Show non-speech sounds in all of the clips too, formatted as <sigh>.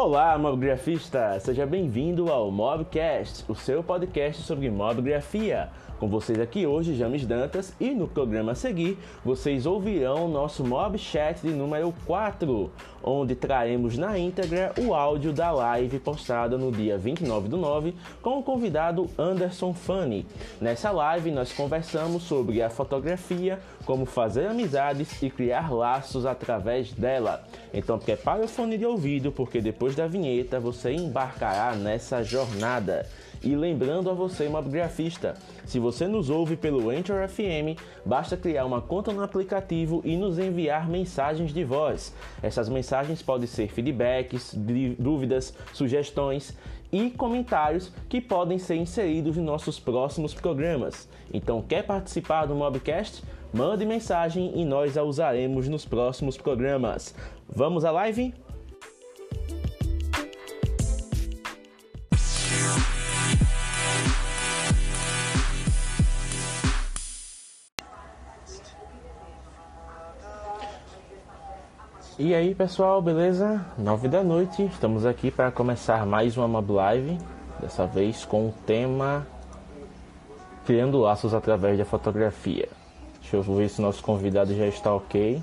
Olá, mobgrafista! Seja bem-vindo ao Mobcast, o seu podcast sobre mobgrafia. Com vocês aqui hoje, James Dantas, e no programa a seguir, vocês ouvirão nosso Mob Chat de número 4, onde traremos na íntegra o áudio da live postada no dia 29 do 9 com o convidado Anderson Fanny. Nessa live, nós conversamos sobre a fotografia, como fazer amizades e criar laços através dela. Então, prepare o fone de ouvido, porque depois da vinheta você embarcará nessa jornada. E lembrando a você, mobgrafista, se você nos ouve pelo Anchor FM, basta criar uma conta no aplicativo e nos enviar mensagens de voz. Essas mensagens podem ser feedbacks, dúvidas, sugestões e comentários que podem ser inseridos em nossos próximos programas. Então, quer participar do Mobcast? Mande mensagem e nós a usaremos nos próximos programas. Vamos à live? E aí pessoal, beleza? 9 da noite, estamos aqui para começar mais uma Mob Live, dessa vez com o tema Criando Laços através da Fotografia. Deixa eu ver se nosso convidado já está ok.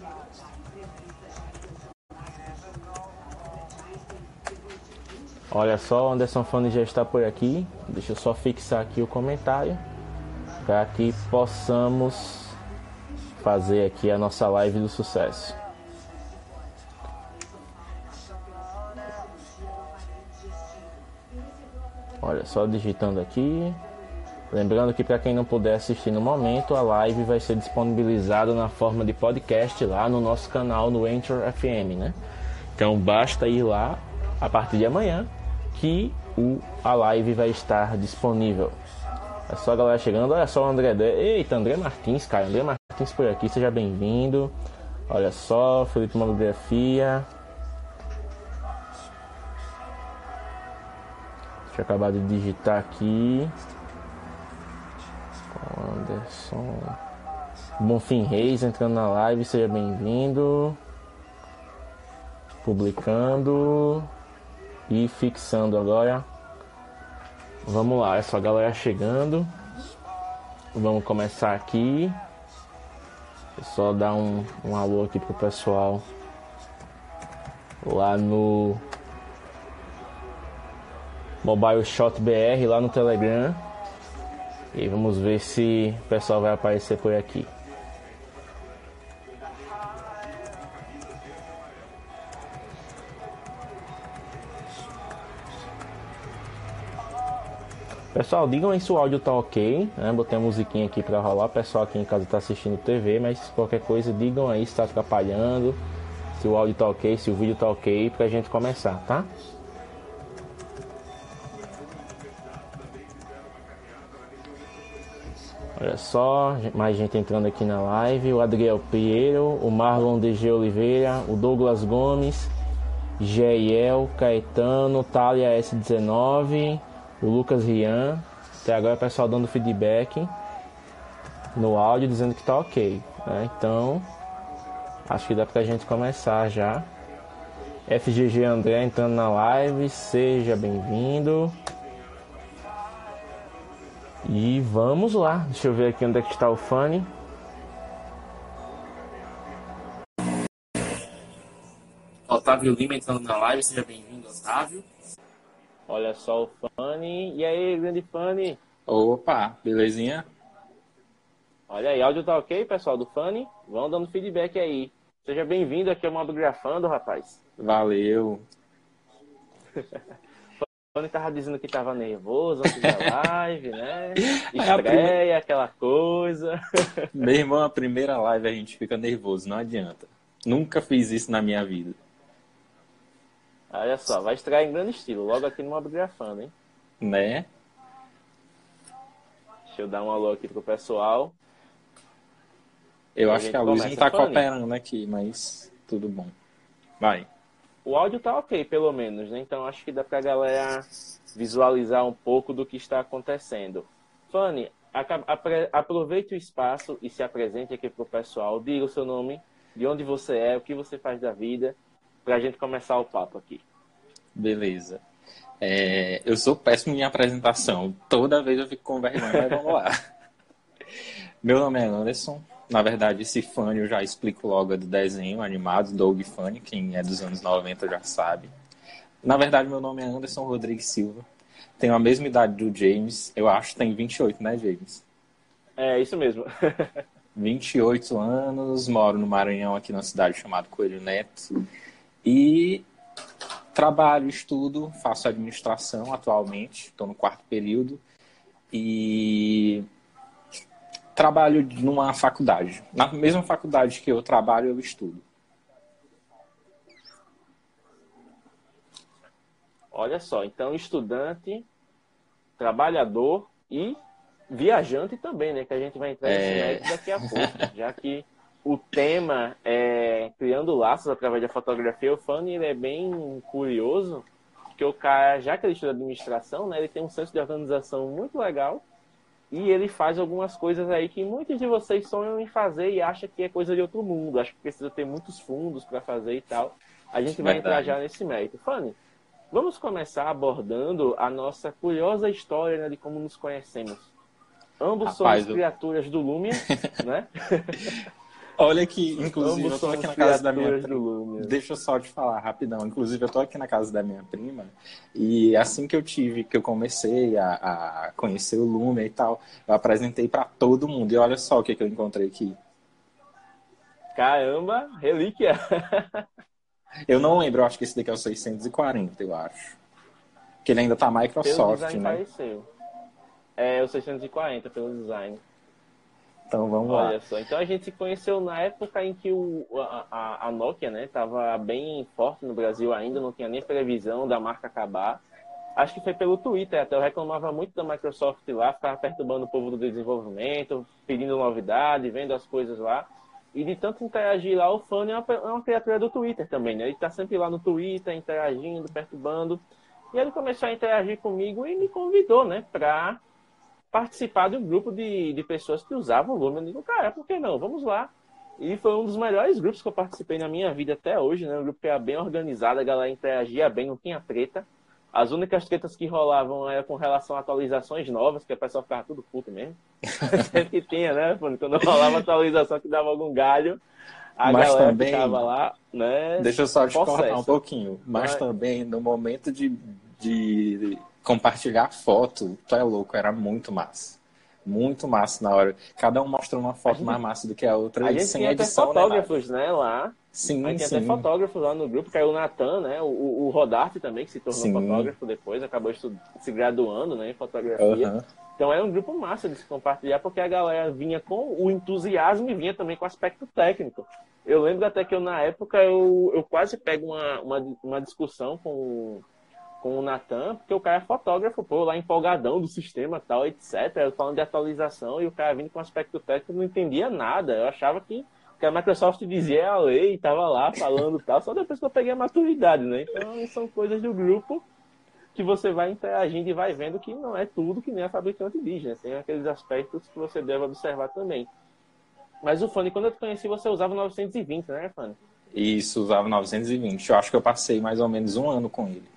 Olha só, Anderson Fone já está por aqui. Deixa eu só fixar aqui o comentário para que possamos fazer aqui a nossa live do sucesso. Olha, só digitando aqui. Lembrando que para quem não puder assistir no momento, a live vai ser disponibilizada na forma de podcast lá no nosso canal no Anchor FM, né? Então basta ir lá a partir de amanhã que o, a live vai estar disponível. É só a galera chegando, olha só o André. Eita, André Martins, cara. André Martins por aqui, seja bem-vindo. Olha só, Felipe Mamografia. Eu acabar de digitar aqui. Anderson. Bonfim Reis entrando na live, seja bem-vindo. Publicando e fixando agora. Vamos lá, é só galera chegando. Vamos começar aqui. Só dar um, um alô aqui pro pessoal lá no Mobile Shot BR lá no Telegram. E vamos ver se o pessoal vai aparecer por aqui. Pessoal, digam aí se o áudio tá ok, né? Botei a musiquinha aqui para rolar. Pessoal aqui em casa tá assistindo TV, mas qualquer coisa digam aí se tá atrapalhando, se o áudio tá ok, se o vídeo tá ok, pra gente começar, tá? Olha só, mais gente entrando aqui na live. O Adriel Pinheiro, o Marlon DG Oliveira, o Douglas Gomes, Geiel, Caetano, Thalia S19, o Lucas Rian. Até agora o pessoal dando feedback no áudio dizendo que tá ok. Né? Então, acho que dá pra gente começar já. FGG André entrando na live, seja bem-vindo. E vamos lá, deixa eu ver aqui onde é que está o Fanny. Otávio Lima entrando na live, seja bem-vindo, Otávio. Olha só o Fanny. E aí, grande Fanny? Opa, belezinha? Olha aí, áudio tá ok, pessoal do Fanny? Vão dando feedback aí. Seja bem-vindo aqui ao Mobgrafando, rapaz. Valeu. <laughs> Tony tava dizendo que tava nervoso antes da <laughs> live, né? Estreia, aquela coisa. <laughs> Meu irmão, a primeira live a gente fica nervoso, não adianta. Nunca fiz isso na minha vida. Olha só, vai estrear em grande estilo, logo aqui no Mobgrafando, hein? Né? Deixa eu dar um alô aqui pro pessoal. Eu acho que a luz não tá cooperando aqui, mas tudo bom. Vai. O áudio tá ok, pelo menos, né? Então acho que dá pra galera visualizar um pouco do que está acontecendo. Fanny, aproveite o espaço e se apresente aqui pro pessoal. Diga o seu nome, de onde você é, o que você faz da vida, pra gente começar o papo aqui. Beleza. É, eu sou péssimo em apresentação. Toda vez eu fico com vergonha, mas vamos lá. <laughs> Meu nome é Anderson. Na verdade, esse Funny eu já explico logo é do desenho animado, Doug Funny. Quem é dos anos 90 já sabe. Na verdade, meu nome é Anderson Rodrigues Silva. Tenho a mesma idade do James. Eu acho que tem 28, né, James? É, isso mesmo. <laughs> 28 anos, moro no Maranhão, aqui na cidade chamada Coelho Neto. E trabalho, estudo, faço administração atualmente, estou no quarto período. E trabalho numa faculdade. Na mesma faculdade que eu trabalho, eu estudo. Olha só, então estudante, trabalhador e viajante também, né? Que a gente vai entrar nesse é... mérito daqui a pouco, <laughs> já que o tema é criando laços através da fotografia. O Fanny ele é bem curioso, porque o cara, já que ele estuda administração, né? Ele tem um senso de organização muito legal e ele faz algumas coisas aí que muitos de vocês sonham em fazer e acham que é coisa de outro mundo. Acho que precisa ter muitos fundos para fazer e tal. A gente vai Verdade. entrar já nesse mérito. Fanny, vamos começar abordando a nossa curiosa história né, de como nos conhecemos. Ambos Rapaz, somos eu... criaturas do Lumia, <laughs> né? <laughs> Olha que, inclusive, eu tô aqui na casa da minha prima. Deixa eu só te falar rapidão. Inclusive, eu tô aqui na casa da minha prima e assim que eu tive, que eu comecei a, a conhecer o Lumia e tal, eu apresentei para todo mundo. E olha só o que, que eu encontrei aqui. Caramba, relíquia! <laughs> eu não lembro, eu acho que esse daqui é o 640, eu acho. Que ele ainda tá Microsoft, né? Apareceu. É, o 640 pelo design. Então vamos Olha lá. Olha só, então a gente se conheceu na época em que o, a, a Nokia, né, tava bem forte no Brasil ainda, não tinha nem previsão da marca acabar. Acho que foi pelo Twitter, até eu reclamava muito da Microsoft lá, ficava perturbando o povo do desenvolvimento, pedindo novidade, vendo as coisas lá. E de tanto interagir lá, o fã é uma, é uma criatura do Twitter também, né? Ele tá sempre lá no Twitter, interagindo, perturbando. E ele começou a interagir comigo e me convidou, né, pra participar de um grupo de, de pessoas que usavam o Lumen. Eu digo, cara, por que não? Vamos lá. E foi um dos melhores grupos que eu participei na minha vida até hoje, né? Um grupo que era bem organizado, a galera interagia bem, não tinha treta. As únicas tretas que rolavam era com relação a atualizações novas, que a pessoa ficava tudo puto mesmo. Sempre <laughs> que tinha, né? Quando rolava atualização que dava algum galho, a mas galera também, ficava lá, né? Deixa eu só te cortar um pouquinho. Mas, mas também, no momento de, de compartilhar foto, tu é louco, era muito massa. Muito massa na hora. Cada um mostrando uma foto mais massa do que a outra. A gente sem tinha edição, até fotógrafos, né, lá. Sim, a gente sim. até fotógrafos lá no grupo, que é o Natan, né? O, o Rodarte também, que se tornou sim. fotógrafo depois, acabou se graduando né, em fotografia. Uhum. Então era um grupo massa de se compartilhar, porque a galera vinha com o entusiasmo e vinha também com o aspecto técnico. Eu lembro até que eu, na época, eu, eu quase pego uma, uma, uma discussão com com o Natan, porque o cara é fotógrafo, pô, lá empolgadão do sistema tal, etc. Eu falando de atualização e o cara vindo com aspecto técnico não entendia nada. Eu achava que, que a Microsoft dizia a lei, tava lá falando tal, só depois que eu peguei a maturidade, né? Então são coisas do grupo que você vai interagindo e vai vendo que não é tudo que nem a fabricante diz, né? Tem aqueles aspectos que você deve observar também. Mas o Fanny, quando eu te conheci, você usava 920, né, Fanny? Isso, usava 920. Eu acho que eu passei mais ou menos um ano com ele.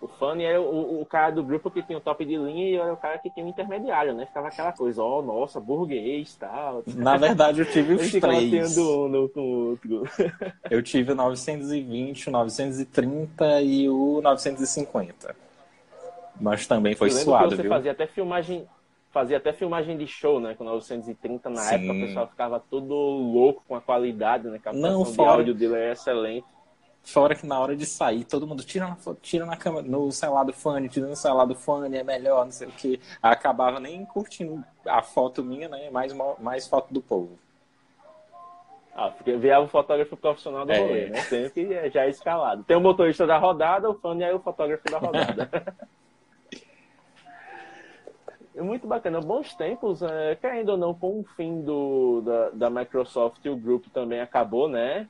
O Fanny era o, o, cara do grupo que tinha o top de linha e era o cara que tinha o intermediário, né? Ficava aquela coisa, ó, oh, nossa, burguês e tal. Na verdade, eu tive <laughs> os três. tendo um no, com o outro. <laughs> eu tive o 920, o 930 e o 950. Mas também foi suado, você viu? fazia até filmagem fazia até filmagem de show, né? Com 930 na Sim. época, o pessoal ficava todo louco com a qualidade, né? A captação Não, fora... de áudio dele é excelente. Fora que na hora de sair, todo mundo tira na, tira na cama, no celular do fone, tira no celular do fone, é melhor, não sei o que. Acabava nem curtindo a foto minha, né? Mais, mais foto do povo. Ah, porque viava o fotógrafo profissional do é. rolê, né? Sempre já é escalado. Tem o motorista da rodada, o fone é o fotógrafo da rodada. <laughs> Muito bacana. Bons tempos, é, querendo ou não, com o fim do, da, da Microsoft, o grupo também acabou, né?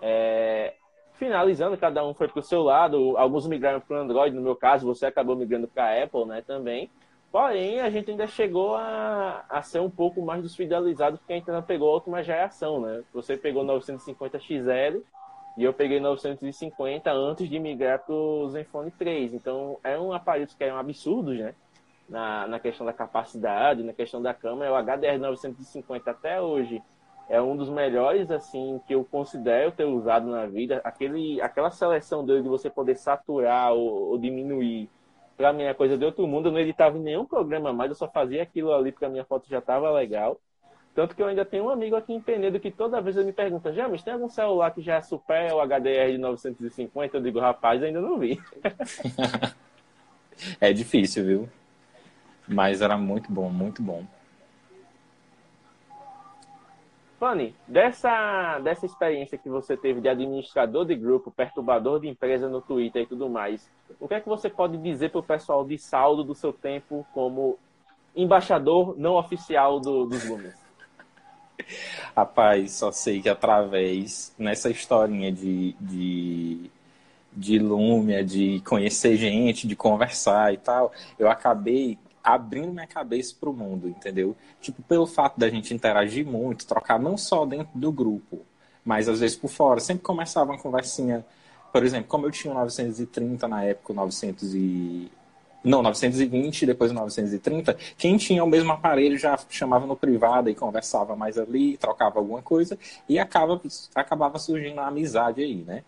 É, finalizando, cada um foi para o seu lado. Alguns migraram para o Android, no meu caso, você acabou migrando para Apple, né, também. Porém, a gente ainda chegou a, a ser um pouco mais desfidelizado, porque a gente ainda pegou a última geração, né? Você pegou 950 XL E eu peguei 950 antes de migrar para o Zenfone 3. Então, é um aparelho que é um absurdo, né? Na, na questão da capacidade, na questão da câmera. O HDR 950 até hoje é um dos melhores, assim, que eu considero ter usado na vida. Aquele, aquela seleção dele de você poder saturar ou, ou diminuir, para mim é coisa de outro mundo. Eu não editava em nenhum programa mais, eu só fazia aquilo ali porque a minha foto já estava legal. Tanto que eu ainda tenho um amigo aqui em Penedo que toda vez ele me pergunta, James, tem algum celular que já supera o HDR de 950? Eu digo, rapaz, ainda não vi. <laughs> é difícil, viu? Mas era muito bom, muito bom. Fanny, dessa, dessa experiência que você teve de administrador de grupo, perturbador de empresa no Twitter e tudo mais, o que é que você pode dizer para o pessoal de saldo do seu tempo como embaixador não oficial do, dos Lumens? <laughs> Rapaz, só sei que através, nessa historinha de, de, de Lumia, de conhecer gente, de conversar e tal, eu acabei abrindo minha cabeça para o mundo, entendeu? Tipo, pelo fato da gente interagir muito, trocar não só dentro do grupo, mas às vezes por fora. Sempre começava uma conversinha, por exemplo, como eu tinha o 930 na época, o 900 e... Não, 920, depois o 930. Quem tinha o mesmo aparelho já chamava no privado e conversava mais ali, trocava alguma coisa, e acaba, acabava surgindo a amizade aí, né?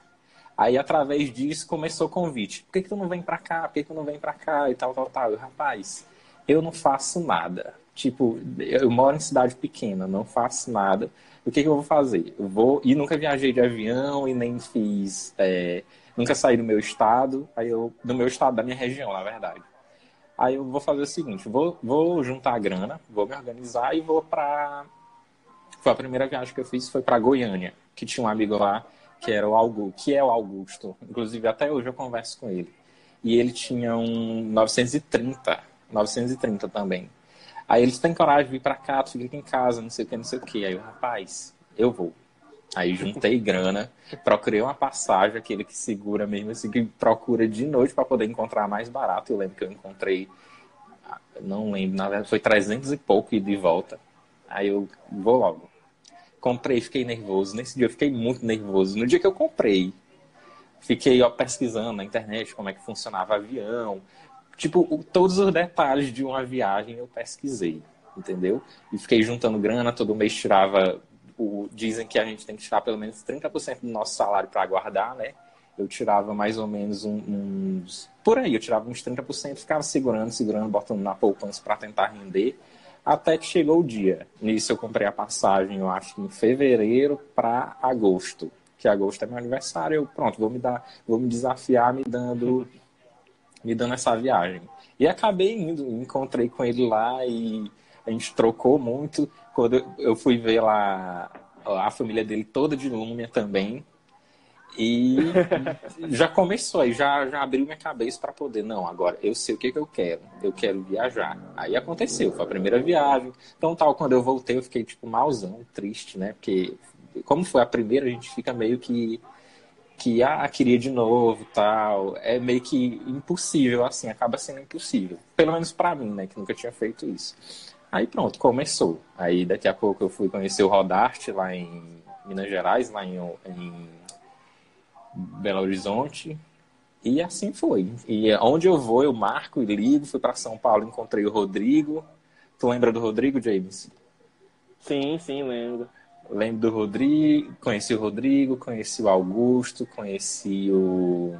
Aí, através disso, começou o convite. Por que, que tu não vem pra cá? Por que, que tu não vem pra cá? E tal, tal, tal. Eu, rapaz, eu não faço nada. Tipo, eu moro em cidade pequena, não faço nada. O que, que eu vou fazer? Eu vou. E nunca viajei de avião e nem fiz. É... Nunca saí do meu estado, aí eu. Do meu estado, da minha região, na verdade. Aí eu vou fazer o seguinte: vou, vou juntar a grana, vou me organizar e vou pra. Foi a primeira viagem que eu fiz, foi para Goiânia, que tinha um amigo lá que era o Augusto, que é o Augusto. Inclusive até hoje eu converso com ele. E ele tinha um 930 930 também. Aí eles têm coragem de vir para cá, tu fica em casa, não sei o que, não sei o que. Aí eu, rapaz, eu vou. Aí juntei grana, procurei uma passagem, aquele que segura mesmo, assim, que procura de noite para poder encontrar mais barato. Eu lembro que eu encontrei, não lembro, na verdade foi 300 e pouco e de volta. Aí eu vou logo. Comprei, fiquei nervoso. Nesse dia eu fiquei muito nervoso. No dia que eu comprei, fiquei ó, pesquisando na internet como é que funcionava avião, tipo, todos os detalhes de uma viagem eu pesquisei, entendeu? E fiquei juntando grana, todo mês tirava. O, dizem que a gente tem que tirar pelo menos 30% do nosso salário para guardar, né? Eu tirava mais ou menos uns. Por aí, eu tirava uns 30%, ficava segurando, segurando, botando na poupança para tentar render. Até que chegou o dia. Nisso eu comprei a passagem, eu acho que em fevereiro para agosto. Que agosto é meu aniversário. Eu, pronto, vou me dar, vou me desafiar me dando <laughs> me dando essa viagem. E acabei indo, encontrei com ele lá e a gente trocou muito. Quando eu fui ver lá a família dele toda de Lúmia também. E <laughs> já começou aí, já, já abriu minha cabeça para poder. Não, agora eu sei o que, que eu quero. Eu quero viajar. Aí aconteceu, foi a primeira viagem. Então, tal, quando eu voltei, eu fiquei tipo malzão, triste, né? Porque, como foi a primeira, a gente fica meio que que ah, queria de novo tal. É meio que impossível, assim, acaba sendo impossível. Pelo menos para mim, né, que nunca tinha feito isso. Aí pronto, começou. Aí daqui a pouco eu fui conhecer o Rodarte lá em Minas Gerais, lá em, em Belo Horizonte. E assim foi. E onde eu vou, eu marco e ligo. Fui para São Paulo, encontrei o Rodrigo. Tu lembra do Rodrigo, James? Sim, sim, lembro. Lembro do Rodrigo, conheci o Rodrigo, conheci o Augusto, conheci o.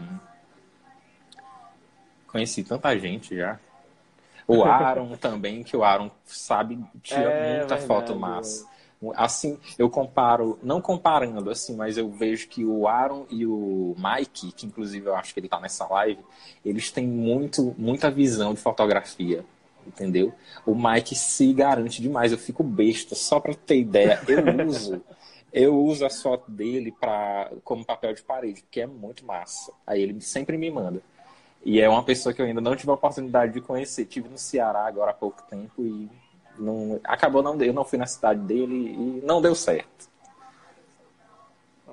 Conheci tanta gente já. O <laughs> Aaron também, que o Aaron sabe, tira é, muita verdade, foto massa. Assim, eu comparo, não comparando assim, mas eu vejo que o Aaron e o Mike, que inclusive eu acho que ele tá nessa live, eles têm muito, muita visão de fotografia entendeu? O Mike se garante demais. Eu fico besta, só para ter ideia. Eu uso, eu uso a foto dele para como papel de parede, que é muito massa. Aí ele sempre me manda. E é uma pessoa que eu ainda não tive a oportunidade de conhecer. Tive no Ceará agora há pouco tempo e não acabou não eu não fui na cidade dele e não deu certo.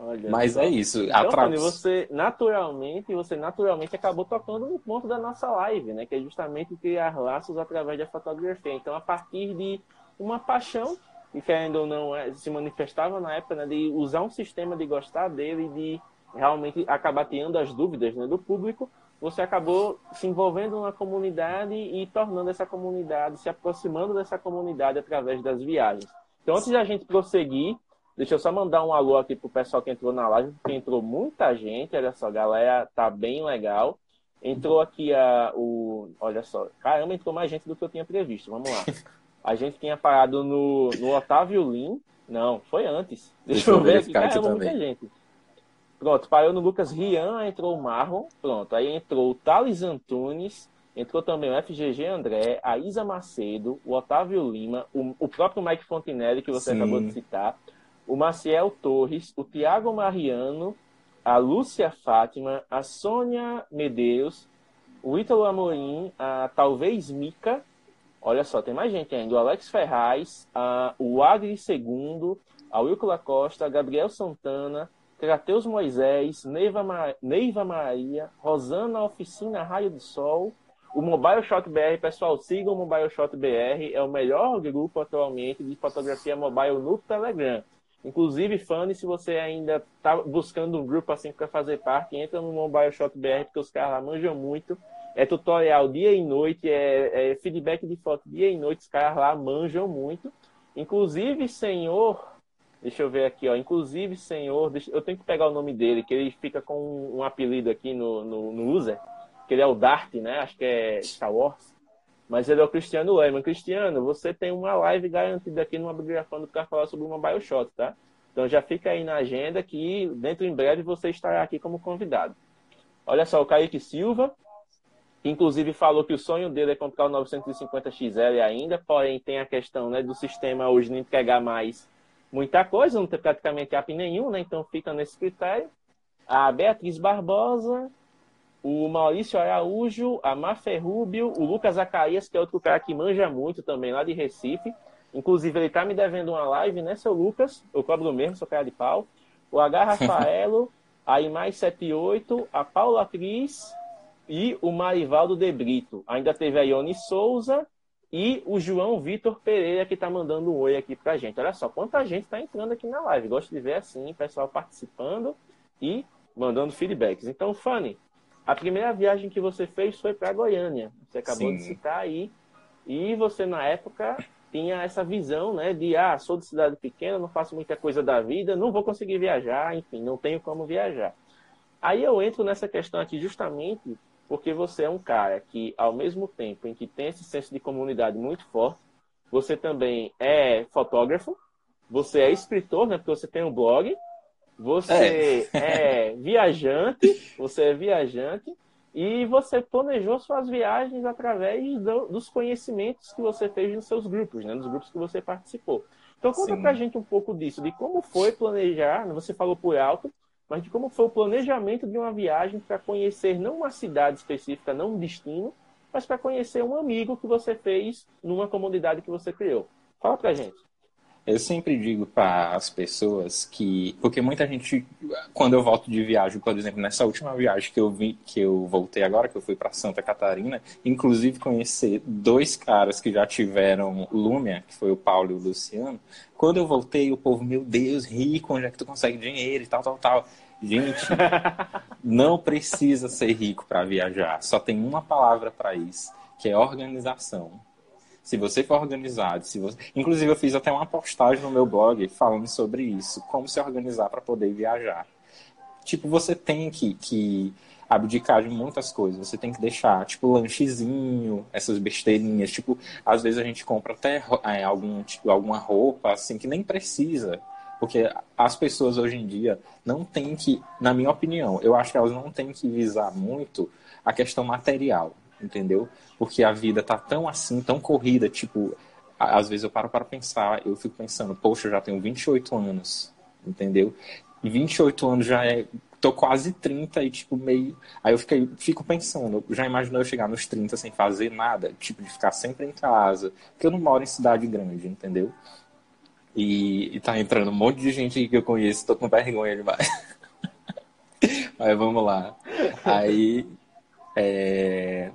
Olha, Mas é isso. Então, Tony, você naturalmente, você naturalmente acabou tocando no ponto da nossa live, né? Que é justamente criar laços através da fotografia. Então, a partir de uma paixão, e que ainda não é, se manifestava na época, né, de usar um sistema de gostar dele, de realmente acabar tirando as dúvidas né, do público, você acabou se envolvendo na comunidade e tornando essa comunidade, se aproximando dessa comunidade através das viagens. Então, antes de a gente prosseguir, deixa eu só mandar um alô aqui pro pessoal que entrou na live, porque entrou muita gente, olha só, a galera tá bem legal. Entrou aqui a, o. Olha só, caramba, entrou mais gente do que eu tinha previsto. Vamos lá. A gente tinha parado no, no Otávio Lim. Não, foi antes. Deixa, Deixa eu ver aqui. Caramba, muita gente. Pronto, parou no Lucas Rian, entrou o Marlon. Pronto, aí entrou o Thales Antunes, entrou também o FGG André, a Isa Macedo, o Otávio Lima, o, o próprio Mike Fontinelli, que você Sim. acabou de citar, o Maciel Torres, o Tiago Mariano, a Lúcia Fátima, a Sônia Medeiros, o Ítalo Amorim, a talvez Mica, olha só, tem mais gente ainda, o Alex Ferraz, a, o Agri Segundo, a Wilcola Costa, Gabriel Santana, Crateus Moisés, Neiva, Ma... Neiva Maria, Rosana Oficina Raio do Sol, o Mobile Shot BR, pessoal, sigam o Mobile Shot BR, é o melhor grupo atualmente de fotografia mobile no Telegram. Inclusive, Fanny, se você ainda está buscando um grupo assim para fazer parte, entra no Mobile Shot BR, porque os caras lá manjam muito. É tutorial dia e noite, é, é feedback de foto dia e noite, os caras lá manjam muito. Inclusive, senhor Deixa eu ver aqui, ó. Inclusive, senhor, deixa... eu tenho que pegar o nome dele, que ele fica com um apelido aqui no, no, no user, que ele é o Dart, né? Acho que é Star Wars. Mas ele é o Cristiano Lehmann. Cristiano, você tem uma live garantida aqui no Abgrafando para falar sobre uma Bioshock, tá? Então já fica aí na agenda que dentro em breve você estará aqui como convidado. Olha só, o Kaique Silva, que inclusive falou que o sonho dele é comprar o 950XL ainda, porém tem a questão né, do sistema hoje não entregar mais muita coisa, não tem praticamente app nenhum, né? Então fica nesse critério. A Beatriz Barbosa, o Maurício Araújo, a Mafé Rubio, o Lucas Zacarias, que é outro cara que manja muito também lá de Recife. Inclusive, ele tá me devendo uma live, né, seu Lucas? Eu cobro mesmo, sou cara de pau. O H. <laughs> Rafaelo, a Imai 78, a Paula Cris e o Marivaldo De Brito. Ainda teve a Ione Souza, e o João Vitor Pereira, que está mandando um oi aqui para a gente. Olha só quanta gente está entrando aqui na live. Gosto de ver assim, pessoal participando e mandando feedbacks. Então, Fanny, a primeira viagem que você fez foi para Goiânia. Você acabou Sim. de citar aí. E você, na época, tinha essa visão, né, de, ah, sou de cidade pequena, não faço muita coisa da vida, não vou conseguir viajar, enfim, não tenho como viajar. Aí eu entro nessa questão aqui justamente porque você é um cara que, ao mesmo tempo em que tem esse senso de comunidade muito forte, você também é fotógrafo, você é escritor, né? Porque você tem um blog, você é, é viajante, você é viajante e você planejou suas viagens através do, dos conhecimentos que você fez nos seus grupos, né? Nos grupos que você participou. Então conta Sim. pra gente um pouco disso, de como foi planejar, você falou por alto, mas de como foi o planejamento de uma viagem para conhecer não uma cidade específica, não um destino, mas para conhecer um amigo que você fez numa comunidade que você criou. Fala para gente. Eu sempre digo para as pessoas que, porque muita gente, quando eu volto de viagem, por exemplo, nessa última viagem que eu vi, que eu voltei agora, que eu fui para Santa Catarina, inclusive conhecer dois caras que já tiveram Lúmia, que foi o Paulo e o Luciano. Quando eu voltei, o povo, meu Deus, rico, onde é que tu consegue dinheiro e tal, tal, tal. Gente, <laughs> não precisa ser rico para viajar. Só tem uma palavra para isso, que é organização. Se você for organizado, se você... inclusive eu fiz até uma postagem no meu blog falando sobre isso, como se organizar para poder viajar. Tipo, você tem que, que abdicar de muitas coisas. Você tem que deixar, tipo, lanchezinho, essas besteirinhas. Tipo, às vezes a gente compra até é, algum, tipo, alguma roupa, assim, que nem precisa. Porque as pessoas hoje em dia não têm que, na minha opinião, eu acho que elas não têm que visar muito a questão material, entendeu? Porque a vida tá tão assim, tão corrida, tipo, às vezes eu paro para pensar, eu fico pensando, poxa, eu já tenho 28 anos, entendeu? E 28 anos já é. Tô quase 30 e, tipo, meio. Aí eu fiquei, fico pensando, já imaginou eu chegar nos 30 sem fazer nada? Tipo, de ficar sempre em casa. Porque eu não moro em cidade grande, entendeu? E, e tá entrando um monte de gente que eu conheço, tô com vergonha demais. <laughs> Mas vamos lá. Aí. É...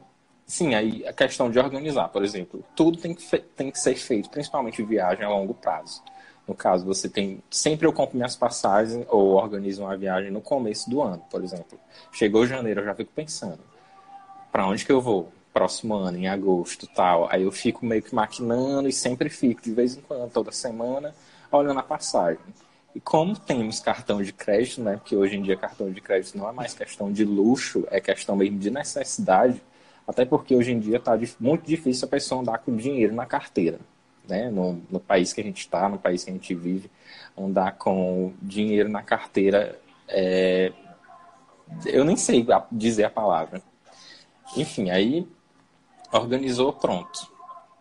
Sim, aí a questão de organizar, por exemplo, tudo tem que, tem que ser feito, principalmente viagem a longo prazo. No caso, você tem. Sempre eu compro minhas passagens ou organizo uma viagem no começo do ano, por exemplo. Chegou janeiro, eu já fico pensando: para onde que eu vou? Próximo ano, em agosto tal. Aí eu fico meio que maquinando e sempre fico, de vez em quando, toda semana, olhando a passagem. E como temos cartão de crédito, né? Porque hoje em dia cartão de crédito não é mais questão de luxo, é questão mesmo de necessidade. Até porque hoje em dia está muito difícil a pessoa andar com dinheiro na carteira né, no, no país que a gente está, no país que a gente vive, andar com dinheiro na carteira, é, eu nem sei dizer a palavra. Enfim, aí organizou, pronto.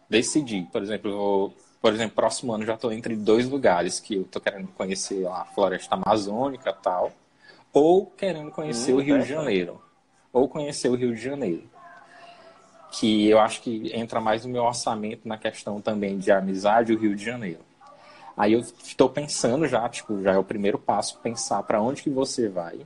Decidi, por exemplo, vou, por exemplo, próximo ano já estou entre dois lugares que eu estou querendo conhecer a floresta amazônica tal, ou querendo conhecer hum, o Rio de Janeiro, ou conhecer o Rio de Janeiro que eu acho que entra mais no meu orçamento na questão também de amizade o Rio de Janeiro. Aí eu estou pensando já, tipo, já é o primeiro passo, pensar para onde que você vai.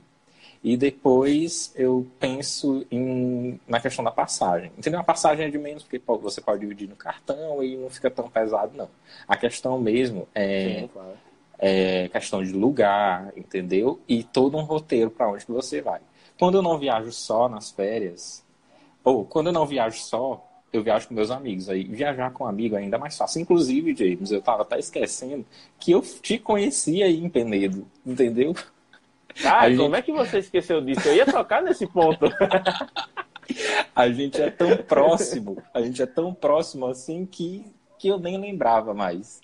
E depois eu penso em, na questão da passagem. Entendeu? A passagem é de menos, porque você pode dividir no cartão e não fica tão pesado, não. A questão mesmo é, Sim, claro. é questão de lugar, entendeu? E todo um roteiro para onde que você vai. Quando eu não viajo só nas férias, ou quando eu não viajo só, eu viajo com meus amigos. Aí viajar com um amigo é ainda mais fácil. Inclusive, James, eu tava até esquecendo que eu te conhecia aí em Penedo, entendeu? Ah, como é que você esqueceu disso? Eu ia tocar nesse ponto. <laughs> a gente é tão próximo, a gente é tão próximo assim que, que eu nem lembrava mais.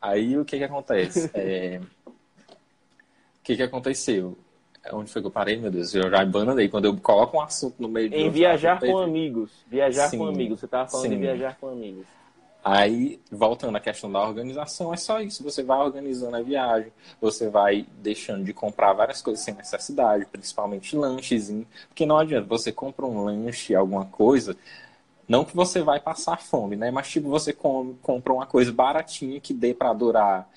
Aí o que que acontece? É... O que que aconteceu? Onde foi que eu parei, meu Deus? Eu já bananei. Quando eu coloco um assunto no meio de. Em viajar com amigos. Viajar sim, com amigos. Você estava falando sim. de viajar com amigos. Aí, voltando à questão da organização, é só isso. Você vai organizando a viagem, você vai deixando de comprar várias coisas sem necessidade, principalmente lanches. Porque não adianta, você compra um lanche, alguma coisa, não que você vai passar fome, né? Mas tipo, você come, compra uma coisa baratinha que dê para durar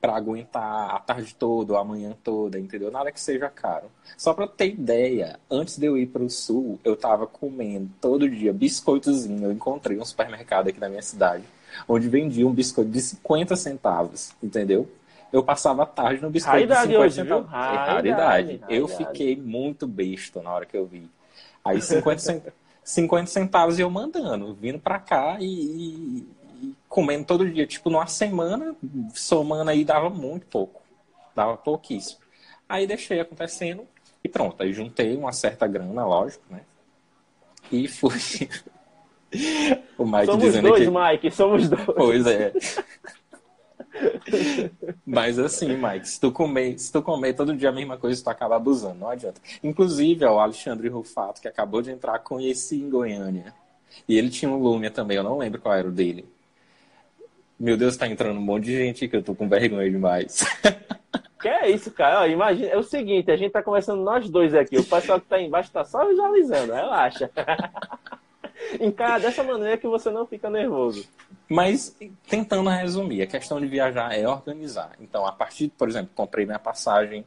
para aguentar a tarde toda a manhã toda, entendeu? Nada que seja caro. Só para ter ideia, antes de eu ir para o sul, eu tava comendo todo dia biscoitozinho. Eu encontrei um supermercado aqui na minha cidade, onde vendia um biscoito de 50 centavos, entendeu? Eu passava a tarde no biscoito raridade de 50 hoje, centavos. Viu? Raridade. É raridade. Eu fiquei muito besta na hora que eu vi. Aí 50 centavos, 50 centavos eu mandando, vindo para cá e, comendo todo dia. Tipo, numa semana, somando aí, dava muito pouco. Dava pouquíssimo. Aí deixei acontecendo e pronto. Aí juntei uma certa grana, lógico, né? E <laughs> fui. o Mike somos dizendo dois, que... Mike, somos dois. Pois é. <laughs> Mas assim, Mike, se tu, comer, se tu comer todo dia a mesma coisa, tu acaba abusando, não adianta. Inclusive, ó, o Alexandre Rufato, que acabou de entrar, conheci em Goiânia. E ele tinha um Lumia também, eu não lembro qual era o dele. Meu Deus, tá entrando um monte de gente que eu tô com vergonha demais. Que é isso, cara? Ó, imagina, é o seguinte, a gente tá conversando nós dois aqui. O pessoal que tá embaixo tá só visualizando, relaxa. <laughs> Encara dessa maneira que você não fica nervoso. Mas, tentando resumir, a questão de viajar é organizar. Então, a partir, por exemplo, comprei minha passagem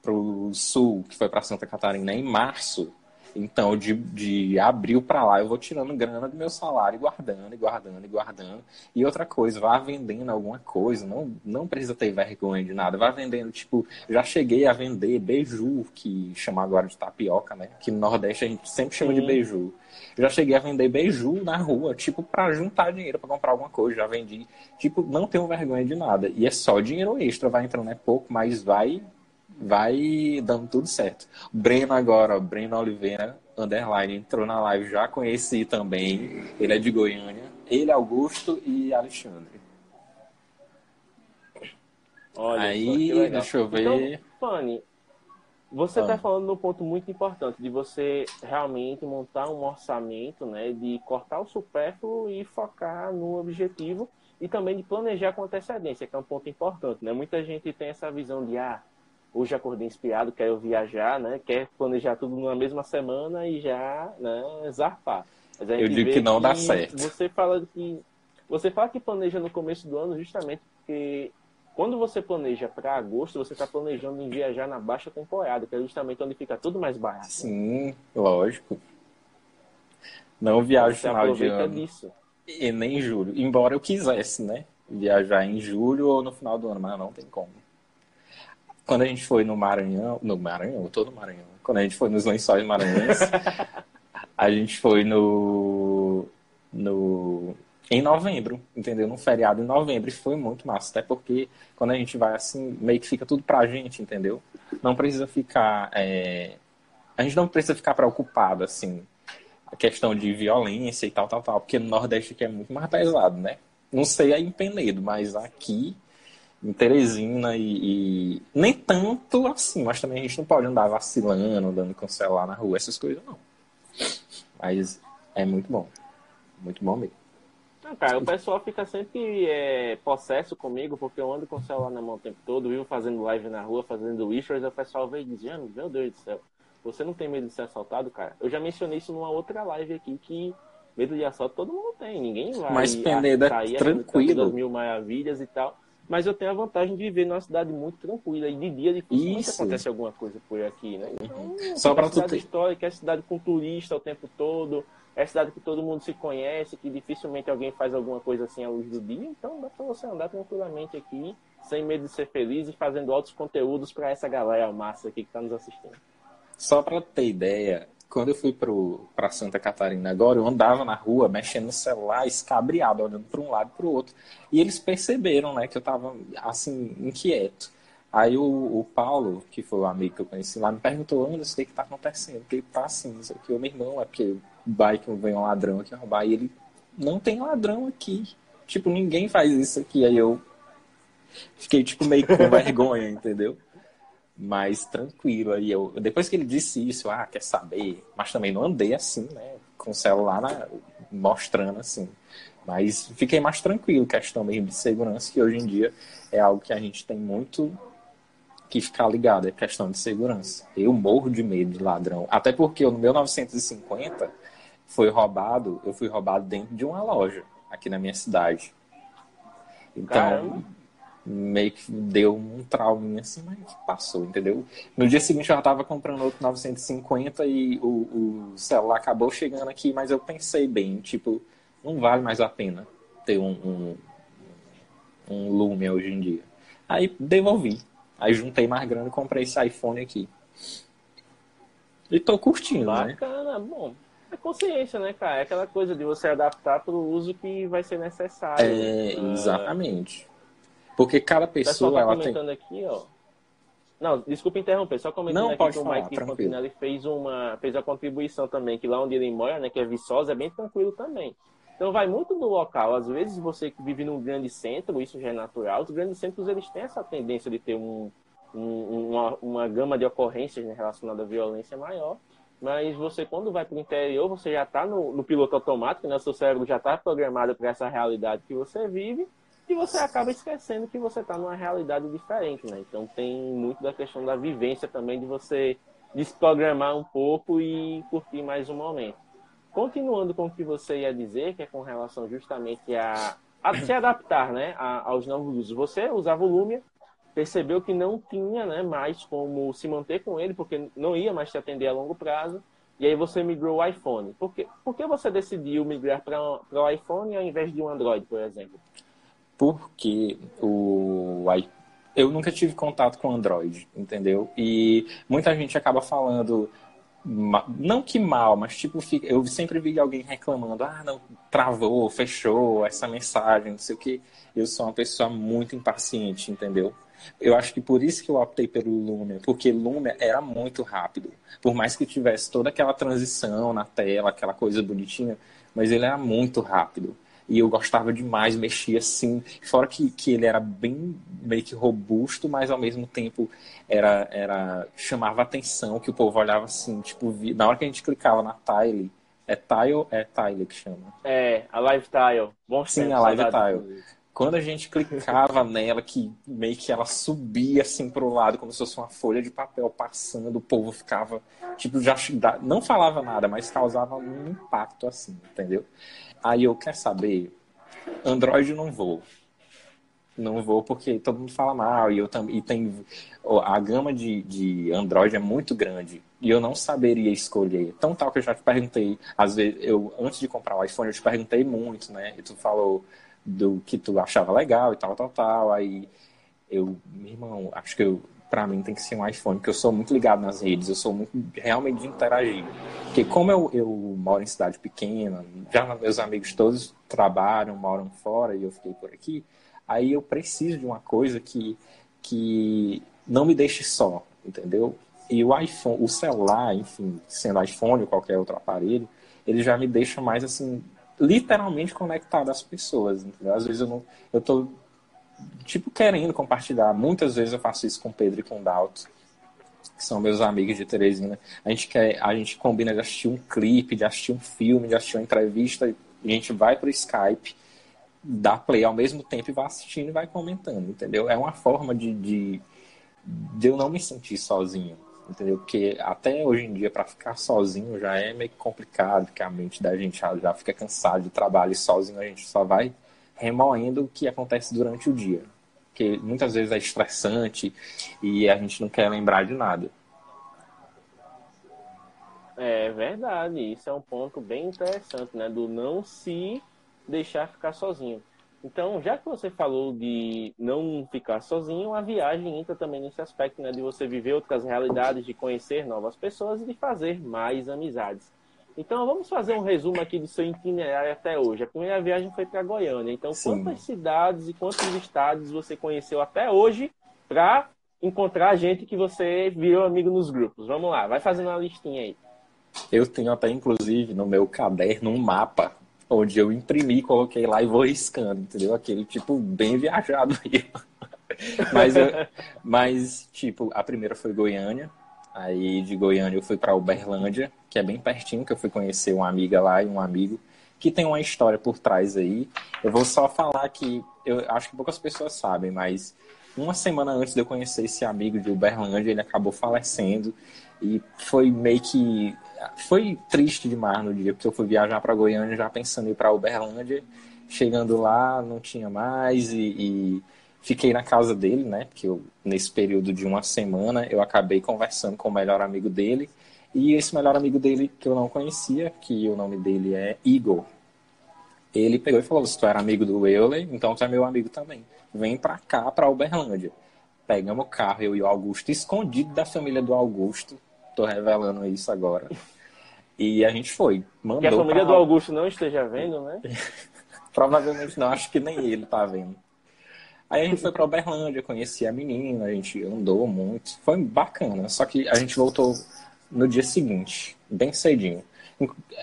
pro sul, que foi para Santa Catarina em março. Então, de, de abril para lá, eu vou tirando grana do meu salário e guardando, e guardando, e guardando. E outra coisa, vá vendendo alguma coisa, não, não precisa ter vergonha de nada. Vá vendendo, tipo, já cheguei a vender beiju, que chama agora de tapioca, né? Que no Nordeste a gente sempre chama Sim. de beiju. Já cheguei a vender beiju na rua, tipo, para juntar dinheiro para comprar alguma coisa. Já vendi. Tipo, não tenho vergonha de nada. E é só dinheiro extra, vai entrando, é pouco, mas vai vai dando tudo certo. Breno agora, Breno Oliveira, underline, entrou na live, já conheci também. Ele é de Goiânia. Ele, Augusto e Alexandre. Olha, Aí, deixa eu ver. Então, Fanny, você está ah. falando num ponto muito importante de você realmente montar um orçamento, né, de cortar o supérfluo e focar no objetivo e também de planejar com antecedência, que é um ponto importante, né? Muita gente tem essa visão de ah, hoje acordei inspirado, quero viajar, né? Quer planejar tudo numa mesma semana e já, né, zarpar. Eu digo que não que dá certo. Você fala que você fala que planeja no começo do ano justamente porque quando você planeja para agosto, você está planejando em viajar na baixa temporada, que é justamente onde fica tudo mais barato. Sim, lógico. Não viajo final de ano. Disso. E nem julho. Embora eu quisesse, né? viajar em julho ou no final do ano, mas não tem como. Quando a gente foi no Maranhão, no Maranhão, todo Maranhão, quando a gente foi nos Lençóis Maranhenses, <laughs> a gente foi no, no em novembro, entendeu? Num feriado em novembro. E foi muito massa, até porque quando a gente vai assim, meio que fica tudo pra gente, entendeu? Não precisa ficar. É... A gente não precisa ficar preocupado, assim, a questão de violência e tal, tal, tal, porque no Nordeste aqui é muito mais pesado, né? Não sei aí em Penedo, mas aqui em Teresina e, e, nem tanto assim, mas também a gente não pode andar vacilando, andando com o celular na rua, essas coisas não. Mas é muito bom. Muito bom mesmo. Não, cara, o pessoal fica sempre é, possesso comigo, porque eu ando com o celular na mão o tempo todo, vivo fazendo live na rua, fazendo wishes, o pessoal vem dizendo, meu Deus do céu, você não tem medo de ser assaltado, cara? Eu já mencionei isso numa outra live aqui, que medo de assalto todo mundo tem, ninguém vai Mas Peneda é tranquilo. das mil maravilhas e tal. Mas eu tenho a vantagem de viver numa cidade muito tranquila e de dia dificilmente Isso. acontece alguma coisa por aqui, né? Então, Só para tu cidade ter... histórica, é cidade com turista o tempo todo, é cidade que todo mundo se conhece, que dificilmente alguém faz alguma coisa assim à luz do dia, então dá para você andar tranquilamente aqui, sem medo de ser feliz e fazendo outros conteúdos para essa galera massa aqui que está nos assistindo. Só para ter ideia, quando eu fui para Santa Catarina agora, eu andava na rua mexendo no celular, escabriado, olhando para um lado e para o outro. E eles perceberam né, que eu estava assim, inquieto. Aí o, o, Paulo, que foi o amigo que eu conheci lá, me perguntou, Anderson, o que está acontecendo? Porque ele tá assim, isso aqui, o meu irmão, é porque bike vem um ladrão aqui roubar, e ele, não tem ladrão aqui. Tipo, ninguém faz isso aqui. Aí eu fiquei, tipo, meio com vergonha, <laughs> entendeu? Mas tranquilo. Aí eu, depois que ele disse isso, ah, quer saber? Mas também não andei assim, né? Com o celular na, mostrando assim. Mas fiquei mais tranquilo, questão mesmo de segurança, que hoje em dia é algo que a gente tem muito que ficar ligado, é questão de segurança. Eu morro de medo de ladrão. Até porque no 1950 foi roubado, eu fui roubado dentro de uma loja aqui na minha cidade. Então, Caramba. Meio que deu um trauminha assim, mas passou, entendeu? No dia seguinte eu já estava comprando outro 950 e o, o celular acabou chegando aqui, mas eu pensei bem, tipo, não vale mais a pena ter um, um, um Lumia hoje em dia. Aí devolvi. Aí juntei mais grana e comprei esse iPhone aqui. E tô curtindo, Bacana, né? Bacana, bom. É consciência, né, cara? É aquela coisa de você adaptar para o uso que vai ser necessário. É, exatamente. Porque cada pessoa. tá ela comentando tem... aqui, ó. Não, desculpa interromper, só comentando Não, aqui pode que falar, o Mike Fontinelli fez uma fez a contribuição também, que lá onde ele mora, né, que é Viçosa, é bem tranquilo também. Então vai muito do local. Às vezes você que vive num grande centro, isso já é natural. Os grandes centros eles têm essa tendência de ter um, um, uma, uma gama de ocorrências né, relacionada à violência maior. Mas você, quando vai para o interior, você já está no, no, piloto automático, né? O seu cérebro já está programado para essa realidade que você vive e você acaba esquecendo que você está numa realidade diferente, né? Então tem muito da questão da vivência também, de você desprogramar um pouco e curtir mais um momento. Continuando com o que você ia dizer, que é com relação justamente a, a se adaptar né, a, aos novos usos. Você usava o Lumia, percebeu que não tinha né, mais como se manter com ele, porque não ia mais te atender a longo prazo, e aí você migrou o iPhone. Por, quê? Por que você decidiu migrar para o iPhone ao invés de um Android, por exemplo? Porque o, eu nunca tive contato com Android, entendeu? E muita gente acaba falando não que mal, mas tipo, eu sempre vi alguém reclamando, ah, não, travou, fechou essa mensagem, não sei o que. Eu sou uma pessoa muito impaciente, entendeu? Eu acho que por isso que eu optei pelo Lumia, porque Lumia era muito rápido. Por mais que tivesse toda aquela transição na tela, aquela coisa bonitinha, mas ele era muito rápido. E eu gostava demais, mexia assim. Fora que, que ele era bem meio que robusto, mas ao mesmo tempo era, era chamava atenção, que o povo olhava assim, tipo, na hora que a gente clicava na tile, é tile, é tile que chama. É, a live tile. Bom Sim, a live tile quando a gente clicava <laughs> nela, que meio que ela subia assim para o lado, como se fosse uma folha de papel passando, o povo ficava, tipo, já não falava nada, mas causava um impacto assim, entendeu? Aí eu quero saber, Android não vou. Não vou porque todo mundo fala mal e eu também tem a gama de, de Android é muito grande e eu não saberia escolher. Tão tal que eu já te perguntei, às vezes eu antes de comprar o iPhone eu te perguntei muito, né? E tu falou do que tu achava legal e tal, tal, tal. Aí eu, meu irmão, acho que eu, pra mim tem que ser um iPhone, porque eu sou muito ligado nas redes, eu sou muito realmente de interagir. Porque como eu, eu moro em cidade pequena, já meus amigos todos trabalham, moram fora e eu fiquei por aqui, aí eu preciso de uma coisa que, que não me deixe só, entendeu? E o iPhone, o celular, enfim, sendo iPhone ou qualquer outro aparelho, ele já me deixa mais assim, literalmente conectado às pessoas, entendeu? Às vezes eu não, eu tô tipo querendo compartilhar. Muitas vezes eu faço isso com o Pedro e com o Dalton, que são meus amigos de Teresina. A gente quer, a gente combina de assistir um clipe, de assistir um filme, de assistir uma entrevista, a gente vai pro Skype, dá play ao mesmo tempo e vai assistindo e vai comentando, entendeu? É uma forma de, de, de eu não me sentir sozinho entendeu? Porque até hoje em dia, para ficar sozinho já é meio complicado, porque a mente da gente já fica cansada de trabalho e sozinho a gente só vai remoendo o que acontece durante o dia. Porque muitas vezes é estressante e a gente não quer lembrar de nada. É verdade, isso é um ponto bem interessante, né? Do não se deixar ficar sozinho. Então, já que você falou de não ficar sozinho, a viagem entra também nesse aspecto, né? De você viver outras realidades, de conhecer novas pessoas e de fazer mais amizades. Então, vamos fazer um resumo aqui do seu itinerário até hoje. A primeira viagem foi para Goiânia. Então, Sim. quantas cidades e quantos estados você conheceu até hoje para encontrar gente que você virou amigo nos grupos? Vamos lá, vai fazendo uma listinha aí. Eu tenho até, inclusive, no meu caderno um mapa onde eu imprimi, coloquei lá e vou riscando, entendeu? Aquele tipo bem viajado aí. <laughs> mas, eu, mas, tipo, a primeira foi Goiânia. Aí de Goiânia eu fui para Uberlândia, que é bem pertinho, que eu fui conhecer uma amiga lá e um amigo que tem uma história por trás aí. Eu vou só falar que eu acho que poucas pessoas sabem, mas uma semana antes de eu conhecer esse amigo de Uberlândia, ele acabou falecendo e foi meio que foi triste demais no dia, porque eu fui viajar para Goiânia já pensando em ir para Uberlândia. Chegando lá, não tinha mais e, e, fiquei na casa dele, né? Porque eu, nesse período de uma semana eu acabei conversando com o melhor amigo dele. E esse melhor amigo dele que eu não conhecia, que o nome dele é Igor, ele pegou e falou: Se tu era amigo do Euler, então tu é meu amigo também. Vem pra cá, pra Uberlândia. Pegamos o carro, eu e o Augusto, escondido da família do Augusto Tô revelando isso agora. E a gente foi. Mandou que a família pra... do Augusto não esteja vendo, né? <laughs> Provavelmente não, acho que nem ele tá vendo. Aí a gente foi para Uberlândia, conheci a menina, a gente andou muito. Foi bacana. Só que a gente voltou no dia seguinte, bem cedinho.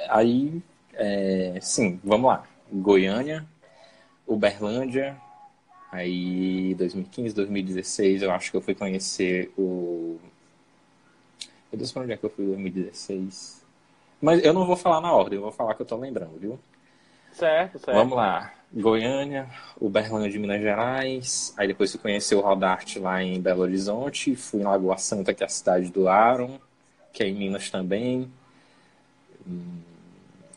Aí, é, sim, vamos lá. Goiânia, Uberlândia, aí 2015, 2016 eu acho que eu fui conhecer o meu Deus, pra onde é que eu fui em 2016? Mas eu não vou falar na ordem, eu vou falar que eu tô lembrando, viu? Certo, certo. Vamos lá. Goiânia, Uberlândia de Minas Gerais. Aí depois fui conhecer o Rodarte lá em Belo Horizonte. Fui em Lagoa Santa, que é a cidade do Aaron, que é em Minas também. Hum,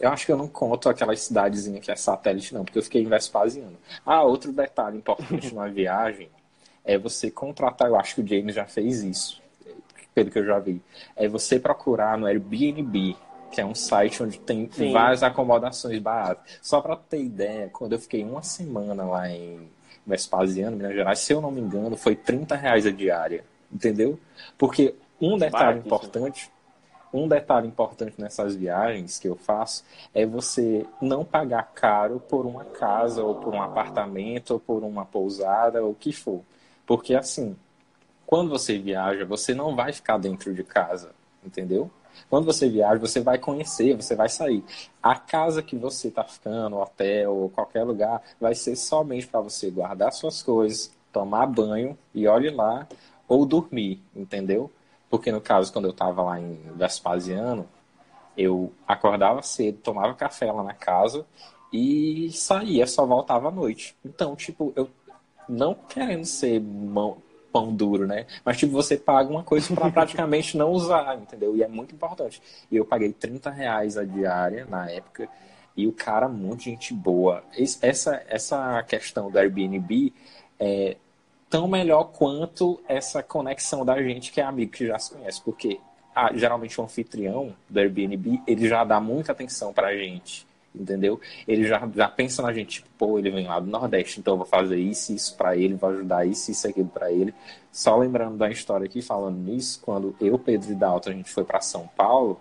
eu acho que eu não conto aquela cidadezinha que é satélite, não, porque eu fiquei em Vespasiano. Ah, outro detalhe importante <laughs> numa viagem é você contratar, eu acho que o James já fez isso pelo que eu já vi, é você procurar no Airbnb, que é um site onde tem Sim. várias acomodações baratas. Só para ter ideia, quando eu fiquei uma semana lá em Vespasiano, Minas Gerais, se eu não me engano, foi 30 reais a diária. Entendeu? Porque um detalhe importante, um detalhe importante nessas viagens que eu faço é você não pagar caro por uma casa, ou por um apartamento, ou por uma pousada, ou o que for. Porque assim, quando você viaja, você não vai ficar dentro de casa, entendeu? Quando você viaja, você vai conhecer, você vai sair. A casa que você está ficando, hotel ou qualquer lugar, vai ser somente para você guardar suas coisas, tomar banho e olhe lá, ou dormir, entendeu? Porque no caso, quando eu estava lá em Vespasiano, eu acordava cedo, tomava café lá na casa e saía, só voltava à noite. Então, tipo, eu não querendo ser pão duro, né? Mas, tipo, você paga uma coisa para praticamente não usar, entendeu? E é muito importante. E eu paguei 30 reais a diária na época. E o cara, muito gente boa. Essa, essa questão do Airbnb é tão melhor quanto essa conexão da gente que é amigo, que já se conhece. Porque ah, geralmente o anfitrião do Airbnb, ele já dá muita atenção pra gente. Entendeu? Ele já, já pensa na gente, tipo, pô, ele vem lá do Nordeste, então eu vou fazer isso, isso para ele, vou ajudar isso, isso, aquilo para ele. Só lembrando da história aqui, falando nisso, quando eu, Pedro e Dalton, a gente foi para São Paulo,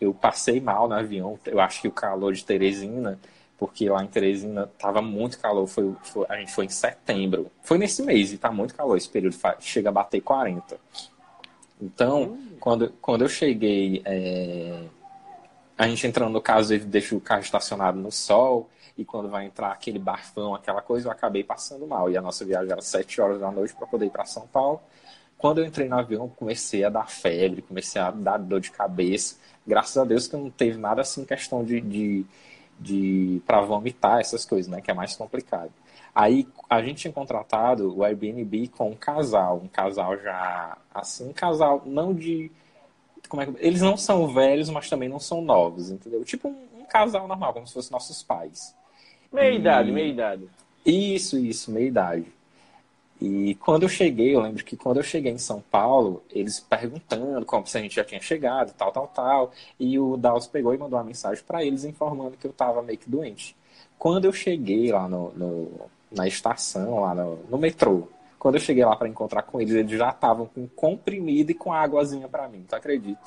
eu passei mal no avião, eu acho que o calor de Teresina, porque lá em Teresina tava muito calor, foi, foi, a gente foi em setembro, foi nesse mês e tá muito calor, esse período chega a bater 40. Então, hum. quando, quando eu cheguei, é, a gente entrando no caso, ele deixa o carro estacionado no sol, e quando vai entrar aquele barfão, aquela coisa, eu acabei passando mal. E a nossa viagem era 7 horas da noite para poder ir para São Paulo. Quando eu entrei no avião, comecei a dar febre, comecei a dar dor de cabeça. Graças a Deus que não teve nada assim, questão de, de, de para vomitar, essas coisas, né? Que é mais complicado. Aí a gente tinha contratado o Airbnb com um casal, um casal já assim, um casal não de como é que, eles não são velhos, mas também não são novos, entendeu? Tipo um, um casal normal, como se fossem nossos pais. Meia e... idade, meia idade. Isso, isso, meia idade. E quando eu cheguei, eu lembro que quando eu cheguei em São Paulo, eles perguntando como se a gente já tinha chegado, tal, tal, tal. E o Dallas pegou e mandou uma mensagem para eles informando que eu tava meio que doente. Quando eu cheguei lá no, no na estação, lá no, no metrô, quando eu cheguei lá para encontrar com eles, eles já estavam com comprimido e com águazinha para mim, tu acredita?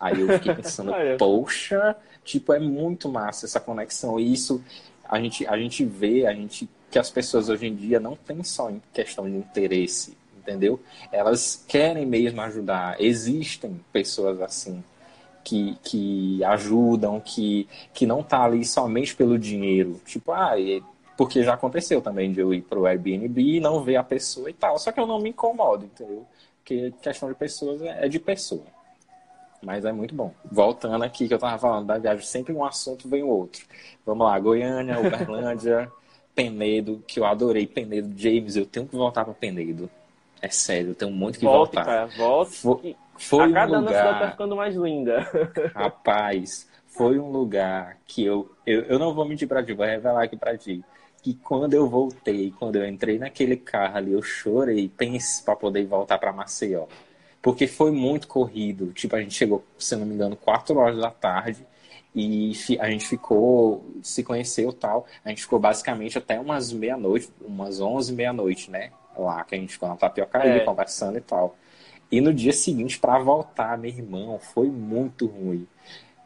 Aí eu fiquei pensando, <laughs> poxa, tipo, é muito massa essa conexão. E isso a gente, a gente vê, a gente que as pessoas hoje em dia não tem só em questão de interesse, entendeu? Elas querem mesmo ajudar. Existem pessoas assim que, que ajudam, que, que não tá ali somente pelo dinheiro. Tipo, ah, porque já aconteceu também de eu ir pro Airbnb e não ver a pessoa e tal. Só que eu não me incomodo, entendeu? Porque questão de pessoas é, é de pessoa. Mas é muito bom. Voltando aqui que eu tava falando da viagem, sempre um assunto vem o outro. Vamos lá, Goiânia, Uberlândia, <laughs> Penedo, que eu adorei Penedo. James, eu tenho que voltar para Penedo. É sério, eu tenho muito que volte, voltar. Cara, volte. Foi, foi a cada um lugar... ano tá ficando mais linda. <laughs> Rapaz, foi um lugar que eu, eu, eu não vou mentir para ti, vou revelar aqui para ti. Que quando eu voltei, quando eu entrei naquele carro ali, eu chorei, pense para poder voltar para Maceió. Porque foi muito corrido. Tipo, a gente chegou, se não me engano, 4 horas da tarde e a gente ficou, se conheceu tal. A gente ficou basicamente até umas meia-noite, umas 11, meia-noite, né? Lá que a gente ficou na tapiocaria é. conversando e tal. E no dia seguinte, para voltar, meu irmão, foi muito ruim.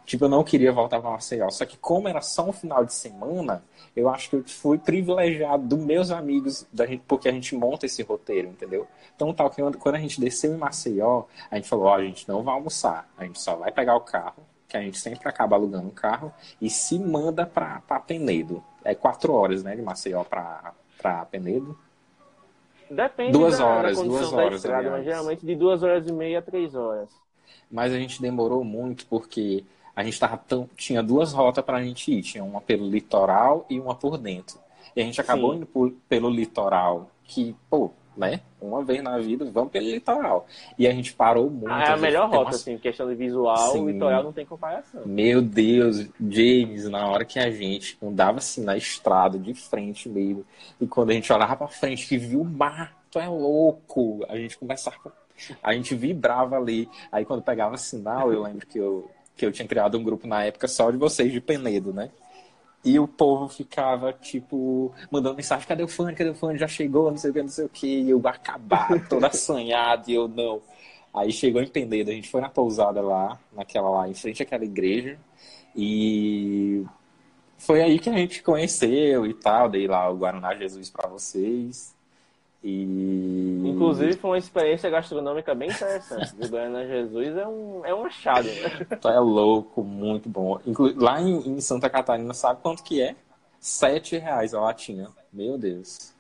Tipo, eu não queria voltar para Maceió. Só que como era só um final de semana, eu acho que eu fui privilegiado dos meus amigos, da gente, porque a gente monta esse roteiro, entendeu? Então, tal que quando a gente desceu em Maceió, a gente falou, ó, oh, a gente não vai almoçar, a gente só vai pegar o carro, que a gente sempre acaba alugando um carro e se manda para Penedo. É quatro horas, né, de Maceió para Penedo. Depende duas da, horas, da duas horas, estrada, mas geralmente de duas horas e meia a três horas. Mas a gente demorou muito porque a gente tava tão, tinha duas rotas para a gente ir, tinha uma pelo litoral e uma por dentro. E a gente acabou Sim. indo por, pelo litoral, que, pô, né? Uma vez na vida, vamos pelo litoral. E a gente parou muito. Ah, é a melhor rota, umas... assim, questão de visual, Sim. o litoral não tem comparação. Meu Deus, James, na hora que a gente andava assim na estrada, de frente mesmo, e quando a gente olhava pra frente, que viu o mar, tu é louco, a gente começava. A gente vibrava ali. Aí quando pegava sinal, eu lembro que eu, que eu tinha criado um grupo na época só de vocês de Penedo, né? E o povo ficava, tipo, mandando mensagem, cadê o fã? Cadê o fã? Já chegou, não sei o que, não sei o que. E eu acabado, <laughs> todo assanhado, e eu não. Aí chegou em Pendedo, a gente foi na pousada lá, naquela lá, em frente àquela igreja. E foi aí que a gente conheceu e tal. Dei lá o Guaraná Jesus para vocês. E... Inclusive foi uma experiência gastronômica bem interessante. O Guaraná Jesus é um, é um achado. Né? é louco, muito bom. Inclu... Lá em, em, Santa Catarina, sabe quanto que é? Sete reais a latinha. Meu Deus.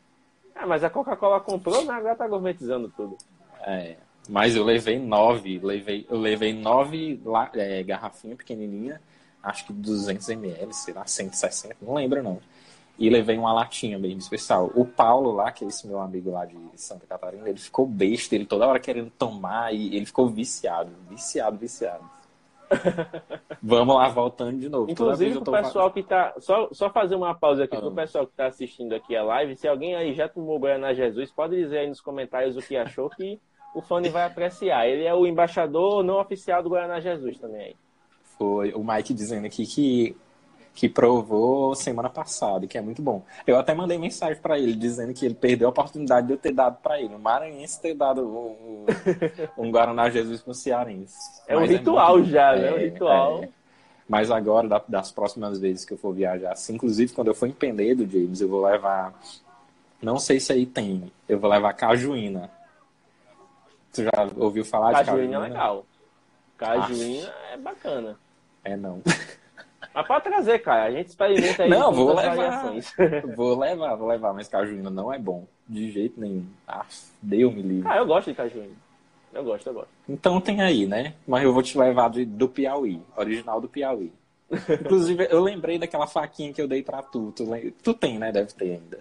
É, mas a Coca-Cola comprou, né? Agora tá gourmetizando tudo. É. Mas eu levei nove. Levei, eu levei nove é, garrafinhas pequenininha. Acho que 200 ml, sei lá, 160. Não lembro, não e levei uma latinha bem especial. O Paulo lá, que é esse meu amigo lá de Santa Catarina, ele ficou besta, ele toda hora querendo tomar e ele ficou viciado, viciado, viciado. <laughs> Vamos lá, voltando de novo. Inclusive, o pessoal que tá. Só, só fazer uma pausa aqui ah. pro pessoal que tá assistindo aqui a live. Se alguém aí já tomou Guaraná Jesus, pode dizer aí nos comentários o que achou que o Fone vai apreciar. Ele é o embaixador não oficial do Guaraná Jesus também aí. Foi o Mike dizendo aqui que que provou semana passada, que é muito bom. Eu até mandei mensagem para ele dizendo que ele perdeu a oportunidade de eu ter dado para ele, o Maranhense ter dado um, um, Guaraná Jesus pro Cearense. É um Mas é ritual é muito, já, né? É um ritual. É. Mas agora, das próximas vezes que eu for viajar, assim, inclusive quando eu for em Penedo, James, eu vou levar. Não sei se aí tem. Eu vou levar cajuína. Tu já ouviu falar cajuína de cajuína? Cajuína é legal. Cajuína ah. é bacana. É não. <laughs> Mas pode trazer, cara. A gente experimenta aí. Não, vou levar. <laughs> vou levar, vou levar. Mas cajuína não é bom. De jeito nenhum. Ah, Deus me livre. Ah, eu gosto de cajuína. Eu gosto, eu gosto. Então tem aí, né? Mas eu vou te levar de, do Piauí. Original do Piauí. Inclusive, eu lembrei daquela faquinha que eu dei pra tu. Tu, tu tem, né? Deve ter ainda.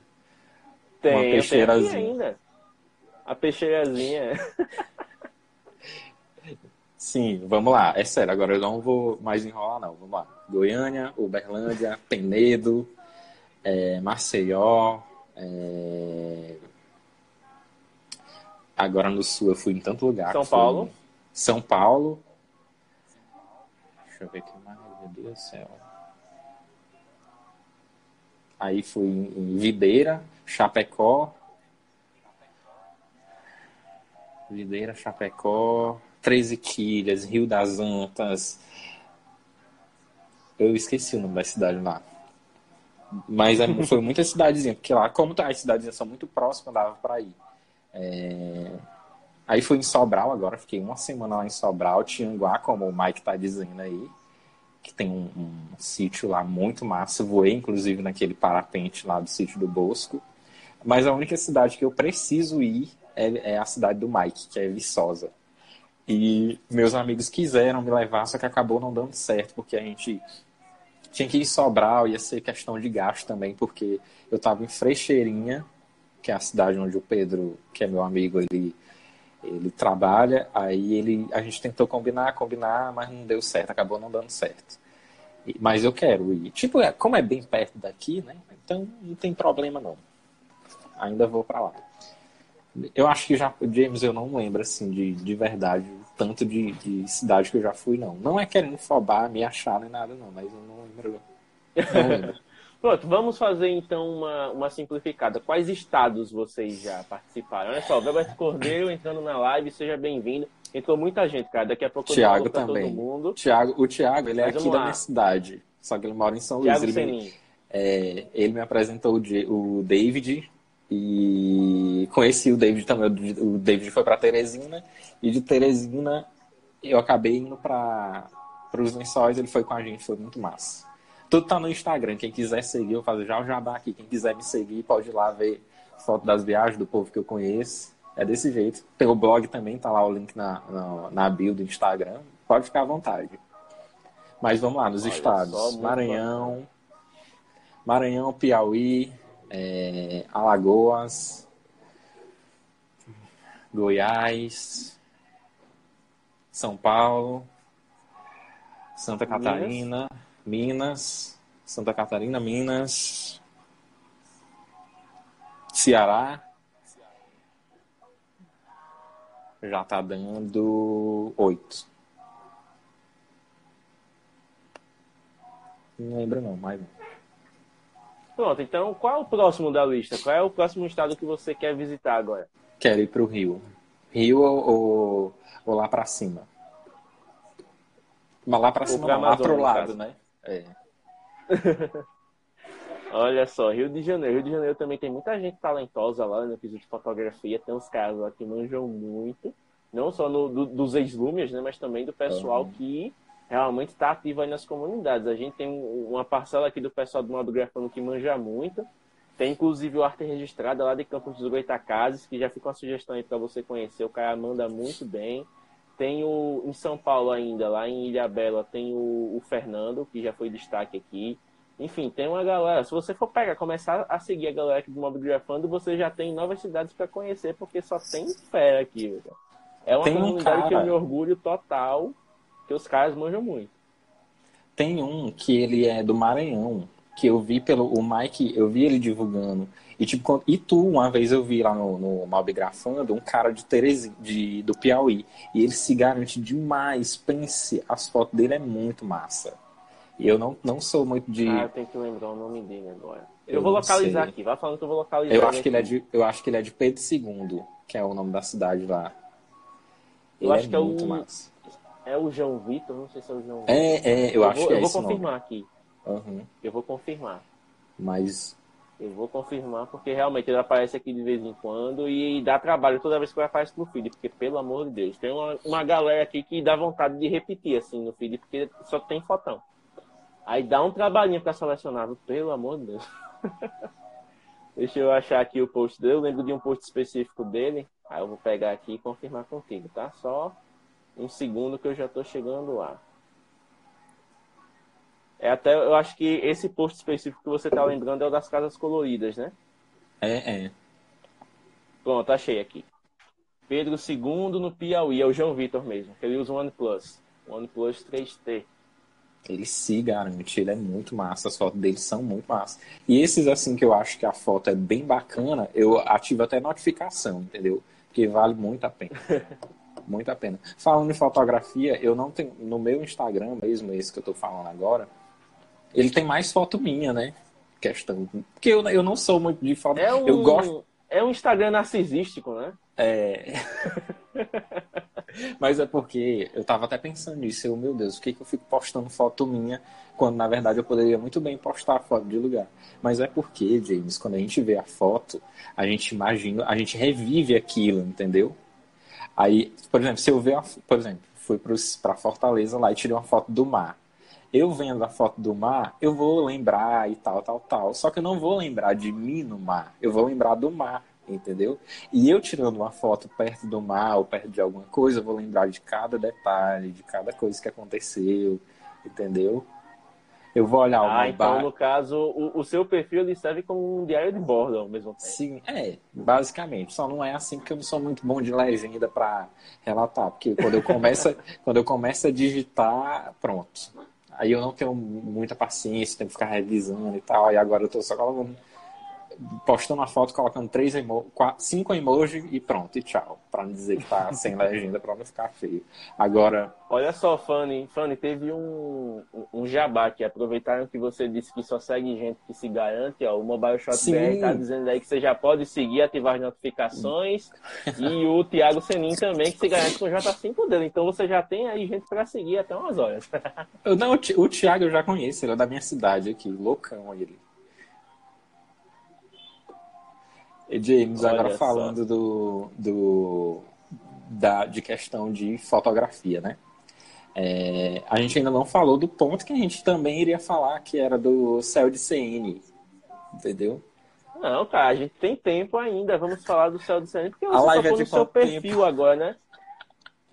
Tem, Uma peixeirazinha. ainda. A peixeirazinha. <laughs> Sim, vamos lá. É sério, agora eu não vou mais enrolar, não. Vamos lá. Goiânia, Uberlândia, Penedo, é, Maceió. É... Agora no sul eu fui em tanto lugar. São Paulo. São Paulo. Deixa eu ver aqui mais, meu Deus do céu. Aí fui em Videira, Chapecó. Videira, Chapecó. 13 Quilhas, Rio das Antas. Eu esqueci o nome da cidade lá. Mas é, foi muita cidadezinha, porque lá, como as cidadezinhas são muito próximas, dava para ir. É... Aí fui em Sobral agora, fiquei uma semana lá em Sobral, Tianguá, como o Mike tá dizendo aí, que tem um, um sítio lá muito massa. Voei, inclusive, naquele parapente lá do sítio do Bosco. Mas a única cidade que eu preciso ir é, é a cidade do Mike, que é Viçosa. E meus amigos quiseram me levar, só que acabou não dando certo, porque a gente tinha que ir Sobral, ia ser questão de gasto também, porque eu estava em Frecheirinha, que é a cidade onde o Pedro, que é meu amigo, ele, ele trabalha. Aí ele, a gente tentou combinar, combinar, mas não deu certo, acabou não dando certo. Mas eu quero ir. Tipo, é, como é bem perto daqui, né? Então não tem problema não. Ainda vou para lá. Eu acho que já, James, eu não lembro, assim, de, de verdade, tanto de, de cidade que eu já fui, não. Não é querendo fobar, me achar nem nada, não, mas eu não lembro. Não lembro. <laughs> Pronto, vamos fazer então uma, uma simplificada. Quais estados vocês já participaram? Olha só, Roberto Cordeiro entrando na live, seja bem-vindo. Entrou muita gente, cara. Daqui a pouco eu Thiago também. todo mundo. Thiago, o Thiago, ele é aqui da minha cidade. Só que ele mora em São Luís. Ele me, é, ele me apresentou o, o David, e conheci o David também. O David foi para Teresina e de Teresina eu acabei indo para os lençóis. Ele foi com a gente, foi muito massa. Tudo tá no Instagram. Quem quiser seguir, eu faço já o jabá aqui. Quem quiser me seguir, pode ir lá ver foto das viagens do povo que eu conheço. É desse jeito. Tem o blog também, tá lá o link na, na, na bio do Instagram. Pode ficar à vontade. Mas vamos lá, nos Olha estados. Só, Maranhão, Maranhão, Piauí, é, Alagoas, Goiás, São Paulo, Santa Catarina, Minas, Minas Santa Catarina, Minas, Ceará. Já tá dando oito. Não lembro não, mais um. Pronto, então qual é o próximo da lista? Qual é o próximo estado que você quer visitar agora? Quero ir para o Rio. Rio ou, ou, lá para cima? Mas lá para cima, lá para o lado, né? É. <laughs> Olha só, Rio de Janeiro. Rio de Janeiro também tem muita gente talentosa lá no quesito de fotografia. Tem uns caras lá que manjam muito. Não só no, do, dos ex-lumias, né? Mas também do pessoal uhum. que realmente está ativo aí nas comunidades. A gente tem uma parcela aqui do pessoal do modo grafano que manja muito. Tem inclusive o arte registrada lá de Campos dos Goitacazes, que já fica uma sugestão aí para você conhecer. O cara manda muito bem. Tem o em São Paulo ainda, lá em Ilha Bela, tem o, o Fernando, que já foi destaque aqui. Enfim, tem uma galera. Se você for pegar, começar a seguir a galera aqui do Mob Grafando, você já tem novas cidades para conhecer, porque só tem fé aqui. É uma tem comunidade um cara... que eu me orgulho total que os caras manjam muito. Tem um que ele é do Maranhão, que eu vi pelo o Mike, eu vi ele divulgando. E tipo, e tu, uma vez eu vi lá no, no Malbigrafando um cara de Terezinha, de, do Piauí. E ele se garante demais. Pense, as fotos dele é muito massa. E eu não, não sou muito de. Ah, eu tenho que lembrar o nome dele agora. Eu, eu vou localizar aqui, vai falando que eu vou localizar. Eu acho, que ele é de, eu acho que ele é de Pedro II, que é o nome da cidade lá. Ele eu acho é que é o. Massa. É o João Vitor, não sei se é o João Vitor. É, é, eu, eu acho vou, que é Eu vou confirmar nome. aqui. Uhum. Eu vou confirmar. Mas. Eu vou confirmar, porque realmente ele aparece aqui de vez em quando e dá trabalho toda vez que ele aparece no feed, porque pelo amor de Deus, tem uma, uma galera aqui que dá vontade de repetir assim no feed, porque só tem fotão. Aí dá um trabalhinho para selecionar, pelo amor de Deus. <laughs> Deixa eu achar aqui o post dele, eu lembro de um post específico dele, aí eu vou pegar aqui e confirmar contigo, tá? Só um segundo que eu já tô chegando lá. É até, eu acho que esse post específico que você tá lembrando é o das casas coloridas, né? É, é. Pronto, achei aqui. Pedro II no Piauí, é o João Vitor mesmo, que ele usa o OnePlus. OnePlus 3T. Ele se garante, ele é muito massa, as fotos dele são muito massas. E esses, assim, que eu acho que a foto é bem bacana, eu ativo até notificação, entendeu? Porque vale muito a pena. <laughs> muito a pena. Falando em fotografia, eu não tenho. No meu Instagram mesmo, esse que eu tô falando agora, ele tem mais foto minha, né? Questão. Porque eu, eu não sou muito de foto. É um, eu gosto. É um Instagram narcisístico, né? É. <laughs> Mas é porque eu tava até pensando nisso. Eu, meu Deus, por que, que eu fico postando foto minha quando na verdade eu poderia muito bem postar foto de lugar? Mas é porque, James, quando a gente vê a foto, a gente imagina, a gente revive aquilo, entendeu? Aí, por exemplo, se eu ver, por exemplo, fui para Fortaleza lá e tirei uma foto do mar. Eu vendo a foto do mar, eu vou lembrar e tal, tal, tal. Só que eu não vou lembrar de mim no mar. Eu vou lembrar do mar entendeu? E eu tirando uma foto perto do mar ou perto de alguma coisa, eu vou lembrar de cada detalhe, de cada coisa que aconteceu, entendeu? Eu vou olhar o Ah, então no caso, o, o, seu perfil ele serve como um diário de bordo ao mesmo tempo. Sim, é, basicamente. Só não é assim porque eu não sou muito bom de legenda para relatar, porque quando eu começo, <laughs> quando eu começo a digitar, pronto. Aí eu não tenho muita paciência, tenho que ficar revisando e tal. Aí agora eu tô só colocando postando a foto, colocando três emo quatro, cinco emojis e pronto, e tchau. Pra não dizer que tá <laughs> sem legenda, pra não ficar feio. Agora. Olha só, Fanny, Fanny, teve um, um jabá que aproveitaram que você disse que só segue gente que se garante, ó. O Mobile Shot Sim. BR tá dizendo aí que você já pode seguir, ativar as notificações. e o Thiago Senin também, que se garante com o J5 dele. Então você já tem aí gente pra seguir até umas horas. não, o Thiago eu já conheço, ele é da minha cidade aqui, loucão ele. E James, Olha agora só. falando do, do da, de questão de fotografia, né? É, a gente ainda não falou do ponto que a gente também iria falar, que era do céu de CN, entendeu? Não, cara, a gente tem tempo ainda. Vamos falar do céu de CN, porque você a tá no seu perfil tempo. agora, né?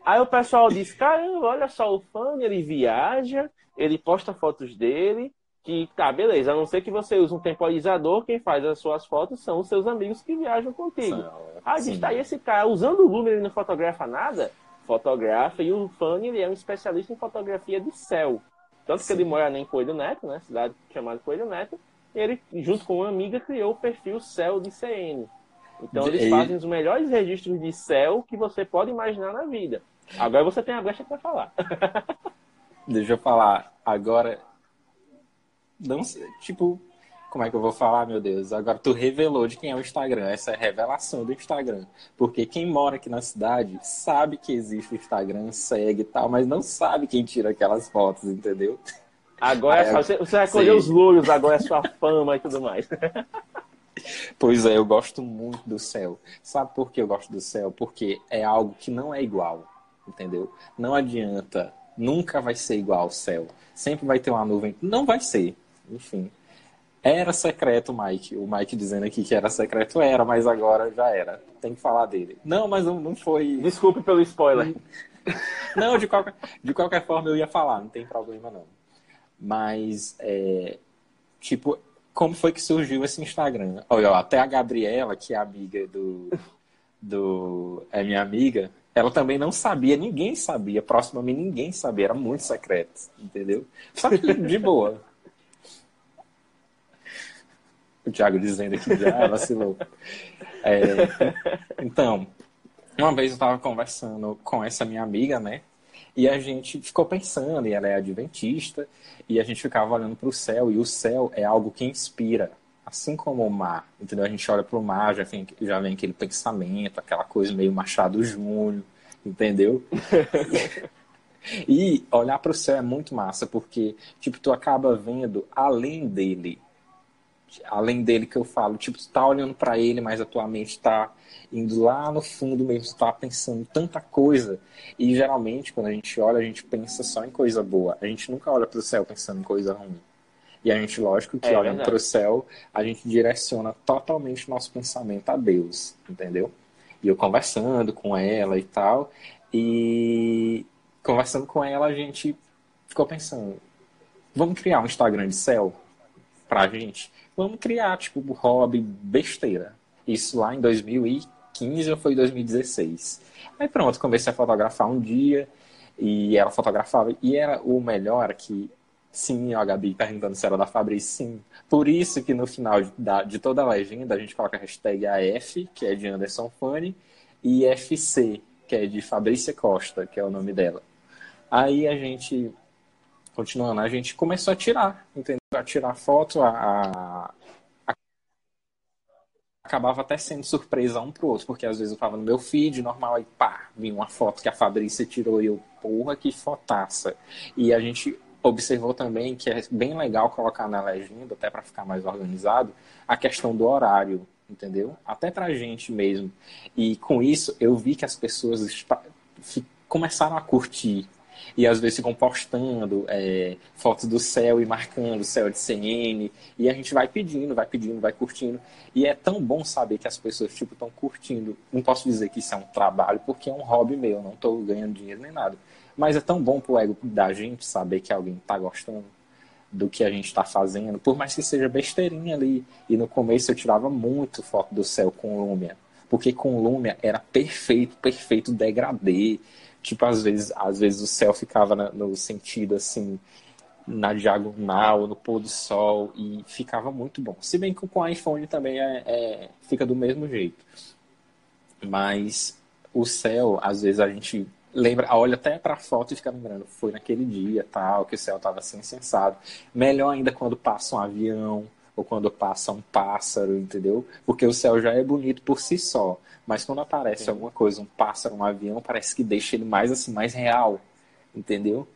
Aí o pessoal diz, caramba, olha só o fã, ele viaja, ele posta fotos dele, que tá, beleza, a não ser que você use um temporizador, quem faz as suas fotos são os seus amigos que viajam contigo. Sim, ah, diz, tá aí esse cara usando o Lumen, ele não fotografa nada? Fotografa, e o Fanny, ele é um especialista em fotografia de céu. Tanto Sim. que ele mora em Coelho Neto, né, cidade chamada Coelho Neto, e ele, junto com uma amiga, criou o perfil Céu de CN. Então eles fazem os melhores registros de céu que você pode imaginar na vida. Agora você tem a brecha para falar. <laughs> Deixa eu falar. Agora, não sei, tipo, como é que eu vou falar, meu Deus? Agora tu revelou de quem é o Instagram, essa é a revelação do Instagram. Porque quem mora aqui na cidade sabe que existe o Instagram, segue e tal, mas não sabe quem tira aquelas fotos, entendeu? Agora Aí, você, você vai colher os louros, agora é sua fama e tudo mais. Pois é, eu gosto muito do céu. Sabe por que eu gosto do céu? Porque é algo que não é igual, entendeu? Não adianta, nunca vai ser igual ao céu. Sempre vai ter uma nuvem. Não vai ser, enfim. Era secreto, Mike. O Mike dizendo aqui que era secreto, era, mas agora já era. Tem que falar dele. Não, mas não, não foi. Desculpe pelo spoiler. <laughs> Não, de qualquer, de qualquer forma eu ia falar, não tem problema não. Mas, é, tipo, como foi que surgiu esse Instagram? Olha, até a Gabriela, que é amiga do. do é minha amiga, ela também não sabia, ninguém sabia. Próximo a mim, ninguém sabia. Era muito secreto, entendeu? Só que de boa. O Thiago dizendo aqui já <laughs> vacilou. É, então, uma vez eu estava conversando com essa minha amiga, né? E a gente ficou pensando, e ela é adventista, e a gente ficava olhando para o céu, e o céu é algo que inspira, assim como o mar, entendeu? A gente olha para o mar, já vem, já vem aquele pensamento, aquela coisa meio Machado Júnior, entendeu? <laughs> e olhar para o céu é muito massa, porque, tipo, tu acaba vendo além dele, além dele que eu falo, tipo, tu tá olhando para ele, mas a tua mente tá indo lá no fundo mesmo, tu tá pensando tanta coisa. E geralmente, quando a gente olha, a gente pensa só em coisa boa. A gente nunca olha para o céu pensando em coisa ruim. E a gente, lógico, que é, olhando para o céu, a gente direciona totalmente nosso pensamento a Deus, entendeu? E eu conversando com ela e tal, e conversando com ela, a gente ficou pensando: vamos criar um Instagram de céu pra gente? Vamos criar, tipo, hobby besteira. Isso lá em 2015 ou foi 2016. Aí pronto, comecei a fotografar um dia e ela fotografava. E era o melhor que Sim, a Gabi perguntando se era da Fabrício, sim. Por isso que no final de, de toda a legenda a gente coloca a hashtag AF, que é de Anderson Fanny, e FC, que é de Fabrícia Costa, que é o nome dela. Aí a gente, continuando, a gente começou a tirar, entendeu? A tirar foto, a, a, acabava até sendo surpresa um pro outro, porque às vezes eu tava no meu feed normal e pá, vinha uma foto que a Fabrícia tirou e eu, porra, que fotaça. E a gente observou também que é bem legal colocar na legenda, até para ficar mais organizado, a questão do horário, entendeu? Até para a gente mesmo. E com isso eu vi que as pessoas começaram a curtir. E às vezes ficam postando é, fotos do céu e marcando o céu de CNN. E a gente vai pedindo, vai pedindo, vai curtindo. E é tão bom saber que as pessoas tipo estão curtindo. Não posso dizer que isso é um trabalho, porque é um hobby meu, não estou ganhando dinheiro nem nada. Mas é tão bom pro ego da gente saber que alguém tá gostando do que a gente está fazendo, por mais que seja besteirinha ali. E no começo eu tirava muito foto do céu com Lumia, porque com Lumia era perfeito, perfeito degradê. Tipo, às vezes, às vezes o céu ficava no sentido assim, na diagonal, no pôr do sol, e ficava muito bom. Se bem que com o iPhone também é, é, fica do mesmo jeito. Mas o céu, às vezes a gente lembra, olha até para a foto e fica lembrando, foi naquele dia, tal, que o céu estava assim sensado. Melhor ainda quando passa um avião ou quando passa um pássaro, entendeu? Porque o céu já é bonito por si só, mas quando aparece Sim. alguma coisa, um pássaro, um avião, parece que deixa ele mais assim, mais real, entendeu?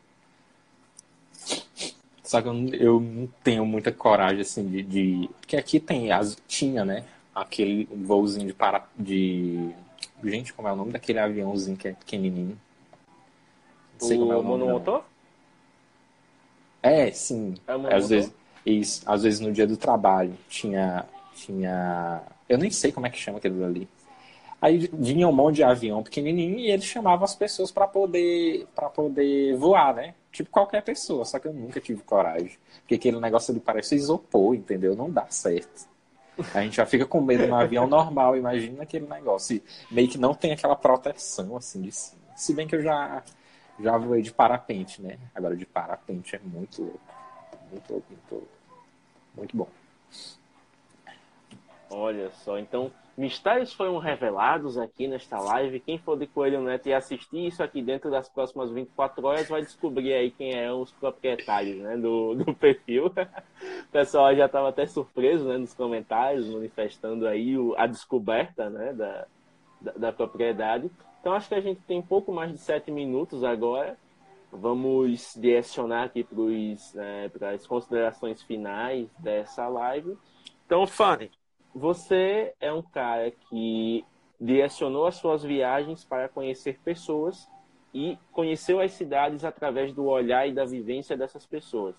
Só que eu, eu não tenho muita coragem assim de, de... porque aqui tem as tinha, né? Aquele voozinho de para de gente, como é o nome daquele aviãozinho que é pequenininho? Não sei o como é o nome. Monomotor? É, sim. É às vezes, isso, às vezes no dia do trabalho tinha, tinha. Eu nem sei como é que chama aquele ali. Aí vinha um monte de avião pequenininho e ele chamava as pessoas para poder para poder voar, né? Tipo qualquer pessoa, só que eu nunca tive coragem. Porque aquele negócio ali parece isopor, entendeu? Não dá certo. A gente já fica com medo no avião normal, imagina aquele negócio. E meio que não tem aquela proteção assim de cima. Se bem que eu já já voei de parapente, né? Agora de parapente é muito louco. Muito louco, muito louco. Muito bom. Olha só, então mistérios foram revelados aqui nesta live. Quem for de Coelho Neto e assistir isso aqui dentro das próximas 24 horas vai descobrir aí quem eram os proprietários né, do, <laughs> do perfil. <laughs> O pessoal já estava até surpreso né, nos comentários, manifestando aí o, a descoberta né, da, da, da propriedade. Então acho que a gente tem pouco mais de sete minutos agora. Vamos direcionar aqui para as considerações finais dessa live. Então, Fanny, você é um cara que direcionou as suas viagens para conhecer pessoas e conheceu as cidades através do olhar e da vivência dessas pessoas.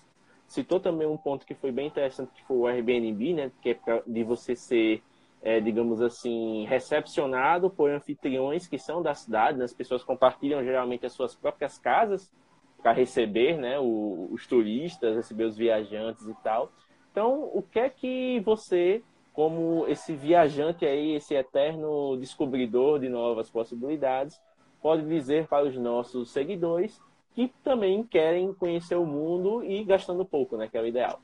Citou também um ponto que foi bem interessante, que foi o Airbnb, né? Que é de você ser é, digamos assim, recepcionado por anfitriões que são da cidade, né? as pessoas compartilham geralmente as suas próprias casas para receber né, o, os turistas, receber os viajantes e tal. Então, o que é que você, como esse viajante aí, esse eterno descobridor de novas possibilidades, pode dizer para os nossos seguidores que também querem conhecer o mundo e gastando pouco, né, que é o ideal?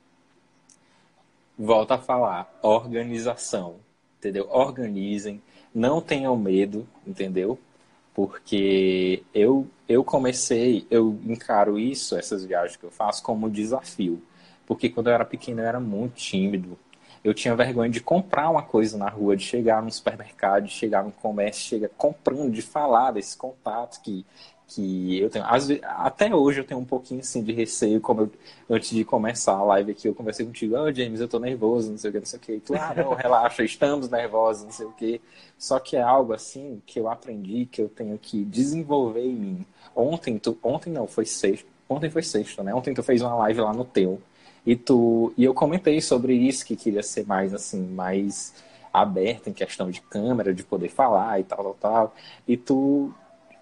Volta a falar, organização entendeu? Organizem, não tenham medo, entendeu? Porque eu, eu comecei, eu encaro isso, essas viagens que eu faço, como desafio. Porque quando eu era pequeno eu era muito tímido. Eu tinha vergonha de comprar uma coisa na rua, de chegar no supermercado, de chegar no comércio, chegar comprando, de falar desses contatos que que eu tenho, até hoje eu tenho um pouquinho assim de receio, como eu, antes de começar a live aqui, eu conversei contigo, oh, James, eu tô nervoso, não sei o que, não sei o que, tu, ah, não, <laughs> relaxa, estamos nervosos, não sei o que, só que é algo assim que eu aprendi, que eu tenho que desenvolver em mim. Ontem, tu, ontem não, foi sexta, ontem foi sexta, né, ontem tu fez uma live lá no teu, e tu, e eu comentei sobre isso, que queria ser mais assim, mais aberto em questão de câmera, de poder falar e tal, tal, tal, e tu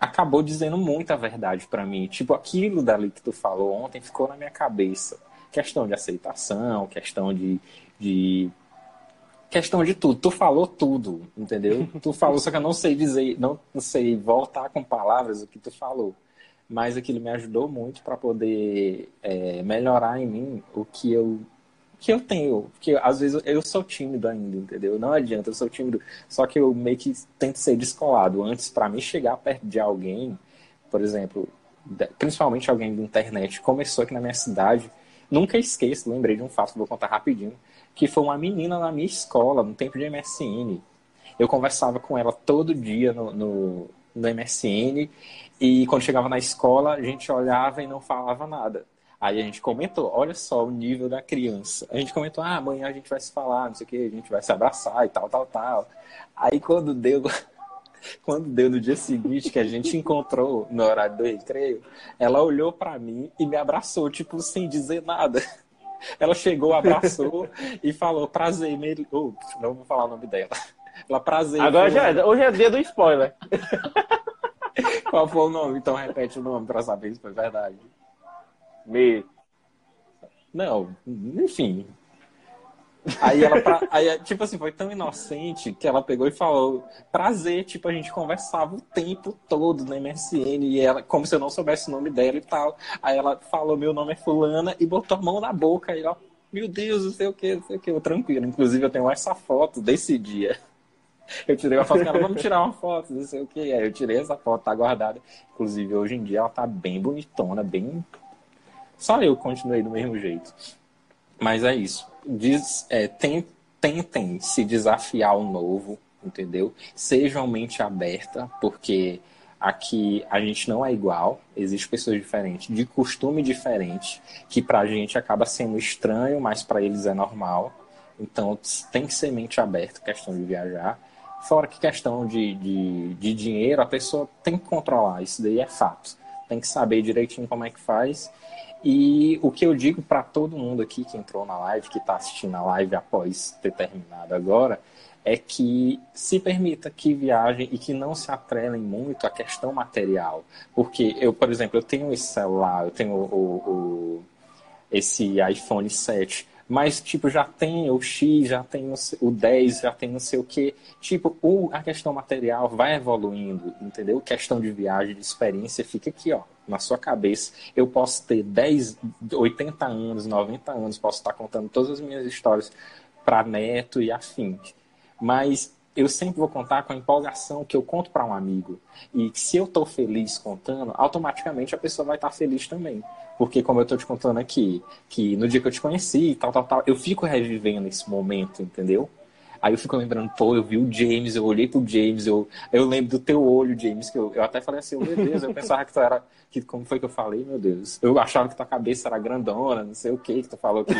acabou dizendo muita verdade para mim. Tipo, aquilo dali que tu falou ontem ficou na minha cabeça. Questão de aceitação, questão de, de questão de tudo. Tu falou tudo, entendeu? Tu <laughs> falou, só que eu não sei dizer, não, não sei voltar com palavras o que tu falou. Mas aquilo me ajudou muito para poder é, melhorar em mim o que eu que eu tenho. Porque às vezes eu sou tímido ainda, entendeu? Não adianta, eu sou tímido. Só que eu meio que tento ser descolado. Antes, para mim chegar perto de alguém, por exemplo, principalmente alguém da internet, começou aqui na minha cidade. Nunca esqueço, lembrei de um fato, vou contar rapidinho. Que foi uma menina na minha escola, no tempo de MSN. Eu conversava com ela todo dia no, no, no MSN. E quando chegava na escola, a gente olhava e não falava nada. Aí a gente comentou, olha só o nível da criança. A gente comentou, ah, amanhã a gente vai se falar, não sei o que, a gente vai se abraçar e tal, tal, tal. Aí quando deu, <laughs> quando deu no dia seguinte que a gente encontrou no horário do recreio, ela olhou para mim e me abraçou, tipo, sem dizer nada. Ela chegou, abraçou e falou, prazer, Meri... Oh, não vou falar o nome dela. Ela, prazer. Agora já é, hoje é dia do spoiler. <laughs> Qual foi o nome? Então repete o nome para saber se foi verdade. Me. Não, enfim. Aí ela, <laughs> aí, tipo assim, foi tão inocente que ela pegou e falou, prazer, tipo, a gente conversava o tempo todo no MSN, e ela, como se eu não soubesse o nome dela e tal. Aí ela falou, meu nome é fulana, e botou a mão na boca, e ela, meu Deus, não sei o que, não sei o que, eu tranquilo. Inclusive, eu tenho essa foto desse dia. <laughs> Eu tirei uma foto, ela, vamos tirar uma foto, não sei o que. Aí eu tirei essa foto, tá guardada. Inclusive, hoje em dia ela tá bem bonitona, bem só eu continuei do mesmo jeito. Mas é isso. Diz, é, tem, tentem se desafiar ao novo, entendeu? Sejam mente aberta, porque aqui a gente não é igual, existem pessoas diferentes, de costume diferente, que pra gente acaba sendo estranho, mas para eles é normal. Então tem que ser mente aberta, questão de viajar. Fora que questão de, de, de dinheiro, a pessoa tem que controlar, isso daí é fato. Tem que saber direitinho como é que faz e o que eu digo para todo mundo aqui que entrou na live, que está assistindo a live após ter terminado agora, é que se permita que viajem e que não se atrelem muito à questão material. Porque eu, por exemplo, eu tenho esse celular, eu tenho o, o esse iPhone 7, mas tipo já tem o X, já tem o 10, já tem não sei o que. Tipo, o, a questão material vai evoluindo, entendeu? Questão de viagem, de experiência, fica aqui, ó na sua cabeça. Eu posso ter 10, 80 anos, 90 anos, posso estar contando todas as minhas histórias para neto e afins. Mas eu sempre vou contar com a empolgação que eu conto para um amigo. E se eu estou feliz contando, automaticamente a pessoa vai estar feliz também. Porque, como eu estou te contando aqui, que no dia que eu te conheci, tal, tal, tal, eu fico revivendo esse momento, entendeu? Aí eu fico lembrando, pô, eu vi o James, eu olhei pro James, eu, eu lembro do teu olho, James, que eu, eu até falei assim, meu Deus, eu pensava que tu era. Que, como foi que eu falei, meu Deus? Eu achava que tua cabeça era grandona, não sei o que que tu falou que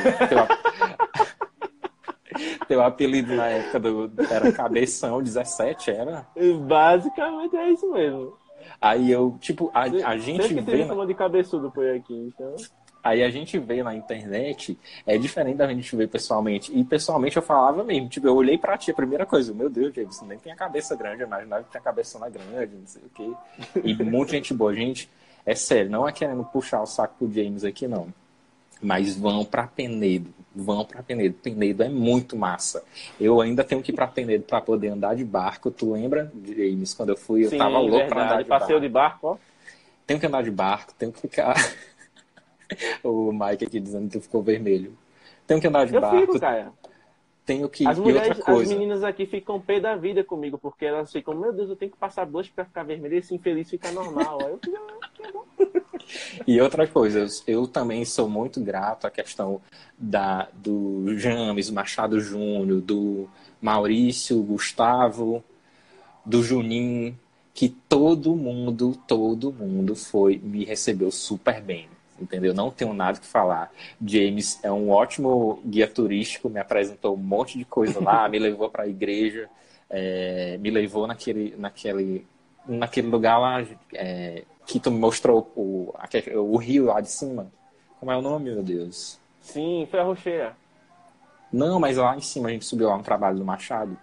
<laughs> teu apelido na época do, era Cabeção 17, era? Basicamente é isso mesmo. Aí eu, tipo, a, a gente Sempre vê. Na... de cabeçudo por aqui, então. Aí a gente vê na internet, é diferente da gente ver pessoalmente. E pessoalmente eu falava mesmo, tipo, eu olhei pra ti, a primeira coisa, meu Deus, James, nem tem a cabeça grande, eu imaginava que tem a cabeça na grande, não sei o quê. E muita gente boa. Gente, é sério, não é querendo puxar o saco pro James aqui, não. Mas vão pra Penedo, vão pra Penedo. Penedo é muito massa. Eu ainda tenho que ir pra Penedo pra poder andar de barco. Tu lembra, James, quando eu fui, eu Sim, tava louco pra andar de Passeio barco. de barco, ó. Tenho que andar de barco, tenho que ficar. <laughs> o Mike aqui dizendo que ficou vermelho. Tenho que andar de eu barco. Fico, cara. tenho que As e mulheres, outra coisa. as meninas aqui ficam pé da vida comigo, porque elas ficam, meu Deus, eu tenho que passar blush pra ficar vermelho, esse infeliz fica normal. Aí eu fico, ah, que bom. E outra coisa, eu, eu também sou muito grato à questão da, do James Machado Júnior, do Maurício, Gustavo, do Juninho, que todo mundo, todo mundo foi, me recebeu super bem. Entendeu? Não tenho nada que falar. James é um ótimo guia turístico, me apresentou um monte de coisa lá, <laughs> me levou para a igreja, é, me levou naquele, naquele, naquele lugar lá é, que tu me mostrou o, o rio lá de cima. Como é o nome, meu Deus? Sim, foi a rocheira. Não, mas lá em cima a gente subiu lá no trabalho do Machado.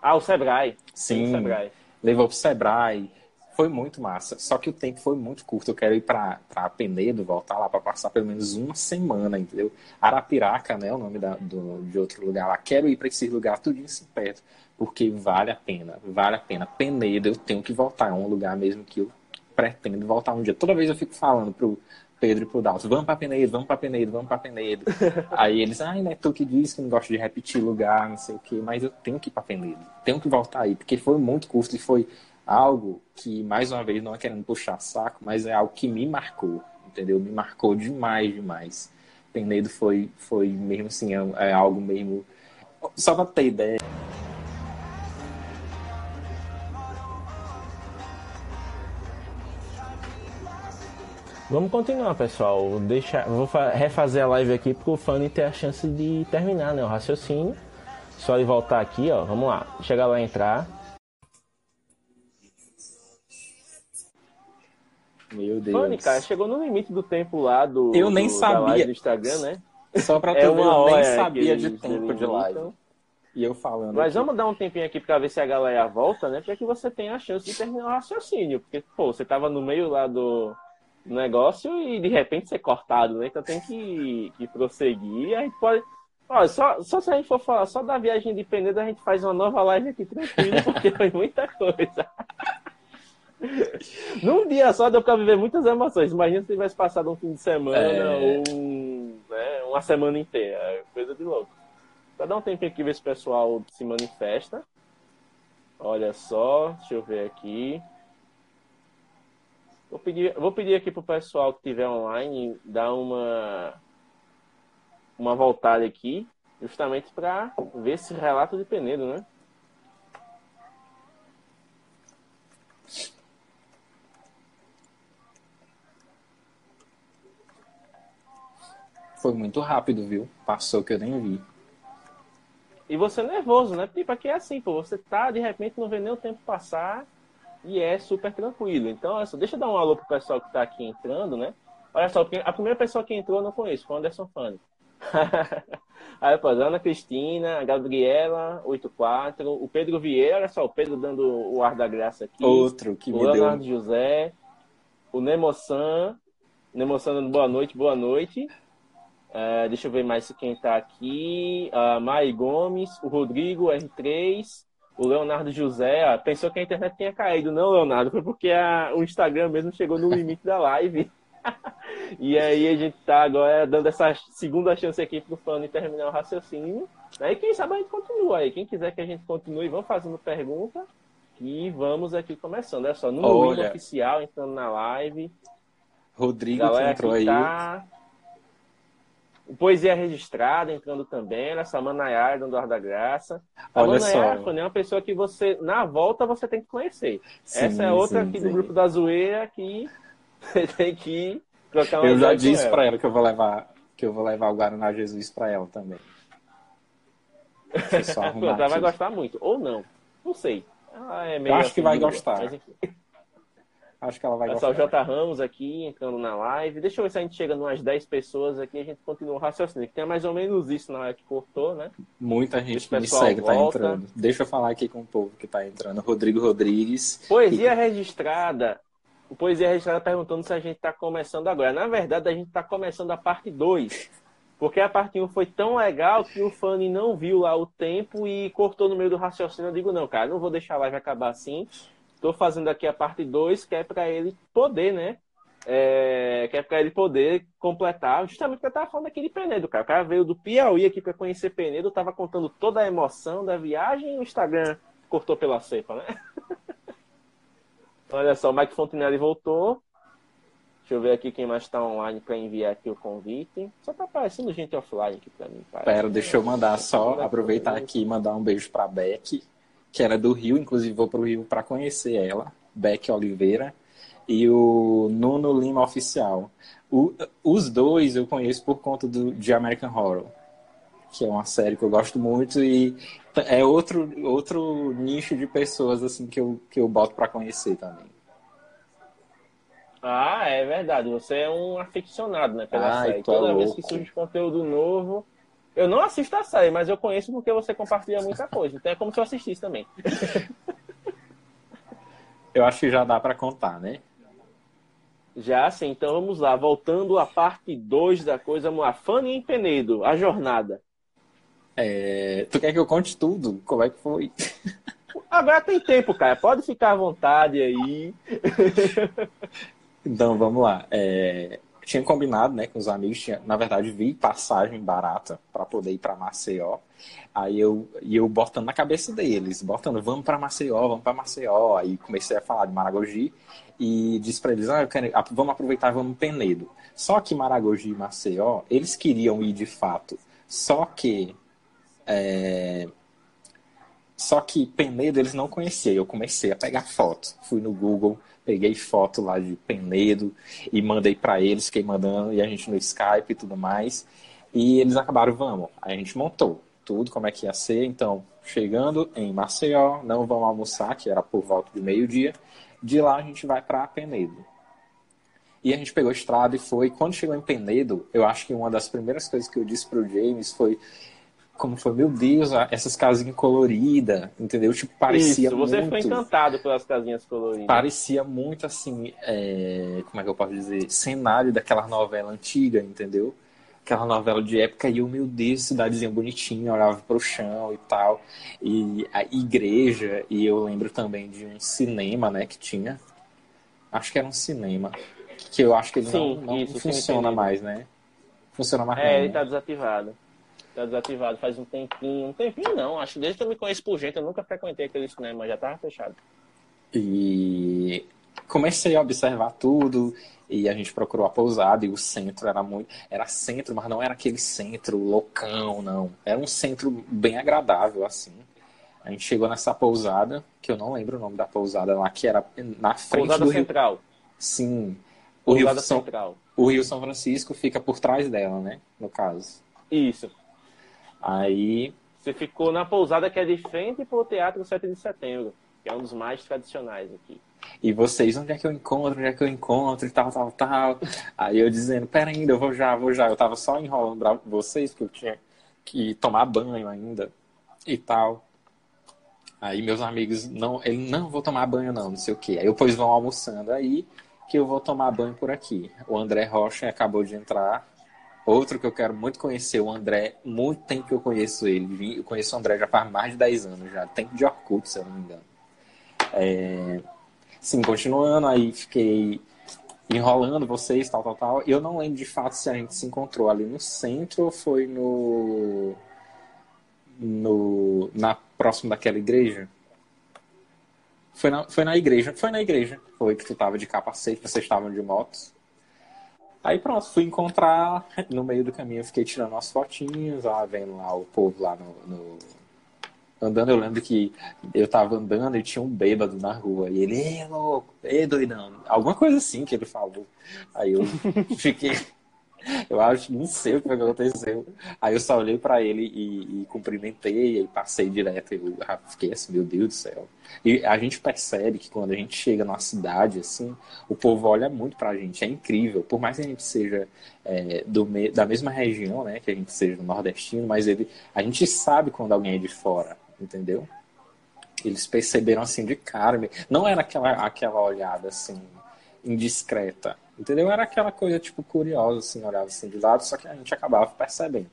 Ah, o Sebrae. Sim. O Sebrae. levou pro Sebrae. Foi muito massa. Só que o tempo foi muito curto. Eu quero ir pra, pra Penedo, voltar lá pra passar pelo menos uma semana, entendeu? Arapiraca, né? O nome da, do, de outro lugar lá. Quero ir pra esse lugar tudo assim perto. Porque vale a pena. Vale a pena. Penedo, eu tenho que voltar. É um lugar mesmo que eu pretendo voltar um dia. Toda vez eu fico falando pro Pedro e pro Dalton, vamos pra Penedo, vamos pra Penedo, vamos pra Penedo. <laughs> Aí eles, ai, né, tu que diz que não gosta de repetir lugar, não sei o quê, mas eu tenho que ir pra Penedo, tenho que voltar aí, porque foi muito curto e foi algo que, mais uma vez, não é querendo puxar saco, mas é algo que me marcou, entendeu? Me marcou demais, demais. Penedo foi, foi mesmo assim, é, é algo mesmo... Só pra ter ideia, Vamos continuar, pessoal. Deixa, vou fa- refazer a live aqui porque o Fanny tem a chance de terminar, né? O raciocínio. Só ele voltar aqui, ó. Vamos lá. Chegar lá e entrar. meu Deus. Fanny, cara, chegou no limite do tempo lá do, Eu nem do- sabia. live do Instagram, né? Só pra <laughs> tu É uma eu hora nem que sabia de tempo de live. E eu falando Mas aqui. vamos dar um tempinho aqui pra ver se a galera volta, né? Pra que você tenha a chance de terminar o raciocínio. Porque, pô, você tava no meio lá do negócio e de repente ser cortado, né? Então tem que, que prosseguir. A gente pode. Olha, só, só se a gente for falar só da viagem de Penedo, a gente faz uma nova live aqui tranquilo, <laughs> porque foi muita coisa. <laughs> Num dia só deu pra viver muitas emoções. Imagina se tivesse passado um fim de semana É. ou um, né, uma semana inteira. É Coisa de louco. Pra dar um tempinho aqui ver se o pessoal se manifesta. Olha só, deixa eu ver aqui. Vou pedir, vou pedir aqui pro pessoal que estiver online dar uma uma voltada aqui, justamente para ver esse relato de Penedo, né? Foi muito rápido, viu? Passou que eu nem vi. E você é nervoso, né? Tipo, aqui é assim, pô, você tá, de repente, não vê nem o tempo passar e é super tranquilo. Então, olha só, deixa eu dar um alô pro pessoal que tá aqui entrando, né? Olha só, a primeira pessoa que entrou eu não conheço, foi o Anderson Fani. <laughs> Aí, a Ana Cristina, a Gabriela, 84, o Pedro Vieira, olha só, o Pedro dando o ar da graça aqui. Outro que o me Leonardo deu. José, o Nemosan, Nemosan dando boa noite, boa noite. É, deixa eu ver mais quem tá aqui. A Mai Gomes, o Rodrigo R3, o Leonardo José. Ah, pensou que a internet tinha caído. Não, Leonardo, foi porque a- o Instagram mesmo chegou no limite da live. <laughs> e aí a gente tá agora dando essa segunda chance aqui pro Fano terminar o raciocínio. Aí quem sabe a gente continua aí. Quem quiser que a gente continue, vamos fazendo pergunta. E vamos aqui começando. Olha só, no Olha. Oficial entrando na live. Rodrigo que entrou que aí. O Poesia Registrada entrando também, olha só, a Manayara dando ar da graça. A Olha Manayara só. é uma pessoa que você, na volta, você tem que conhecer. Sim, Essa é outra sim, aqui sim. do grupo da zoeira que <laughs> você tem que trocar uma Eu já disse ela. pra ela que eu vou levar que eu vou levar o Guaraná Jesus pra ela também. Eu <laughs> arrumar ela vai gostar muito. Ou não. Não sei. Ela é meio acho que assim, vai dura. gostar. Mas, enfim. Acho que ela vai Olha só, o gostar. J. Ramos aqui entrando na live. Deixa eu ver se a gente chega em umas 10 pessoas aqui e a gente continua o raciocínio. Que tem mais ou menos isso na hora que cortou, né? Muita gente me pessoal segue tá volta. entrando. Deixa eu falar aqui com o povo que tá entrando. Rodrigo Rodrigues. Poesia registrada. O Poesia registrada perguntando se a gente está começando agora. Na verdade, a gente está começando a parte 2. Porque a parte 1 foi tão legal que o Fanny não viu lá o tempo e cortou no meio do raciocínio. Eu digo, não, cara, não vou deixar a live acabar assim. Estou fazendo aqui a parte 2, que é para ele poder, né? é, que é para ele poder completar, justamente porque eu tava falando aqui de Penedo, cara. O cara veio do Piauí aqui para conhecer Penedo, tava contando toda a emoção da viagem e o Instagram cortou pela cepa, né? <laughs> Olha só, o Mike Fontenelle voltou. Deixa eu ver aqui quem mais está online para enviar aqui o convite. Só tá aparecendo gente offline aqui para mim. Parece. Pera, deixa eu mandar só, aproveitar aqui e mandar um beijo para Beck, que era do Rio, inclusive vou para o Rio para conhecer ela, Beck Oliveira e o Nuno Lima Oficial. O, os dois eu conheço por conta do, de American Horror, que é uma série que eu gosto muito e é outro, outro nicho de pessoas assim que eu, que eu boto para conhecer também. Ah, é verdade. Você é um aficionado, né, pela Ai, série. Toda louco. vez que surge conteúdo novo, eu não assisto a série, mas eu conheço porque você compartilha muita coisa. Então é como se eu assistisse também. eu acho que já dá para contar, né? Já sim, então vamos lá. Voltando à parte 2 da coisa, vamos lá. Fanny em Penedo, a jornada. É... Tu quer que eu conte tudo? Como é que foi? Agora tem tempo, cara. Pode ficar à vontade aí. então, vamos lá. É... Tinha combinado né, com os amigos, tinha, na verdade, vi passagem barata para poder ir para Maceió. Aí eu, e eu botando na cabeça deles, botando, vamos para Maceió, vamos para Maceió. Aí comecei a falar de Maragogi e disse para eles, ah, quero, vamos aproveitar, vamos Penedo. Só que Maragogi e Maceió, eles queriam ir de fato. Só que é... Só que Penedo eles não conheciam. Eu comecei a pegar foto. Fui no Google, peguei foto lá de Penedo e mandei para eles, fiquei mandando e a gente no Skype e tudo mais. E eles acabaram, vamos. Aí a gente montou tudo, como é que ia ser. Então, chegando em Maceió, não vamos almoçar, que era por volta de meio-dia. De lá a gente vai para Penedo. E a gente pegou a estrada e foi. Quando chegou em Penedo, eu acho que uma das primeiras coisas que eu disse pro James foi como foi, meu Deus, essas casinhas coloridas, entendeu? Tipo, parecia Isso, você muito... foi encantado pelas casinhas coloridas. Parecia muito, assim, é... como é que eu posso dizer? Cenário daquela novela antiga, entendeu? Aquela novela de época, e eu, meu Deus, cidadezinha bonitinha, olhava pro chão e tal. E a igreja, e eu lembro também de um cinema, né, que tinha. Acho que era um cinema. Que eu acho que ele sim, não, não isso, funciona mais, né? Funciona mais É, não, ele tá desativado. Tá desativado faz um tempinho. Um tempinho não, acho desde que eu me conheço por gente, eu nunca frequentei aquele cinema, já tava fechado. E comecei a observar tudo e a gente procurou a pousada e o centro era muito era centro mas não era aquele centro loucão não. Era um centro bem agradável assim. A gente chegou nessa pousada que eu não lembro o nome da pousada lá que era na frente pousada do central. Rio... sim. O pousada Rio central. São... o Rio São Francisco fica por trás dela né no caso. Isso Aí. Você ficou na pousada que é de frente para o Teatro 7 de Setembro, que é um dos mais tradicionais aqui. E vocês, onde é que eu encontro, onde é que eu encontro e tal, tal, tal. Aí eu dizendo, pera ainda, eu vou já, vou já. Eu tava só enrolando vocês, porque eu tinha que tomar banho ainda e tal. Aí meus amigos, não, ele, não vou tomar banho não, não sei o quê. Aí depois vão almoçando aí, que eu vou tomar banho por aqui. O André Rocha acabou de entrar, Outro que eu quero muito conhecer, o André, muito tempo que eu conheço ele. Eu conheço o André já faz mais de 10 anos já. Tempo de Orkut, se eu não me engano. É... Sim, continuando, aí fiquei enrolando vocês, tal, tal, tal. Eu não lembro de fato se a gente se encontrou ali no centro ou foi no. no na próximo daquela igreja. Foi na, foi na igreja. Foi na igreja. Foi que tu tava de capacete, vocês estavam de motos. Aí pronto, fui encontrar no meio do caminho, eu fiquei tirando umas fotinhas, lá, vendo lá o povo lá no, no... Andando, eu lembro que eu tava andando e tinha um bêbado na rua. E ele, ei, louco, ei, doidão. Alguma coisa assim que ele falou. Aí eu <laughs> fiquei, eu acho, não sei o que aconteceu. Aí eu só olhei para ele e, e, cumprimentei e passei direto. Eu fiquei assim, meu Deus do céu. E a gente percebe que quando a gente chega numa cidade, assim, o povo olha muito pra gente. É incrível. Por mais que a gente seja é, do, da mesma região, né, que a gente seja nordestino, mas ele, a gente sabe quando alguém é de fora, entendeu? Eles perceberam assim de cara. Não era aquela, aquela olhada assim indiscreta Entendeu? Era aquela coisa, tipo, curiosa, assim, olhava assim de lado, só que a gente acabava percebendo.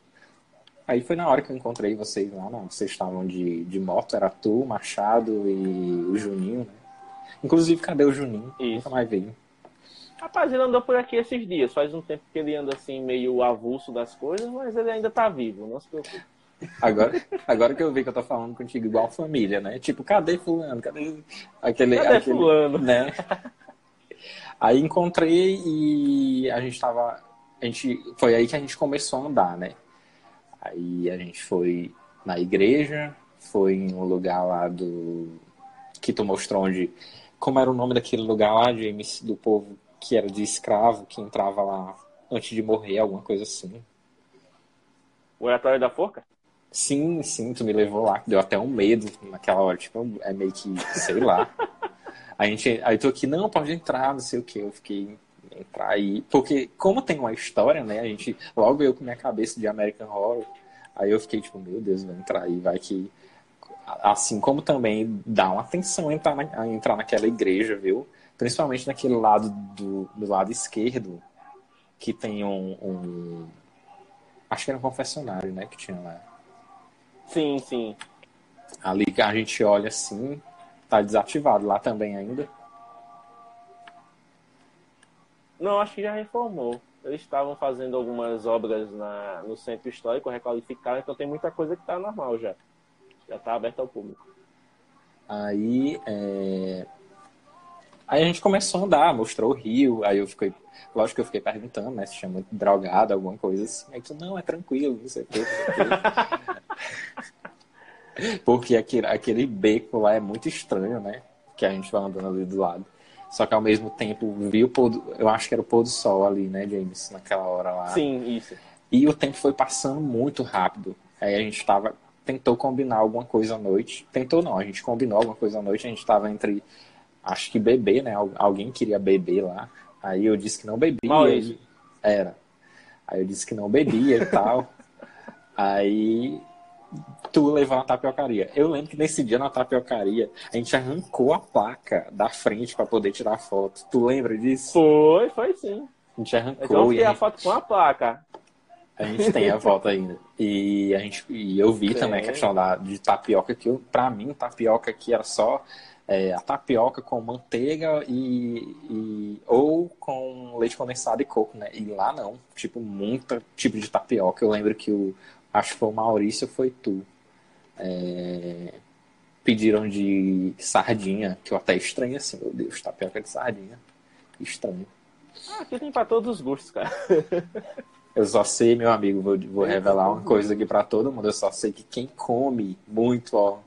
Aí foi na hora que eu encontrei vocês lá, não, vocês estavam de, de moto, era tu, Machado e o Juninho, né? Inclusive, cadê o Juninho? Isso. Nunca mais veio. Rapaz, ele andou por aqui esses dias. Faz um tempo que ele anda assim, meio avulso das coisas, mas ele ainda tá vivo, não se preocupe. Agora, agora que eu vi que eu tô falando contigo igual família, né? Tipo, cadê fulano? Cadê aquele. Cadê aquele, fulano? Né? <laughs> Aí encontrei e a gente tava. A gente, foi aí que a gente começou a andar, né? Aí a gente foi na igreja, foi em um lugar lá do. Que tu mostrou onde. Como era o nome daquele lugar lá, James, do povo que era de escravo, que entrava lá antes de morrer, alguma coisa assim. O oratório da forca? Sim, sim, tu me levou lá, deu até um medo naquela hora, tipo, é meio que, sei lá. <laughs> a gente, aí tu aqui, não, pode entrar, não sei o que, eu fiquei entrar aí, porque como tem uma história, né, a gente, logo eu com minha cabeça de American Horror, aí eu fiquei tipo, meu Deus, vou entrar aí, vai que, assim como também dá uma atenção entrar, na, entrar naquela igreja, viu, principalmente naquele lado do, do lado esquerdo, que tem um, um acho que era um confessionário, né, que tinha lá. Sim, sim. Ali que a gente olha assim, tá desativado lá também ainda. Não, acho que já reformou. Eles estavam fazendo algumas obras na, no centro histórico, requalificaram, então tem muita coisa que tá normal já. Já tá aberto ao público. Aí, é... aí a gente começou a andar, mostrou o rio, aí eu fiquei, lógico que eu fiquei perguntando, né, se tinha muito drogado, alguma coisa assim. Aí tu, não, é tranquilo, não sei o que, <laughs> <laughs> Porque aquele, aquele beco lá é muito estranho, né? Que a gente vai andando ali do lado. Só que ao mesmo tempo viu o pôr do, eu acho que era o pôr do sol ali, né, James, naquela hora lá. Sim, isso. E o tempo foi passando muito rápido. Aí a gente tava tentou combinar alguma coisa à noite. Tentou não, a gente combinou alguma coisa à noite, a gente tava entre acho que beber, né? Alguém queria beber lá. Aí eu disse que não bebia. Maurício. Era. Aí eu disse que não bebia e tal. <laughs> Aí tu levou na tapiocaria. Eu lembro que nesse dia na tapiocaria, a gente arrancou a placa da frente para poder tirar foto. Tu lembra disso? Foi, foi sim. A gente arrancou. Então eu e a, a foto com a placa. A gente tem a foto ainda. E, a gente, e eu vi também a questão da, de tapioca, que eu, pra mim, tapioca aqui era só é, a tapioca com manteiga e, e, ou com leite condensado e coco, né? E lá não, tipo, muito tipo de tapioca. Eu lembro que o, acho que foi o Maurício, foi tu. É, pediram de sardinha, que eu até estranho assim, meu Deus, tapioca de sardinha. Estranho. Ah, aqui tem pra todos os gostos, cara. <laughs> Eu só sei, meu amigo, vou, vou revelar uma coisa aqui para todo mundo. Eu só sei que quem come muito, ó.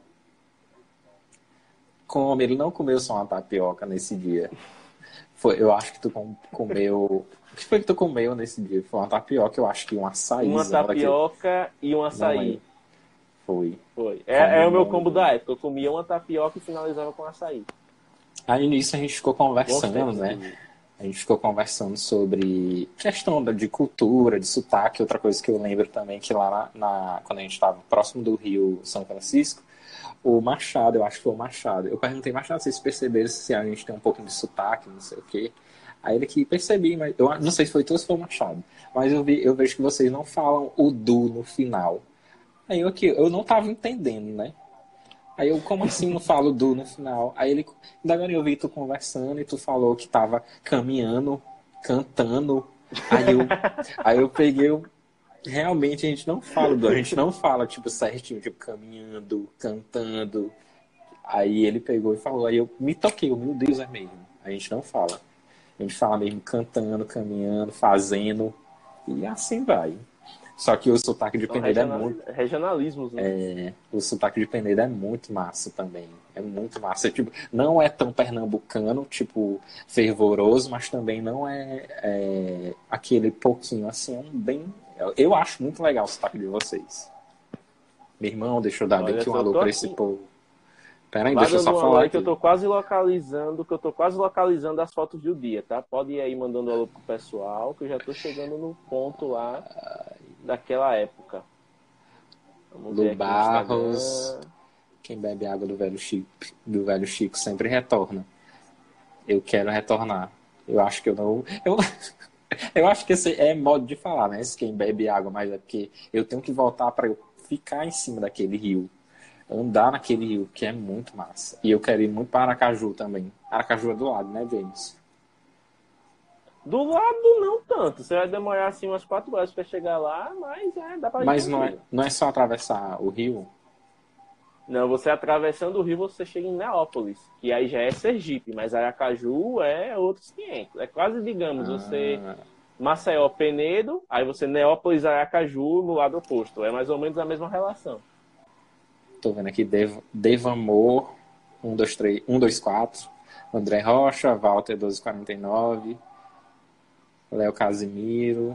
Come, ele não comeu só uma tapioca nesse dia. Foi, eu acho que tu comeu. O que foi que tu comeu nesse dia? Foi uma tapioca, eu acho que um açaí. Uma tapioca que... e um açaí. Foi. Foi. É, é o meu combo da época. Eu comia uma tapioca e finalizava com açaí. Aí nisso a gente ficou conversando, né? A gente ficou conversando sobre questão de cultura, de sotaque. Outra coisa que eu lembro também que lá na, na quando a gente estava próximo do Rio São Francisco, o Machado, eu acho que foi o Machado. Eu perguntei, Machado, vocês perceberam se a gente tem um pouco de sotaque, não sei o quê. Aí ele que percebi, mas eu não sei se foi tu ou se foi o Machado. Mas eu, vi, eu vejo que vocês não falam o do no final. Aí eu aqui, eu não tava entendendo, né? Aí eu, como assim não falo do no final? Aí ele, ainda agora eu vi tu conversando e tu falou que tava caminhando, cantando. Aí eu, <laughs> aí eu peguei, eu, realmente a gente não fala do, a gente não fala tipo certinho, tipo caminhando, cantando. Aí ele pegou e falou, aí eu me toquei, meu Deus, é mesmo. A gente não fala. A gente fala mesmo cantando, caminhando, fazendo. E assim vai. Só que o sotaque de Penedo é muito. Regionalismos, né? É, o sotaque de Penedo é muito massa também. É muito massa. tipo, não é tão pernambucano, tipo, fervoroso, mas também não é, é aquele pouquinho assim, é um bem. Eu acho muito legal o sotaque de vocês. Meu irmão, deixa eu dar bem que um alô pra esse povo. Pera aí, deixa eu só falar. Aqui. Que eu tô quase localizando, que eu tô quase localizando as fotos do dia, tá? Pode ir aí mandando alô pro pessoal, que eu já tô chegando no ponto lá daquela época. Vamos do Barros. Quem bebe água do velho Chico, do velho Chico sempre retorna. Eu quero retornar. Eu acho que eu não. Eu, <laughs> eu acho que esse é modo de falar, né? Esse quem bebe água, mas é porque eu tenho que voltar para eu ficar em cima daquele rio. Andar naquele rio, que é muito massa. E eu quero ir muito para Aracaju também. Aracaju é do lado, né, James? Do lado não tanto. Você vai demorar assim umas quatro horas para chegar lá, mas é, dá pra Mas não é, não é só atravessar o rio? Não, você atravessando o rio, você chega em Neópolis, que aí já é Sergipe, mas Aracaju é outros 500. É quase, digamos, ah. você Maceió, Penedo, aí você Neópolis, Aracaju no lado oposto. É mais ou menos a mesma relação. Tô vendo aqui Dev, Devamor, 124, André Rocha, Walter 1249, Léo Casimiro,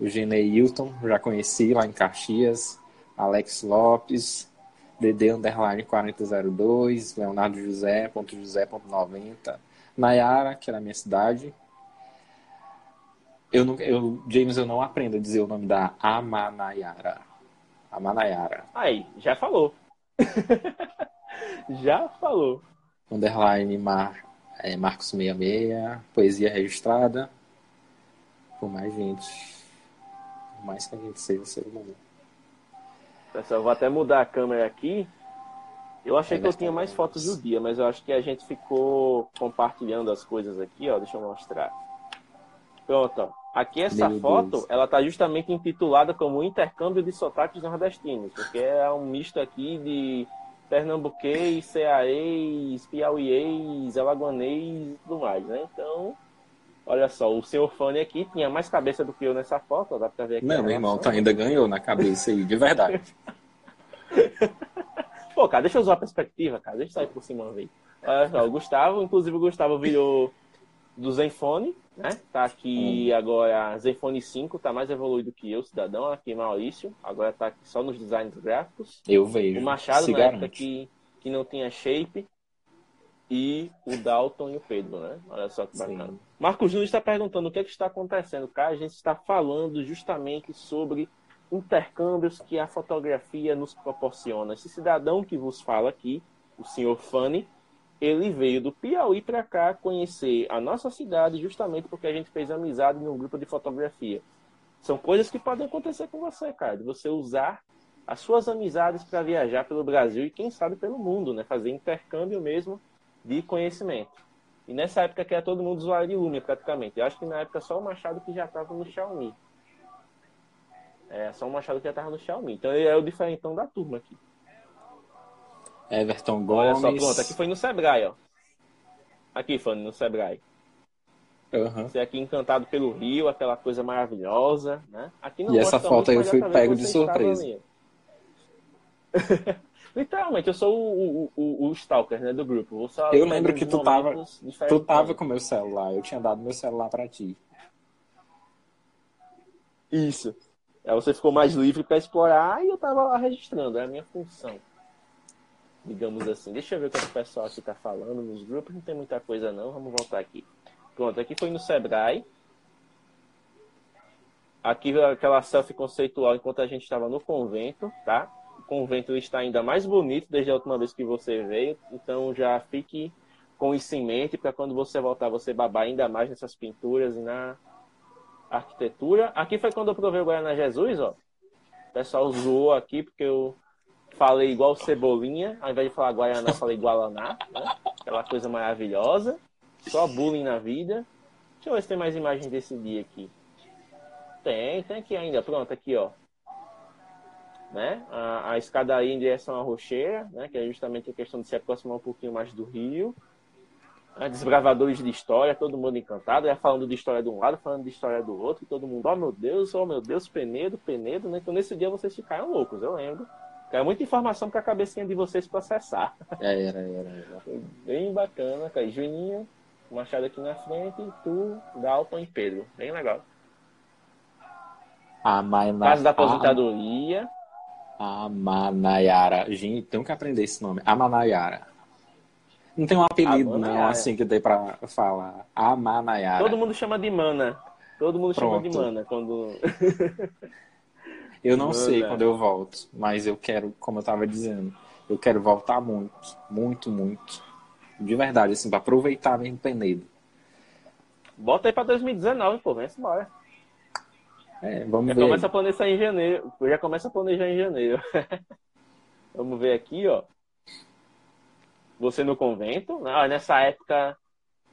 o Hilton, já conheci lá em Caxias, Alex Lopes, DD Underline 4002, Leonardo José, ponto José, ponto 90, Nayara, que é na minha cidade. Eu, não, eu, James, eu não aprendo a dizer o nome da Amanayara. Amanayara. Aí, já falou. <laughs> já falou. Underline Mar, é, Marcos 66, poesia registrada. Por mais gente. Por mais que a gente seja ser humano. Pessoal, vou até mudar a câmera aqui. Eu achei é que eu tinha mais fotos do dia, mas eu acho que a gente ficou compartilhando as coisas aqui, ó. Deixa eu mostrar. Pronto, ó. Aqui essa Meu foto, Deus. ela tá justamente intitulada como Intercâmbio de Sotaques Nordestinos, porque é um misto aqui de pernambuquês, cearês, piauiês, alagoanês e tudo mais, né? Então, olha só, o senhor Fone aqui tinha mais cabeça do que eu nessa foto, dá pra ver aqui. Não, meu irmão, tá, ainda ganhou na cabeça aí, de verdade. <laughs> Pô, cara, deixa eu usar a perspectiva, cara, deixa eu sair por cima uma vez. Olha só, o Gustavo, inclusive o Gustavo virou do Zenfone, né? Tá aqui hum. agora Zenfone 5, tá mais evoluído que eu, cidadão, aqui Maurício. Agora tá aqui só nos designs gráficos. Eu vejo. O Machado, na época que, que não tinha shape. E o Dalton e o Pedro, né? Olha só que bacana. Sim. Marcos Júnior está perguntando o que, é que está acontecendo. Cara, a gente está falando justamente sobre intercâmbios que a fotografia nos proporciona. Esse cidadão que vos fala aqui, o senhor Fanny, ele veio do Piauí para cá conhecer a nossa cidade justamente porque a gente fez amizade num grupo de fotografia. São coisas que podem acontecer com você, cara, de você usar as suas amizades para viajar pelo Brasil e quem sabe pelo mundo, né? Fazer intercâmbio mesmo de conhecimento. E nessa época que era todo mundo usuário de Lumia praticamente. Eu acho que na época só o Machado que já estava no Xiaomi. É, só o Machado que já estava no Xiaomi. Então ele é o diferentão da turma aqui. Everton Gomes. Olha só, pronto, aqui foi no Sebrae, ó. Aqui, Fanny, no Sebrae. Uhum. Você aqui encantado pelo rio, aquela coisa maravilhosa, né? Aqui não e essa foto aí eu fui pego de surpresa. <laughs> Literalmente, eu sou o, o, o, Stalker, né, do grupo. eu lembro que tu tava, tu tava com meu celular, eu tinha dado meu celular para ti. Isso. Aí você ficou mais livre para explorar e eu tava lá registrando, é a minha função digamos assim. Deixa eu ver o que o pessoal aqui está falando nos grupos. Não tem muita coisa não. Vamos voltar aqui. Pronto, aqui foi no Sebrae. Aqui aquela selfie conceitual enquanto a gente estava no convento, tá? O convento está ainda mais bonito desde a última vez que você veio. Então já fique com isso em mente para quando você voltar você babar ainda mais nessas pinturas e na arquitetura. Aqui foi quando eu provei o Guaraná Jesus, ó. O pessoal zoou aqui porque eu falei igual Cebolinha, ao invés de falar Guaraná, falei Gualaná, né? Aquela coisa maravilhosa. Só bullying na vida. Deixa eu ver se tem mais imagens desse dia aqui. Tem, tem aqui ainda. Pronto, aqui, ó. Né? A, a escadaria em direção à rocheira, né? Que é justamente a questão de se aproximar um pouquinho mais do rio. Né? Desbravadores de história, todo mundo encantado, já falando de história de um lado, falando de história do outro, todo mundo, oh meu Deus, oh meu Deus, Penedo, Penedo, né? Então nesse dia vocês ficaram loucos, eu lembro. É muita informação para a cabecinha de vocês processar. É, era, era, era. Bem bacana, cara. Juninho, Machado aqui na frente, tu, Dalton e Pedro. Bem legal. A Maina... Casa da aposentadoria. A Manayara. Gente, tem que aprender esse nome. A Manayara. Não tem um apelido, não, assim que dei pra falar. A Manayara. Todo mundo chama de Mana. Todo mundo Pronto. chama de Mana quando. <laughs> Eu não sei quando eu volto, mas eu quero, como eu tava dizendo, eu quero voltar muito, muito, muito. De verdade, assim, pra aproveitar mesmo Penedo. Bota aí pra 2019, pô, vem embora. É, vamos já ver. Começa a planejar em janeiro. Já começa a planejar em janeiro. <laughs> vamos ver aqui, ó. Você no convento. Ah, nessa época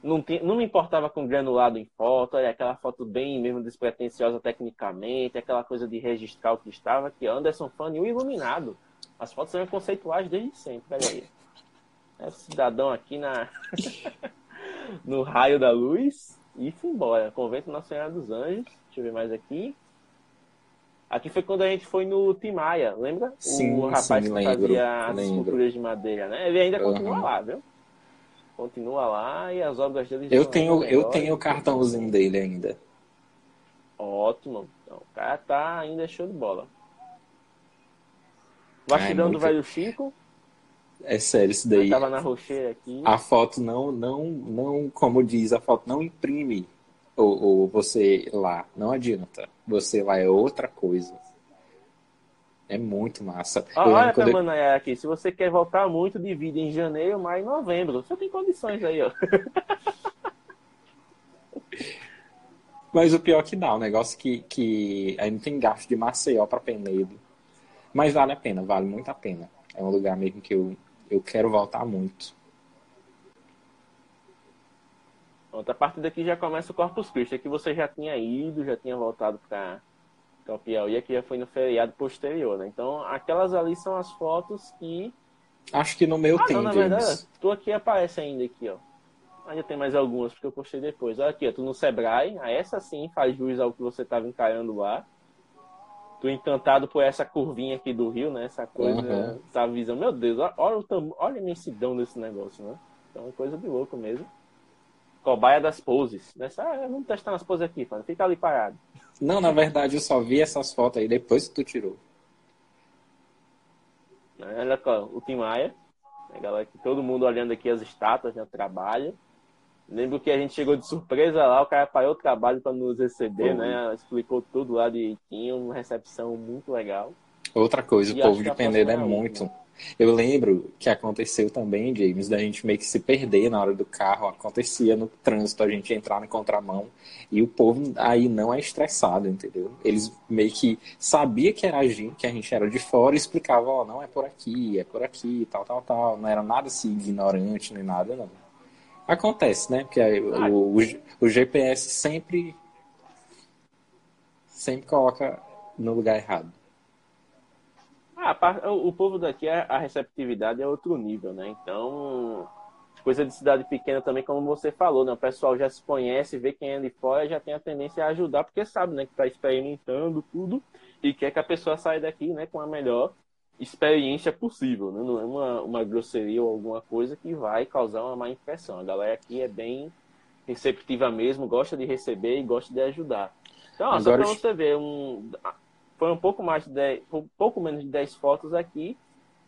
não, tinha, não me importava com granulado em foto, é aquela foto bem mesmo despretensiosa tecnicamente, aquela coisa de registrar o que estava, que Anderson Fani, o iluminado. As fotos são conceituais desde sempre, olha aí. É cidadão aqui na <laughs> no raio da luz e fui embora. Convento Nossa Senhora dos Anjos. Deixa eu ver mais aqui. Aqui foi quando a gente foi no Timaya, lembra? Sim, o rapaz sim, que lembro, fazia as lembro. esculturas de madeira, né? Ele ainda Uhum. continua lá, viu? Continua lá e as obras dele Eu tenho, eu tenho o cartãozinho dele ainda. Ótimo. Então, o cara tá ainda show de bola. Ai, do muito- velho Chico, É sério, isso daí. tava na rocheira aqui. A foto não, não, não, como diz, a foto não imprime o, o você lá. Não adianta. Você lá é outra coisa. É muito massa. Eu lembro olha quando Manaiá aqui. Se você quer voltar muito, divide em janeiro, maio e novembro. Você tem condições aí, ó. <laughs> Mas o pior que dá, o negócio que, que ainda tem gasto de Maceió para Penedo. Mas vale a pena, vale muito a pena. É um lugar mesmo que eu, eu quero voltar muito. Pronto, a partir daqui já começa o Corpus Christi. Aqui você já tinha ido, já tinha voltado para o Piauí, aqui já foi no feriado posterior, né? Então, aquelas ali são as fotos que... Acho que no meu Ah, tem, não, na James. verdade, tu aqui aparece ainda aqui, ó. Ainda tem mais algumas, porque eu postei depois. Olha aqui, ó, tu no Sebrae, a essa sim faz jus ao que você estava encarando lá. Tu encantado por essa curvinha aqui do rio, né? Essa coisa, Uhum. essa visão. Meu Deus, olha, o tam... olha a imensidão desse negócio, né? Então é coisa de louco mesmo. Cobaia das poses. Nessa, ah, vamos testar nas poses aqui, mano. Fica ali parado. Não, na verdade eu só vi essas fotos aí depois que tu tirou. Né? Olha aqui, ó, o Tim Maia. A galera aqui, todo mundo olhando aqui as estátuas, né? Trabalho. Lembro que a gente chegou de surpresa lá, o cara parou o trabalho para nos receber, né? Explicou tudo lá direitinho, uma recepção muito legal. Outra coisa, E o povo de que a Penedo é é muito. Eu lembro que aconteceu também, James, da gente meio que se perder na hora do carro. Acontecia no trânsito, a gente entrar na contramão. E o povo aí não é estressado, entendeu? Eles meio que sabia que era a gente, que a gente era de fora e explicavam, ó, não é por aqui, é por aqui, tal, tal, tal. Não era nada assim ignorante nem nada, não. Acontece, né? Porque aí Ah. o, o, o GPS sempre sempre coloca no lugar errado. Ah, o povo daqui, a receptividade é outro nível, né? Então, coisa de cidade pequena também, como você falou, né? O pessoal já se conhece, vê quem é de fora, já tem a tendência a ajudar, porque sabe, né? Que tá experimentando tudo e quer que a pessoa saia daqui, né? Com a melhor experiência possível, né? Não é uma, uma grosseria ou alguma coisa que vai causar uma má impressão. A galera aqui é bem receptiva mesmo, gosta de receber e gosta de ajudar. Então, ó, só Agora para os- você ver, um, foi um pouco mais de 10, um pouco menos de 10 fotos aqui,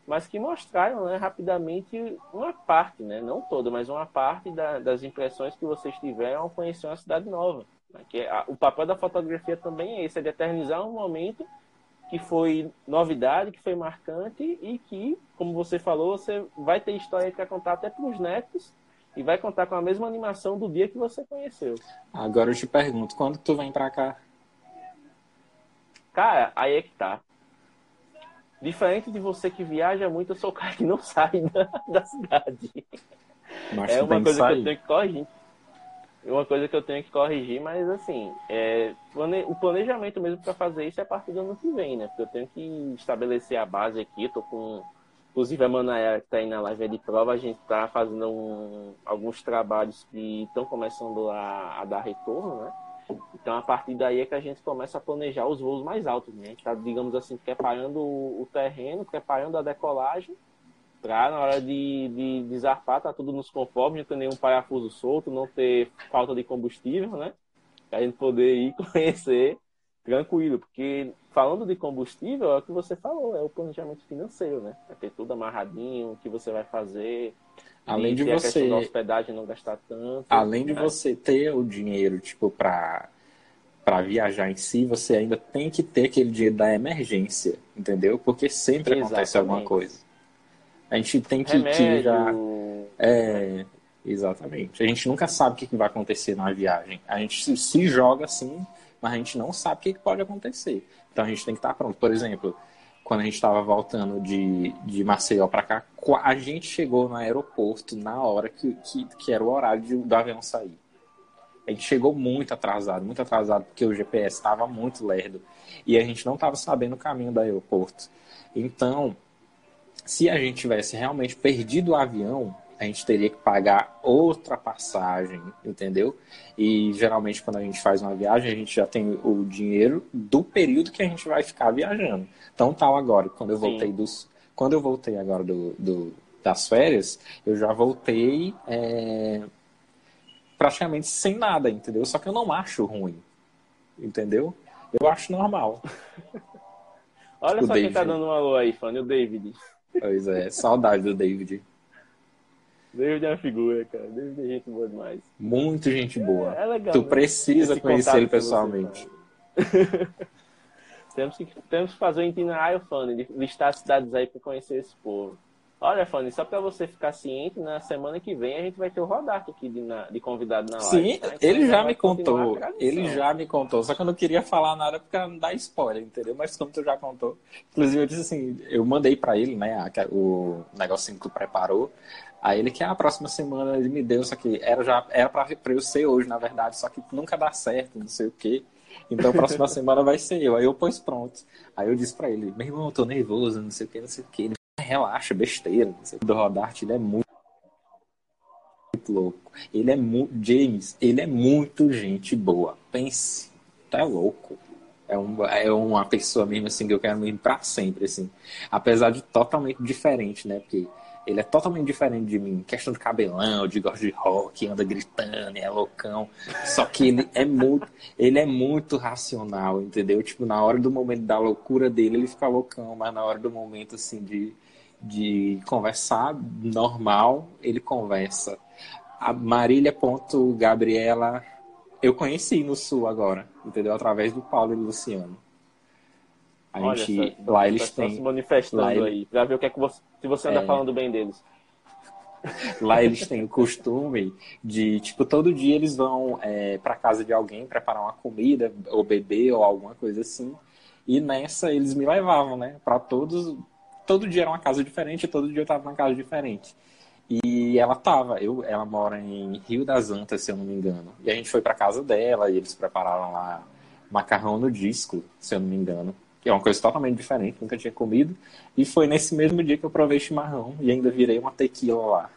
mas que mostraram né, rapidamente uma parte, né, não toda, mas uma parte da- das impressões que vocês tiveram ao conhecer uma cidade nova. né, que a- o papel da fotografia também é esse, é de eternizar um momento que foi novidade, que foi marcante e que, como você falou, você vai ter história para contar até para os netos e vai contar com a mesma animação do dia que você conheceu. Agora eu te pergunto, quando tu vem pra cá? Cara, aí é que tá. Diferente de você que viaja muito, eu sou o cara que não <laughs> sai da, da cidade. Mas É uma que coisa que sair. eu tenho que corrigir. É uma coisa que eu tenho que corrigir, mas assim, é, o planejamento mesmo para fazer isso é a partir do ano que vem, né? Porque eu tenho que estabelecer a base aqui, tô com. Inclusive a Manaera que está aí na live de prova, a gente está fazendo um- alguns trabalhos que estão começando a, a dar retorno, né? Então a partir daí é que a gente começa a planejar os voos mais altos, né? A gente está, digamos assim, preparando o, terreno, preparando a decolagem para na hora de, de, de zarpar, tá tudo nos conformes, não ter nenhum parafuso solto, não ter falta de combustível, né? Pra gente poder ir <laughs> conhecer tranquilo, porque falando de combustível, é o que você falou, é o planejamento financeiro, né? É ter tudo amarradinho, o que você vai fazer, Além de a você, da hospedagem não gastar tanto. além de né? você ter o dinheiro, tipo, pra, pra viajar em si, você ainda tem que ter aquele dinheiro da emergência, entendeu? Porque sempre acontece alguma Exatamente. coisa. A gente tem que, Remédio, já. É, exatamente. A gente nunca sabe o que vai acontecer na viagem. A gente se, joga assim, mas a gente não sabe o que que pode acontecer. Então a gente tem que estar pronto. Por exemplo, quando a gente estava voltando de, de Maceió para cá, a gente chegou no aeroporto na hora que, que, que era o horário de, do avião sair. A gente chegou muito atrasado, muito atrasado, porque o GPS estava muito lerdo. E a gente não estava sabendo o caminho do aeroporto. Então, se a gente tivesse realmente perdido o avião, a gente teria que pagar outra passagem, entendeu? E geralmente quando a gente faz uma viagem, a gente já tem o dinheiro do período que a gente vai ficar viajando. Então tal agora, quando eu voltei Sim. dos. Quando eu voltei agora do, do das férias, eu já voltei é, praticamente sem nada, entendeu? Só que eu não acho ruim. Entendeu? Eu acho normal. <laughs> Olha o só David. quem tá dando um alô aí, fã, o David. Pois é, saudade do David. David é uma figura, cara. David é gente boa demais. Muito gente boa. É, é legal. Tu né? precisa Esse conhecer ele pessoalmente. <laughs> temos, que, temos que fazer um itinerário, Fanny, de listar as cidades aí para conhecer esse povo. Olha, Fanny, só para você ficar ciente, na semana que vem a gente vai ter o Rodato aqui de, na, de convidado na live. Sim, tá? então ele já me contou. Ele já me contou. Só que eu não queria falar nada porque não dá spoiler, entendeu? Mas como tu já contou. Inclusive, eu disse assim, eu mandei para ele, né, o negocinho que tu preparou. Aí ele que ah, a próxima semana ele me deu, só que era já era para eu ser hoje, na verdade, só que nunca dá certo, não sei o quê. Então a próxima <laughs> semana vai ser eu. Aí eu pus pronto. Aí eu disse para ele, meu irmão, eu tô nervoso, não sei o que, não sei o que. Ele relaxa, besteira, não sei o que. Do Rodart, ele é muito muito louco. Ele é muito. James, ele é muito gente boa. Pense, tá louco. É, um, é uma pessoa mesmo assim que eu quero mesmo pra sempre, assim. Apesar de totalmente diferente, né? Porque ele é totalmente diferente de mim. Questão de cabelão, de gosto de rock, anda gritando, é loucão. Só que ele é muito, ele é muito racional, entendeu? Tipo, na hora do momento da loucura dele, ele fica loucão, mas na hora do momento, assim, de, de conversar normal, ele conversa. A Marília. Gabriela, eu conheci no Sul agora, entendeu? Através do Paulo e do Luciano. A Olha gente, só, lá eles têm. se manifestando lá aí, pra ver o que é que você, se você anda é, falando bem deles. <laughs> Lá eles têm o costume de, tipo, todo dia eles vão é, para casa de alguém preparar uma comida, ou beber, ou alguma coisa assim. E nessa eles me levavam, né? Para todos. Todo dia era uma casa diferente, todo dia eu tava numa casa diferente. E ela tava, eu, ela mora em Rio das Antas, se eu não me engano. E a gente foi para casa dela e eles prepararam lá macarrão no disco, se eu não me engano que é uma coisa totalmente diferente, nunca tinha comido. E foi nesse mesmo dia que eu provei chimarrão e ainda virei uma tequila lá.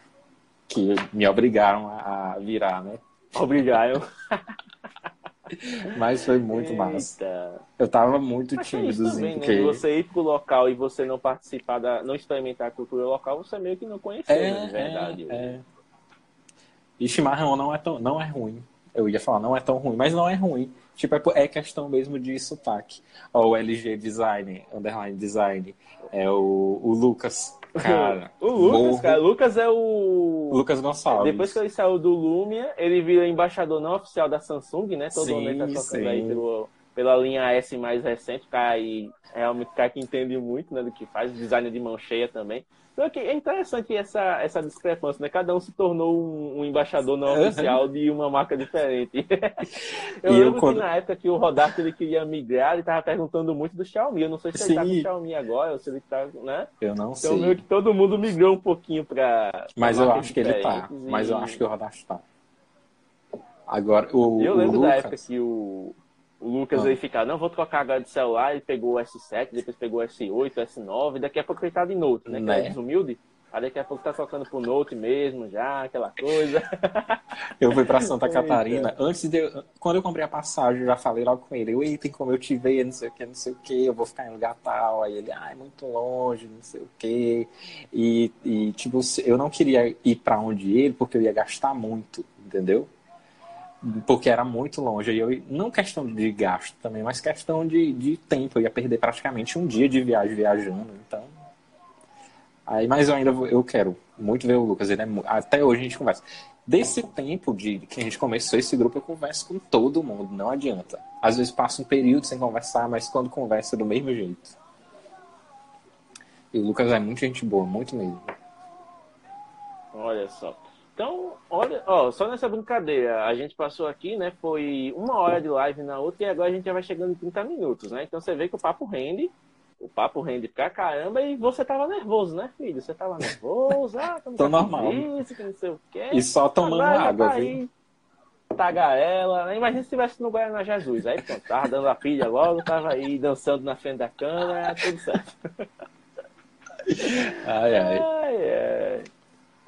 Que me obrigaram a virar, né? Obrigaram. <laughs> Mas foi muito Eita. massa. Eu tava muito Mas tímidozinho. Também, né? porque... né? Você ir pro local e você não participar da. não experimentar a cultura local, você meio que não conheceu, é, né? verdade. É, é. E chimarrão não é, tão, não é ruim. Eu ia falar, não é tão ruim, mas não é ruim. Tipo, é, é questão mesmo de sotaque. o LG Design, Underline Design, é o, o Lucas, <laughs> cara. o Lucas, morro. cara. Lucas é o. Lucas Gonçalves. Depois que ele saiu do Lumia, ele vira embaixador não oficial da Samsung, né? Todo mundo tá tocando sim. aí pelo, pela linha S mais recente, cara, e realmente cara que entende muito, né, do que faz, design de mão cheia também. Então é interessante essa, essa discrepância, né? Cada um se tornou um, um embaixador não oficial de uma marca diferente. <laughs> eu e lembro eu, quando... que na época que o Rodato ele queria migrar, ele estava perguntando muito do Xiaomi. Eu não sei se Sim. ele tá com o Xiaomi agora ou se ele tá, né? Eu não então, sei. Então meio que todo mundo migrou um pouquinho para Mas eu acho que ele tá. E... Mas eu acho que o Rodato tá. Agora, o. Eu lembro o da época que o, o Lucas ah. aí ficar, não, vou trocar agora de celular, ele pegou o S7, depois pegou o S8, o S9, daqui a pouco ele tá de Note, né? Que é né? desumilde. Aí daqui a pouco tá tocando pro Note mesmo, já, aquela coisa. <laughs> eu fui para Santa Catarina, antes de. Eu, quando eu comprei a passagem, eu já falei logo com ele, eu, tem como eu te ver, não sei o que, não sei o que, eu vou ficar em lugar tal. Aí ele, ah, é muito longe, não sei o que. E, e, tipo, eu não queria ir para onde ele, porque eu ia gastar muito, entendeu? Porque era muito longe. E eu, não questão de gasto também, mas questão de, de tempo. Eu ia perder praticamente um dia de viagem viajando. Então. Aí, mas eu ainda eu quero muito ver o Lucas. Ele é, até hoje a gente conversa. Desse tempo de que a gente começou esse grupo, eu converso com todo mundo, não adianta. Às vezes passa um período sem conversar, mas quando conversa é do mesmo jeito. E o Lucas é muito gente boa, muito mesmo. Olha só. Então, olha, ó, só nessa brincadeira, a gente passou aqui, né? Foi uma hora de live na outra e agora a gente já vai chegando em 30 minutos, né? Então você vê que o papo rende o papo rende pra caramba e você tava nervoso, né, filho? Você tava nervoso, ah, tô, tô normal. Isso, que não sei o quê. E só tomando Agora, água, tá viu? Tagarela, né? imagina se estivesse no Guaraná Jesus. Aí pronto, tava dando a pilha logo, tava aí dançando na frente da câmera, tudo certo. Ai, ai. ai, ai.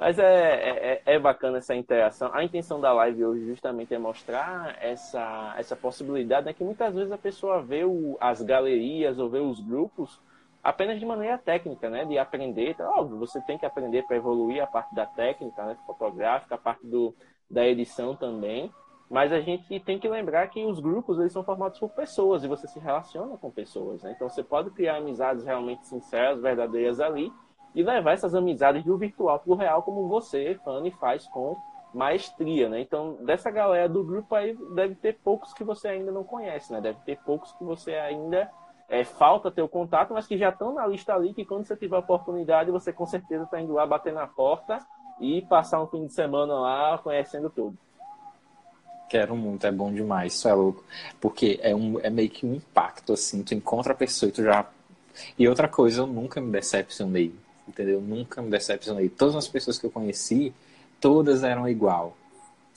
Mas é, é, é, bacana essa interação. A intenção da live hoje justamente é mostrar essa, essa possibilidade né, que muitas vezes a pessoa vê o, as galerias ou vê os grupos apenas de maneira técnica, né? De aprender. Então, óbvio, você tem que aprender para evoluir a parte da técnica, né? Fotográfica, a parte do, da edição também. Mas a gente tem que lembrar que os grupos eles são formados por pessoas e você se relaciona com pessoas. Né? Então você pode criar amizades realmente sinceras, verdadeiras ali e levar essas amizades do virtual para o real, como você, Fanny, faz com maestria, né? Então, dessa galera do grupo aí, deve ter poucos que você ainda não conhece, né? Deve ter poucos que você ainda é, falta ter o contato, mas que já estão na lista ali, que quando você tiver a oportunidade, você com certeza está indo lá bater na porta e passar um fim de semana lá conhecendo tudo. Quero muito, é bom demais, isso é louco. Porque é, um, é meio que um impacto, assim, tu encontra a pessoa e tu já... E outra coisa, eu nunca me decepcionei entendeu? Nunca me decepcionei. Todas as pessoas que eu conheci, todas eram igual,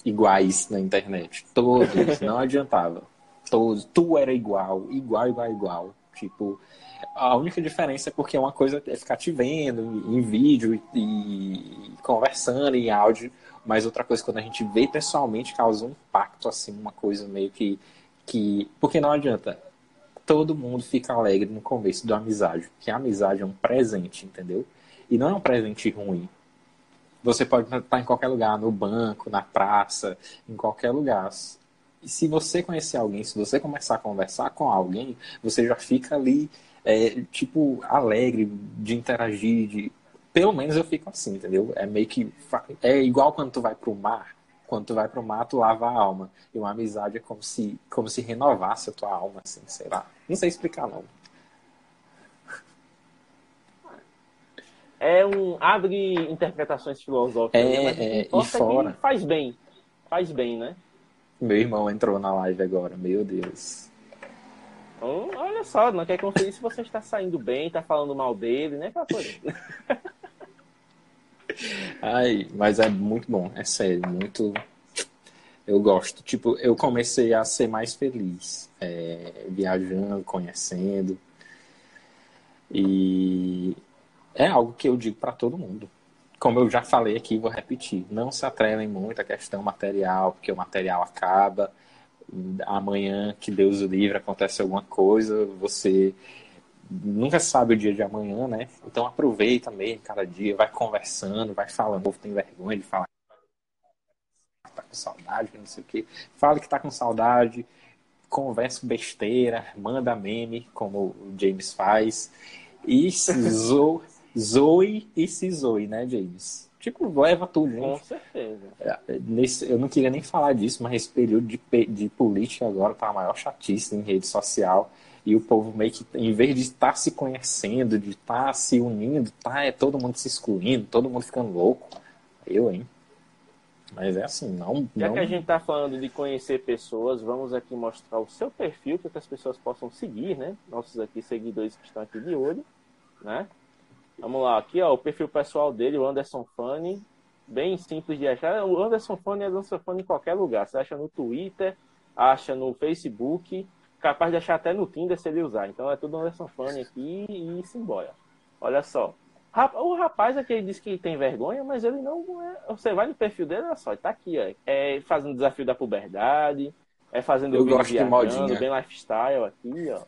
iguais na internet. Todos, não adiantava. Todos, tu era igual, igual, igual, igual. Tipo, a única diferença é porque uma coisa é ficar te vendo em vídeo e, e conversando em áudio, mas outra coisa quando a gente vê pessoalmente causa um impacto assim, uma coisa meio que que porque não adianta todo mundo fica alegre no começo da amizade, que a amizade é um presente, entendeu? E não é um presente ruim. Você pode estar em qualquer lugar, no banco, na praça, em qualquer lugar. E se você conhecer alguém, se você começar a conversar com alguém, você já fica ali, é, tipo, alegre de interagir. De... Pelo menos eu fico assim, entendeu? É meio que. É igual quando tu vai pro mar. Quando tu vai pro mar, tu lava a alma. E uma amizade é como se, como se renovasse a tua alma, assim, sei lá. Não sei explicar, não. É um abre interpretações filosóficas. É, né? é e fora. faz bem. Faz bem, né? Meu irmão entrou na live agora, meu Deus. Então, olha só, não quer conferir se você está saindo bem, está falando mal dele, né? <laughs> Ai, mas é muito bom, é sério, muito. Eu gosto. Tipo, eu comecei a ser mais feliz, é, viajando, conhecendo. E é algo que eu digo para todo mundo. Como eu já falei aqui, vou repetir: não se atrelem muito à questão material, porque o material acaba. Amanhã, que Deus o livre, acontece alguma coisa, você nunca sabe o dia de amanhã, né? Então aproveita mesmo cada dia, vai conversando, vai falando. O povo tem vergonha de falar que tá com saudade, que não sei o quê. Fala que tá com saudade, conversa besteira, manda meme, como o James faz. E <laughs> zoa, Zoe e se Zoe, né, James? Tipo, leva tudo, gente. Com certeza. É, nesse, eu não queria nem falar disso, mas esse período de, de política agora tá a maior chatice em rede social. E o povo meio que, em vez de estar tá se conhecendo, de estar tá se unindo, tá é todo mundo se excluindo, todo mundo ficando louco. Eu, hein? Mas é assim, não. Já não... que a gente tá falando de conhecer pessoas, vamos aqui mostrar o seu perfil para que as pessoas possam seguir, né? Nossos aqui seguidores que estão aqui de olho, né? Vamos lá, aqui ó, o perfil pessoal dele, o Anderson Fanny, bem simples de achar. O Anderson Fanny é Anderson Fanny em qualquer lugar. Você acha no Twitter, acha no Facebook, capaz de achar até no Tinder se ele usar. Então é tudo Anderson Fanny aqui e simbora. Olha só. O rapaz aqui disse que tem vergonha, mas ele não é. Você vai no perfil dele, olha só, tá aqui, ó. É fazendo desafio da puberdade, é fazendo Eu gosto de modinha. bem lifestyle aqui, ó.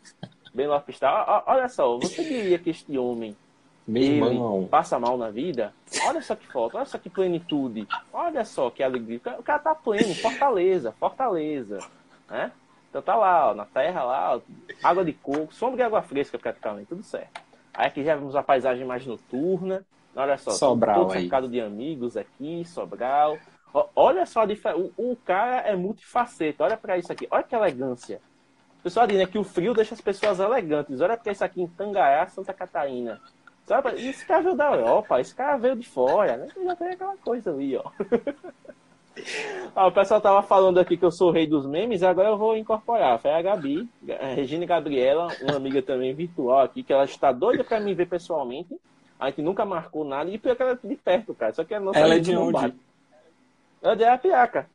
Bem lifestyle. Olha só, você diria que este homem meu irmão. passa mal na vida, olha só que foto, olha só que plenitude, olha só que alegria. O cara tá pleno, fortaleza, fortaleza, né? Então tá lá, ó, na terra lá, ó, água de coco, sombra e água fresca praticamente, tudo certo. Aí aqui já vemos a paisagem mais noturna, olha só, Sobral todo cercado de amigos aqui, Sobral. Ó, olha só a diferença, o, o, cara é multifaceta, olha para isso aqui, olha que elegância. O pessoal diz né, que o frio deixa as pessoas elegantes, olha para isso aqui em Tangaiá, Santa Catarina. Sabe? Esse cara veio da Europa, esse cara veio de fora, né? Já tem aquela coisa ali, ó. <laughs> Ah, o pessoal tava falando aqui que eu sou o rei dos memes, agora eu vou incorporar. Foi a Gabi, a Regina Gabriela, uma amiga também virtual aqui, que ela está doida para me ver pessoalmente. A gente nunca marcou nada, e pior que ela é de perto, cara. Só que a nossa ela é de onde? Ela é de Arapiaca.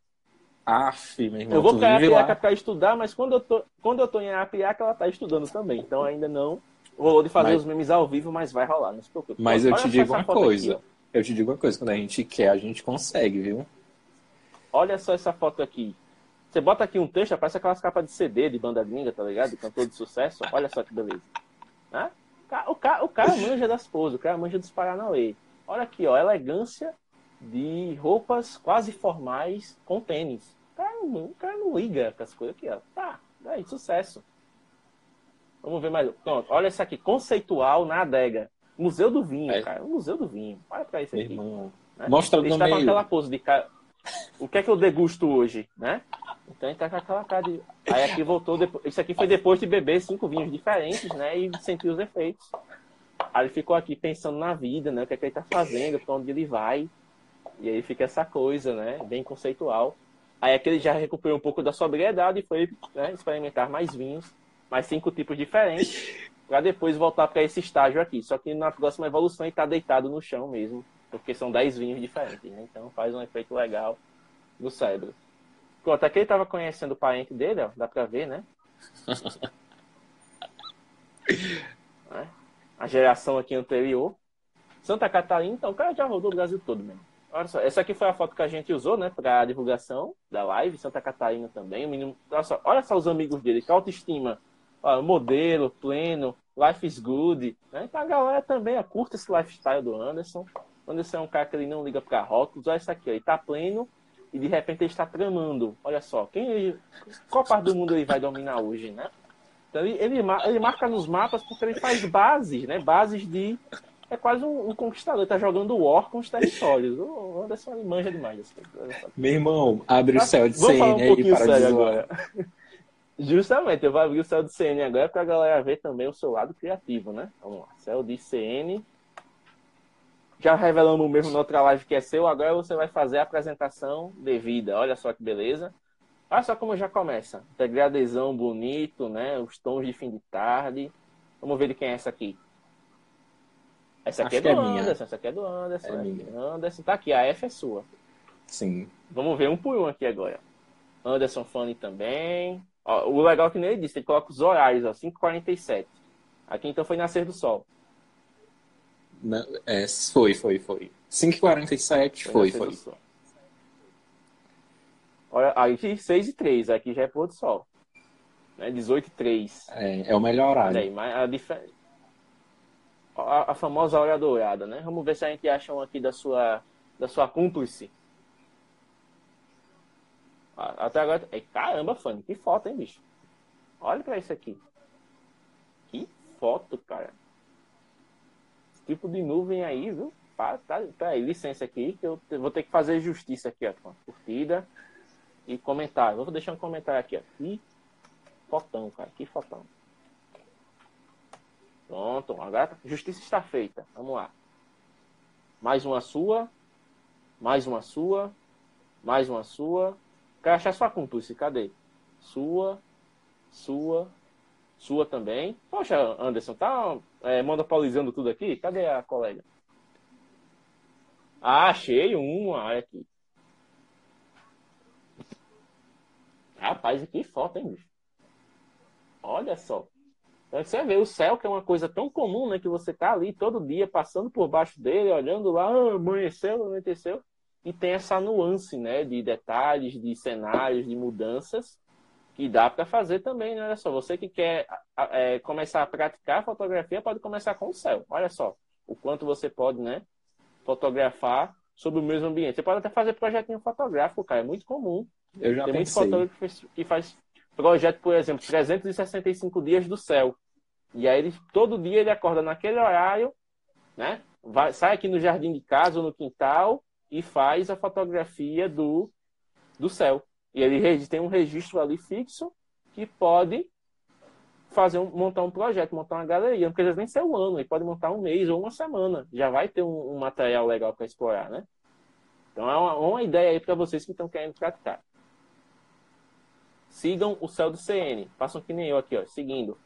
Aff, meu irmão. Eu vou para Arapiaca para estudar, mas quando eu, tô, quando eu tô em Arapiaca, ela tá estudando também. Então ainda não rolou de fazer mas... os memes ao vivo, mas vai rolar, não se preocupe. Mas eu te digo uma coisa. Aqui, eu te digo uma coisa, quando a gente quer, a gente consegue, viu? Olha só essa foto aqui. Você bota aqui um texto, parece aquelas capas de CD de banda gringa, tá ligado? De cantor de sucesso. Olha só que beleza. Né? O, cara, o cara manja das poses, o cara manja dos Paranauê. Olha aqui, ó, elegância de roupas quase formais com tênis. O cara, não, o cara não liga com as coisas aqui, ó. Tá, daí, sucesso. Vamos ver mais. Pronto, olha essa aqui, conceitual na adega. Museu do Vinho, é. cara. Museu do Vinho. Olha pra isso aqui. Né? Mostra Ele está com aquela pose de cara o que é que eu degusto hoje, né? Então ele tá com aquela cara de. Aí aqui voltou. Depois... Isso aqui foi depois de beber cinco vinhos diferentes, né? E sentir os efeitos. Aí ele ficou aqui pensando na vida, né? O que é que ele tá fazendo, pra onde ele vai. E aí fica essa coisa, né? Bem conceitual. Aí aqui ele já recuperou um pouco da sobriedade e foi né, experimentar mais vinhos, mais cinco tipos diferentes, para depois voltar para esse estágio aqui. Só que na próxima evolução ele tá deitado no chão mesmo, porque são 10 vinhos diferentes, né? Então faz um efeito legal no cérebro. Pronto, aqui ele estava conhecendo o parente dele, ó, dá pra ver, né? <laughs> é. A geração aqui anterior. Santa Catarina, então o cara já rodou o Brasil todo mesmo. Olha só, essa aqui foi a foto que a gente usou, né, pra divulgação da live, Santa Catarina também. O menino, olha só, olha só os amigos dele, que autoestima. Ó, modelo, pleno, life is good. Né? Então a galera também curta esse lifestyle do Anderson. Anderson é um cara que ele não liga pra rótulos. Olha isso aqui, ó, ele tá pleno e de repente ele está tramando. Olha só, quem ele, qual parte do mundo ele vai dominar hoje, né? Então ele, ele, ele marca nos mapas porque ele faz bases, né? Bases de. É quase um, um conquistador, ele tá jogando War com os territórios. O Anderson ele manja demais. Meu irmão, abre o céu de CN um aí para de agora. <laughs> Justamente, eu vou abrir o céu de CN agora para a galera ver também o seu lado criativo, né? Vamos lá, céu de CN já revelamos mesmo na outra live que é seu, agora você vai fazer a apresentação devida. Olha só que beleza. Olha só como já começa. Degradezão bonito, né? Os tons de fim de tarde. Vamos ver de quem é essa aqui. Essa aqui Acho é do é Anderson, minha. essa aqui é do Anderson. É minha. Anderson, tá aqui, a F é sua. Sim. Vamos ver um por um aqui agora. Anderson Fanny também. Ó, o legal é que nem ele disse, ele coloca os horários, ó, 5h47. Aqui então foi Nascer do Sol. É, foi, foi, foi. 5h47 foi, foi. foi. Olha, aí 6 e 3, aqui já é pôr do sol. Né? 18 e 3. É, é o melhor horário. Aí, mas a, dif... a, a, famosa hora dourada, né? Vamos ver se a gente acha um aqui da sua, da sua cúmplice. Até agora. Caramba, Fanny, que foto, hein, bicho? Olha pra isso aqui. Que foto, cara tipo de nuvem aí, viu? Tá, tá, tá aí, licença aqui, que eu vou ter que fazer justiça aqui, ó, curtida e comentário. Vou deixar um comentário aqui, ó. Que fotão, cara, que fotão. Pronto, agora justiça está feita. Vamos lá. Mais uma sua, mais uma sua, mais uma sua. Sua cúmplice, cadê? Sua, sua, sua também. Poxa, Anderson, tá é, monopolizando tudo aqui? Cadê a colega? Ah, achei uma. Aqui. Rapaz, que foto, hein, bicho? Olha só. Então, você vê o céu, que é uma coisa tão comum, né? Que você tá ali todo dia, passando por baixo dele, olhando lá, ah, amanheceu, anoiteceu. E tem essa nuance, né? De detalhes, de cenários, de mudanças e dá para fazer também, né? Olha só, você que quer é, começar a praticar fotografia, pode começar com o céu. Olha só, o quanto você pode, né? Fotografar sobre o mesmo ambiente. Você pode até fazer projetinho fotográfico, cara. É muito comum. Eu já Tem pensei. muito fotógrafo que faz projeto, por exemplo, 365 dias do céu. E aí ele, todo dia ele acorda naquele horário, né? Vai, sai aqui no jardim de casa ou no quintal e faz a fotografia do, do céu. E ele tem um registro ali fixo que pode fazer um, montar um projeto, montar uma galeria. Não precisa nem ser um ano, ele pode montar um mês ou uma semana. Já vai ter um, um material legal para explorar, né? Então é uma, uma ideia aí para vocês que estão querendo praticar. Sigam o céu do CN. Façam que nem eu aqui, ó, seguindo.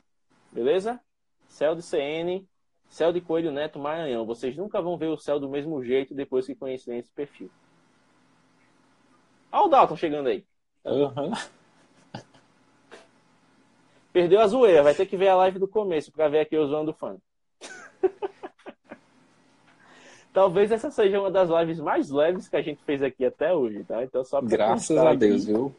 Beleza? Céu do CN, céu de Coelho Neto Maranhão. Vocês nunca vão ver o céu do mesmo jeito depois que conhecerem esse perfil. Olha o Dalton chegando aí. Uhum. Perdeu a zoeira, vai ter que ver a live do começo para ver aqui o zoando fã. <laughs> Talvez essa seja uma das lives mais leves que a gente fez aqui até hoje, tá? Então só Graças a Deus, viu?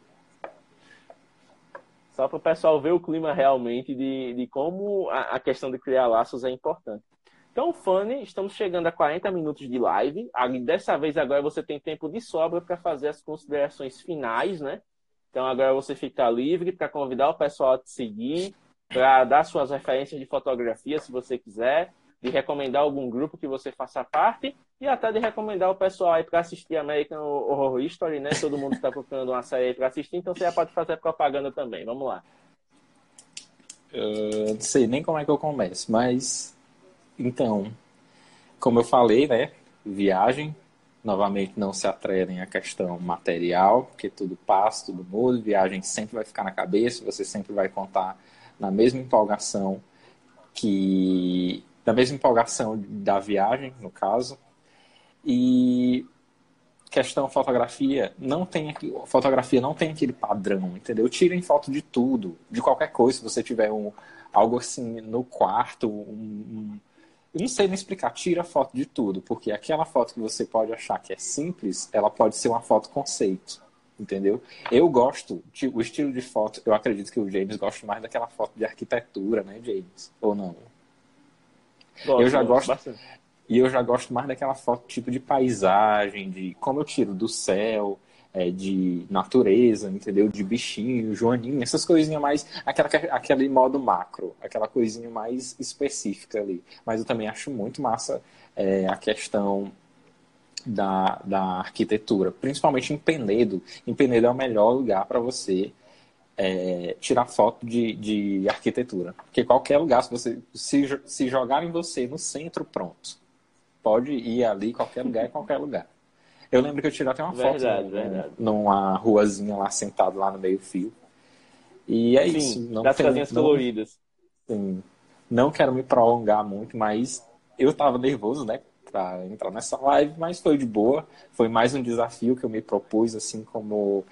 Só para o pessoal ver o clima realmente de, de como a, a, questão de criar laços é importante. Então, Fanny, estamos chegando a 40 minutos de live. Dessa vez agora você tem tempo de sobra para fazer as considerações finais, né? Então agora você fica livre para convidar o pessoal a te seguir, para dar suas referências de fotografia, se você quiser, de recomendar algum grupo que você faça parte e até de recomendar o pessoal aí para assistir American Horror Story, né? Todo mundo está procurando uma série aí para assistir, então você já pode fazer propaganda também. Vamos lá. Eu não sei nem como é que eu começo, mas então, como eu falei, né? Viagem, novamente não se atrelem à questão material, porque tudo passa, tudo muda, viagem sempre vai ficar na cabeça, você sempre vai contar na mesma empolgação que da mesma empolgação da viagem, no caso. E questão fotografia, não tem fotografia não tem aquele padrão, entendeu? Tirem foto de tudo, de qualquer coisa, se você tiver um algo assim no quarto, um, um eu não sei nem explicar, tira foto de tudo, porque aquela foto que você pode achar que é simples, ela pode ser uma foto conceito, entendeu? Eu gosto, o estilo de foto, eu acredito que o James gosta mais daquela foto de arquitetura, né, James? Ou não? Gosto, eu já gosto, gosto e eu já gosto mais daquela foto tipo de paisagem, de como eu tiro do céu, é, de natureza, entendeu? De bichinho, joaninha, essas coisinhas mais. Aquela, aquele modo macro, aquela coisinha mais específica ali. Mas eu também acho muito massa é, a questão da, da arquitetura, principalmente em Penedo. Em Penedo é o melhor lugar para você é, tirar foto de, de arquitetura. Porque qualquer lugar, se você se, se jogarem você no centro, pronto. Pode ir ali, qualquer lugar é qualquer lugar. Eu lembro que eu tirei até uma verdade, foto verdade. numa ruazinha lá, sentado lá no meio-fio. E é Sim, isso. Não das tem, casinhas não, coloridas. Sim. Não quero me prolongar muito, mas eu tava nervoso, né? Pra entrar nessa live, mas foi de boa. Foi mais um desafio que eu me propus, assim como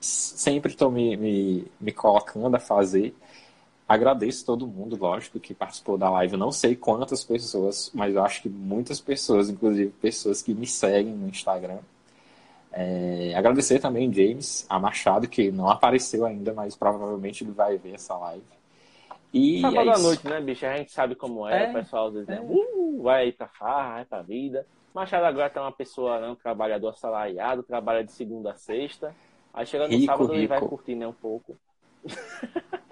sempre estou me, me, me colocando a fazer. Agradeço todo mundo, lógico, que participou da live. Eu não sei quantas pessoas, mas eu acho que muitas pessoas, inclusive pessoas que me seguem no Instagram. É, agradecer também James, a Machado, que não apareceu ainda, mas provavelmente ele vai ver essa live. E Sábado é à noite, né, bicho? A gente sabe como é, é o pessoal diz, né? Uh, vai pra farra, vai pra vida. Machado agora tá uma pessoa, né, um trabalhador assalariado, trabalha de segunda a sexta. Aí chega no rico, sábado rico. ele vai curtir, né, um pouco. <laughs>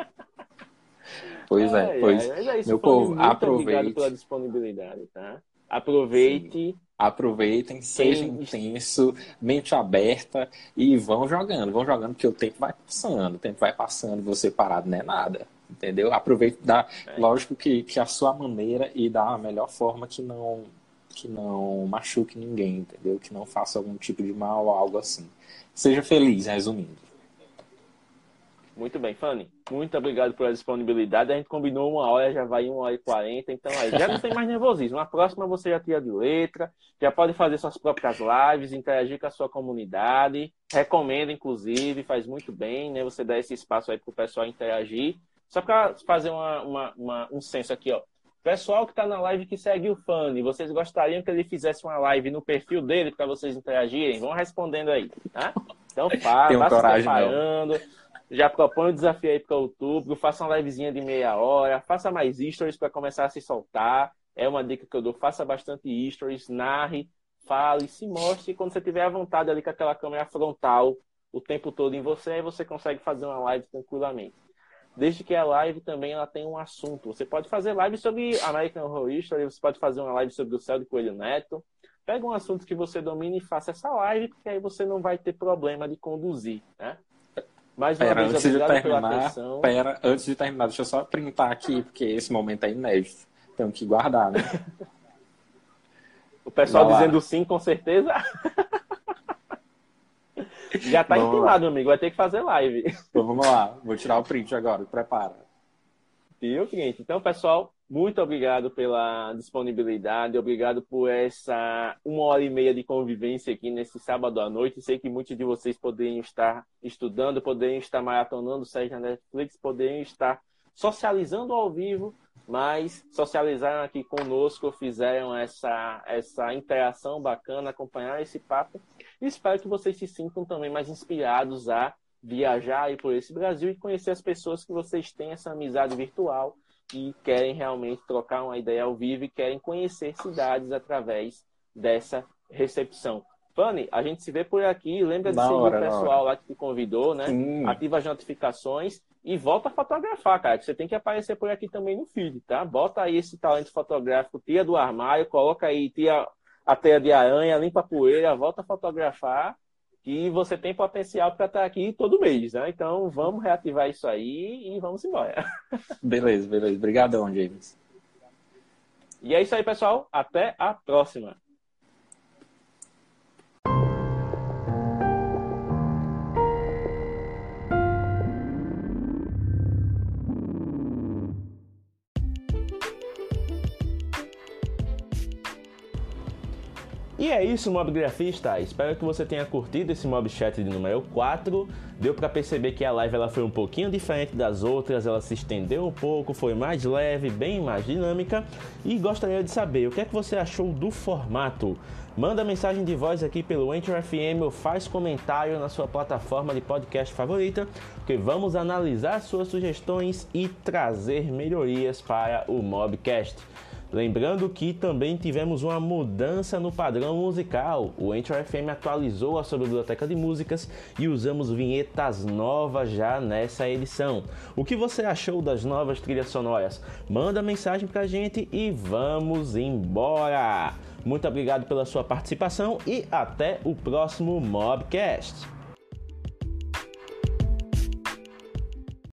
Pois é, pois. É, Meu povo, aproveite. pela disponibilidade, tá? Aproveite. Sim. Aproveitem, seja intenso, mente aberta e vão jogando, vão jogando, porque o tempo vai passando, o tempo vai passando, você parado não é nada, entendeu? Aproveite, dá, é. lógico que, que a sua maneira e da melhor forma que não que não machuque ninguém, entendeu? Que não faça algum tipo de mal ou algo assim. Seja feliz, resumindo. Muito bem, Fanny. Muito obrigado pela disponibilidade. A gente combinou uma hora, já vai uma hora e quarenta, então aí já não tem mais nervosismo. Na próxima você já tira de letra, já pode fazer suas próprias lives, interagir com a sua comunidade. Recomendo, inclusive, faz muito bem, né? Você dá esse espaço aí para o pessoal interagir. Só para fazer uma, uma, uma, um senso aqui, ó. Pessoal que está na live que segue o Fanny, vocês gostariam que ele fizesse uma live no perfil dele para vocês interagirem? Vão respondendo aí, tá? Então, <laughs> pá, vá se preparando. Não já propõe o desafio aí para outubro, faça uma livezinha de meia hora, faça mais stories para começar a se soltar. É uma dica que eu dou, faça bastante stories, narre, fale, se mostre. Quando você tiver à vontade ali com aquela câmera frontal o tempo todo em você, aí você consegue fazer uma live tranquilamente. Desde que a live também ela tem um assunto. Você pode fazer live sobre American Horror Story, você pode fazer uma live sobre o céu de Coelho Neto. Pega um assunto que você domine e faça essa live, porque aí você não vai ter problema de conduzir, né? Mais uma pera, vez, antes de terminar, pera, antes de terminar, deixa eu só printar aqui, porque esse momento é inédito. Tenho que guardar, né? <laughs> o pessoal dizendo sim, com certeza. <laughs> Já tá intimado, amigo. Vai ter que fazer live. Então vamos lá. Vou tirar o print agora. Prepara. Viu, cliente? Então, pessoal, muito obrigado pela disponibilidade, obrigado por essa uma hora e meia de convivência aqui nesse sábado à noite. Sei que muitos de vocês poderiam estar estudando, poderiam estar maratonando séries na Netflix, poderiam estar socializando ao vivo, mas socializaram aqui conosco, fizeram essa, essa interação bacana, acompanharam esse papo. E espero que vocês se sintam também mais inspirados a viajar aí por esse Brasil e conhecer as pessoas que vocês têm essa amizade virtual e querem realmente trocar uma ideia ao vivo e querem conhecer cidades através dessa recepção. Fanny, a gente se vê por aqui. Lembra de seguir hora, o pessoal lá que te convidou, né? Sim. Ativa as notificações e volta a fotografar, cara. Que você tem que aparecer por aqui também no feed, tá? Bota aí esse talento fotográfico, tira do armário, coloca aí, tira a teia de aranha, limpa a poeira, volta a fotografar que você tem potencial para estar aqui todo mês, né? Então vamos reativar isso aí e vamos embora. <laughs> Beleza, beleza. Obrigadão, James. E é isso aí, pessoal. Até a próxima. E é isso, mobgrafista. Espero que você tenha curtido esse mob chat de número 4. Deu para perceber que a live ela foi um pouquinho diferente das outras, ela se estendeu um pouco, foi mais leve, bem mais dinâmica. E gostaria de saber o que é que você achou do formato. Manda mensagem de voz aqui pelo Enter FM ou faz comentário na sua plataforma de podcast favorita, que vamos analisar suas sugestões e trazer melhorias para o Mobcast. Lembrando que também tivemos uma mudança no padrão musical. O Enter FM atualizou a sua biblioteca de músicas e usamos vinhetas novas já nessa edição. O que você achou das novas trilhas sonoras? Manda mensagem pra gente e vamos embora! Muito obrigado pela sua participação e até o próximo Mobcast.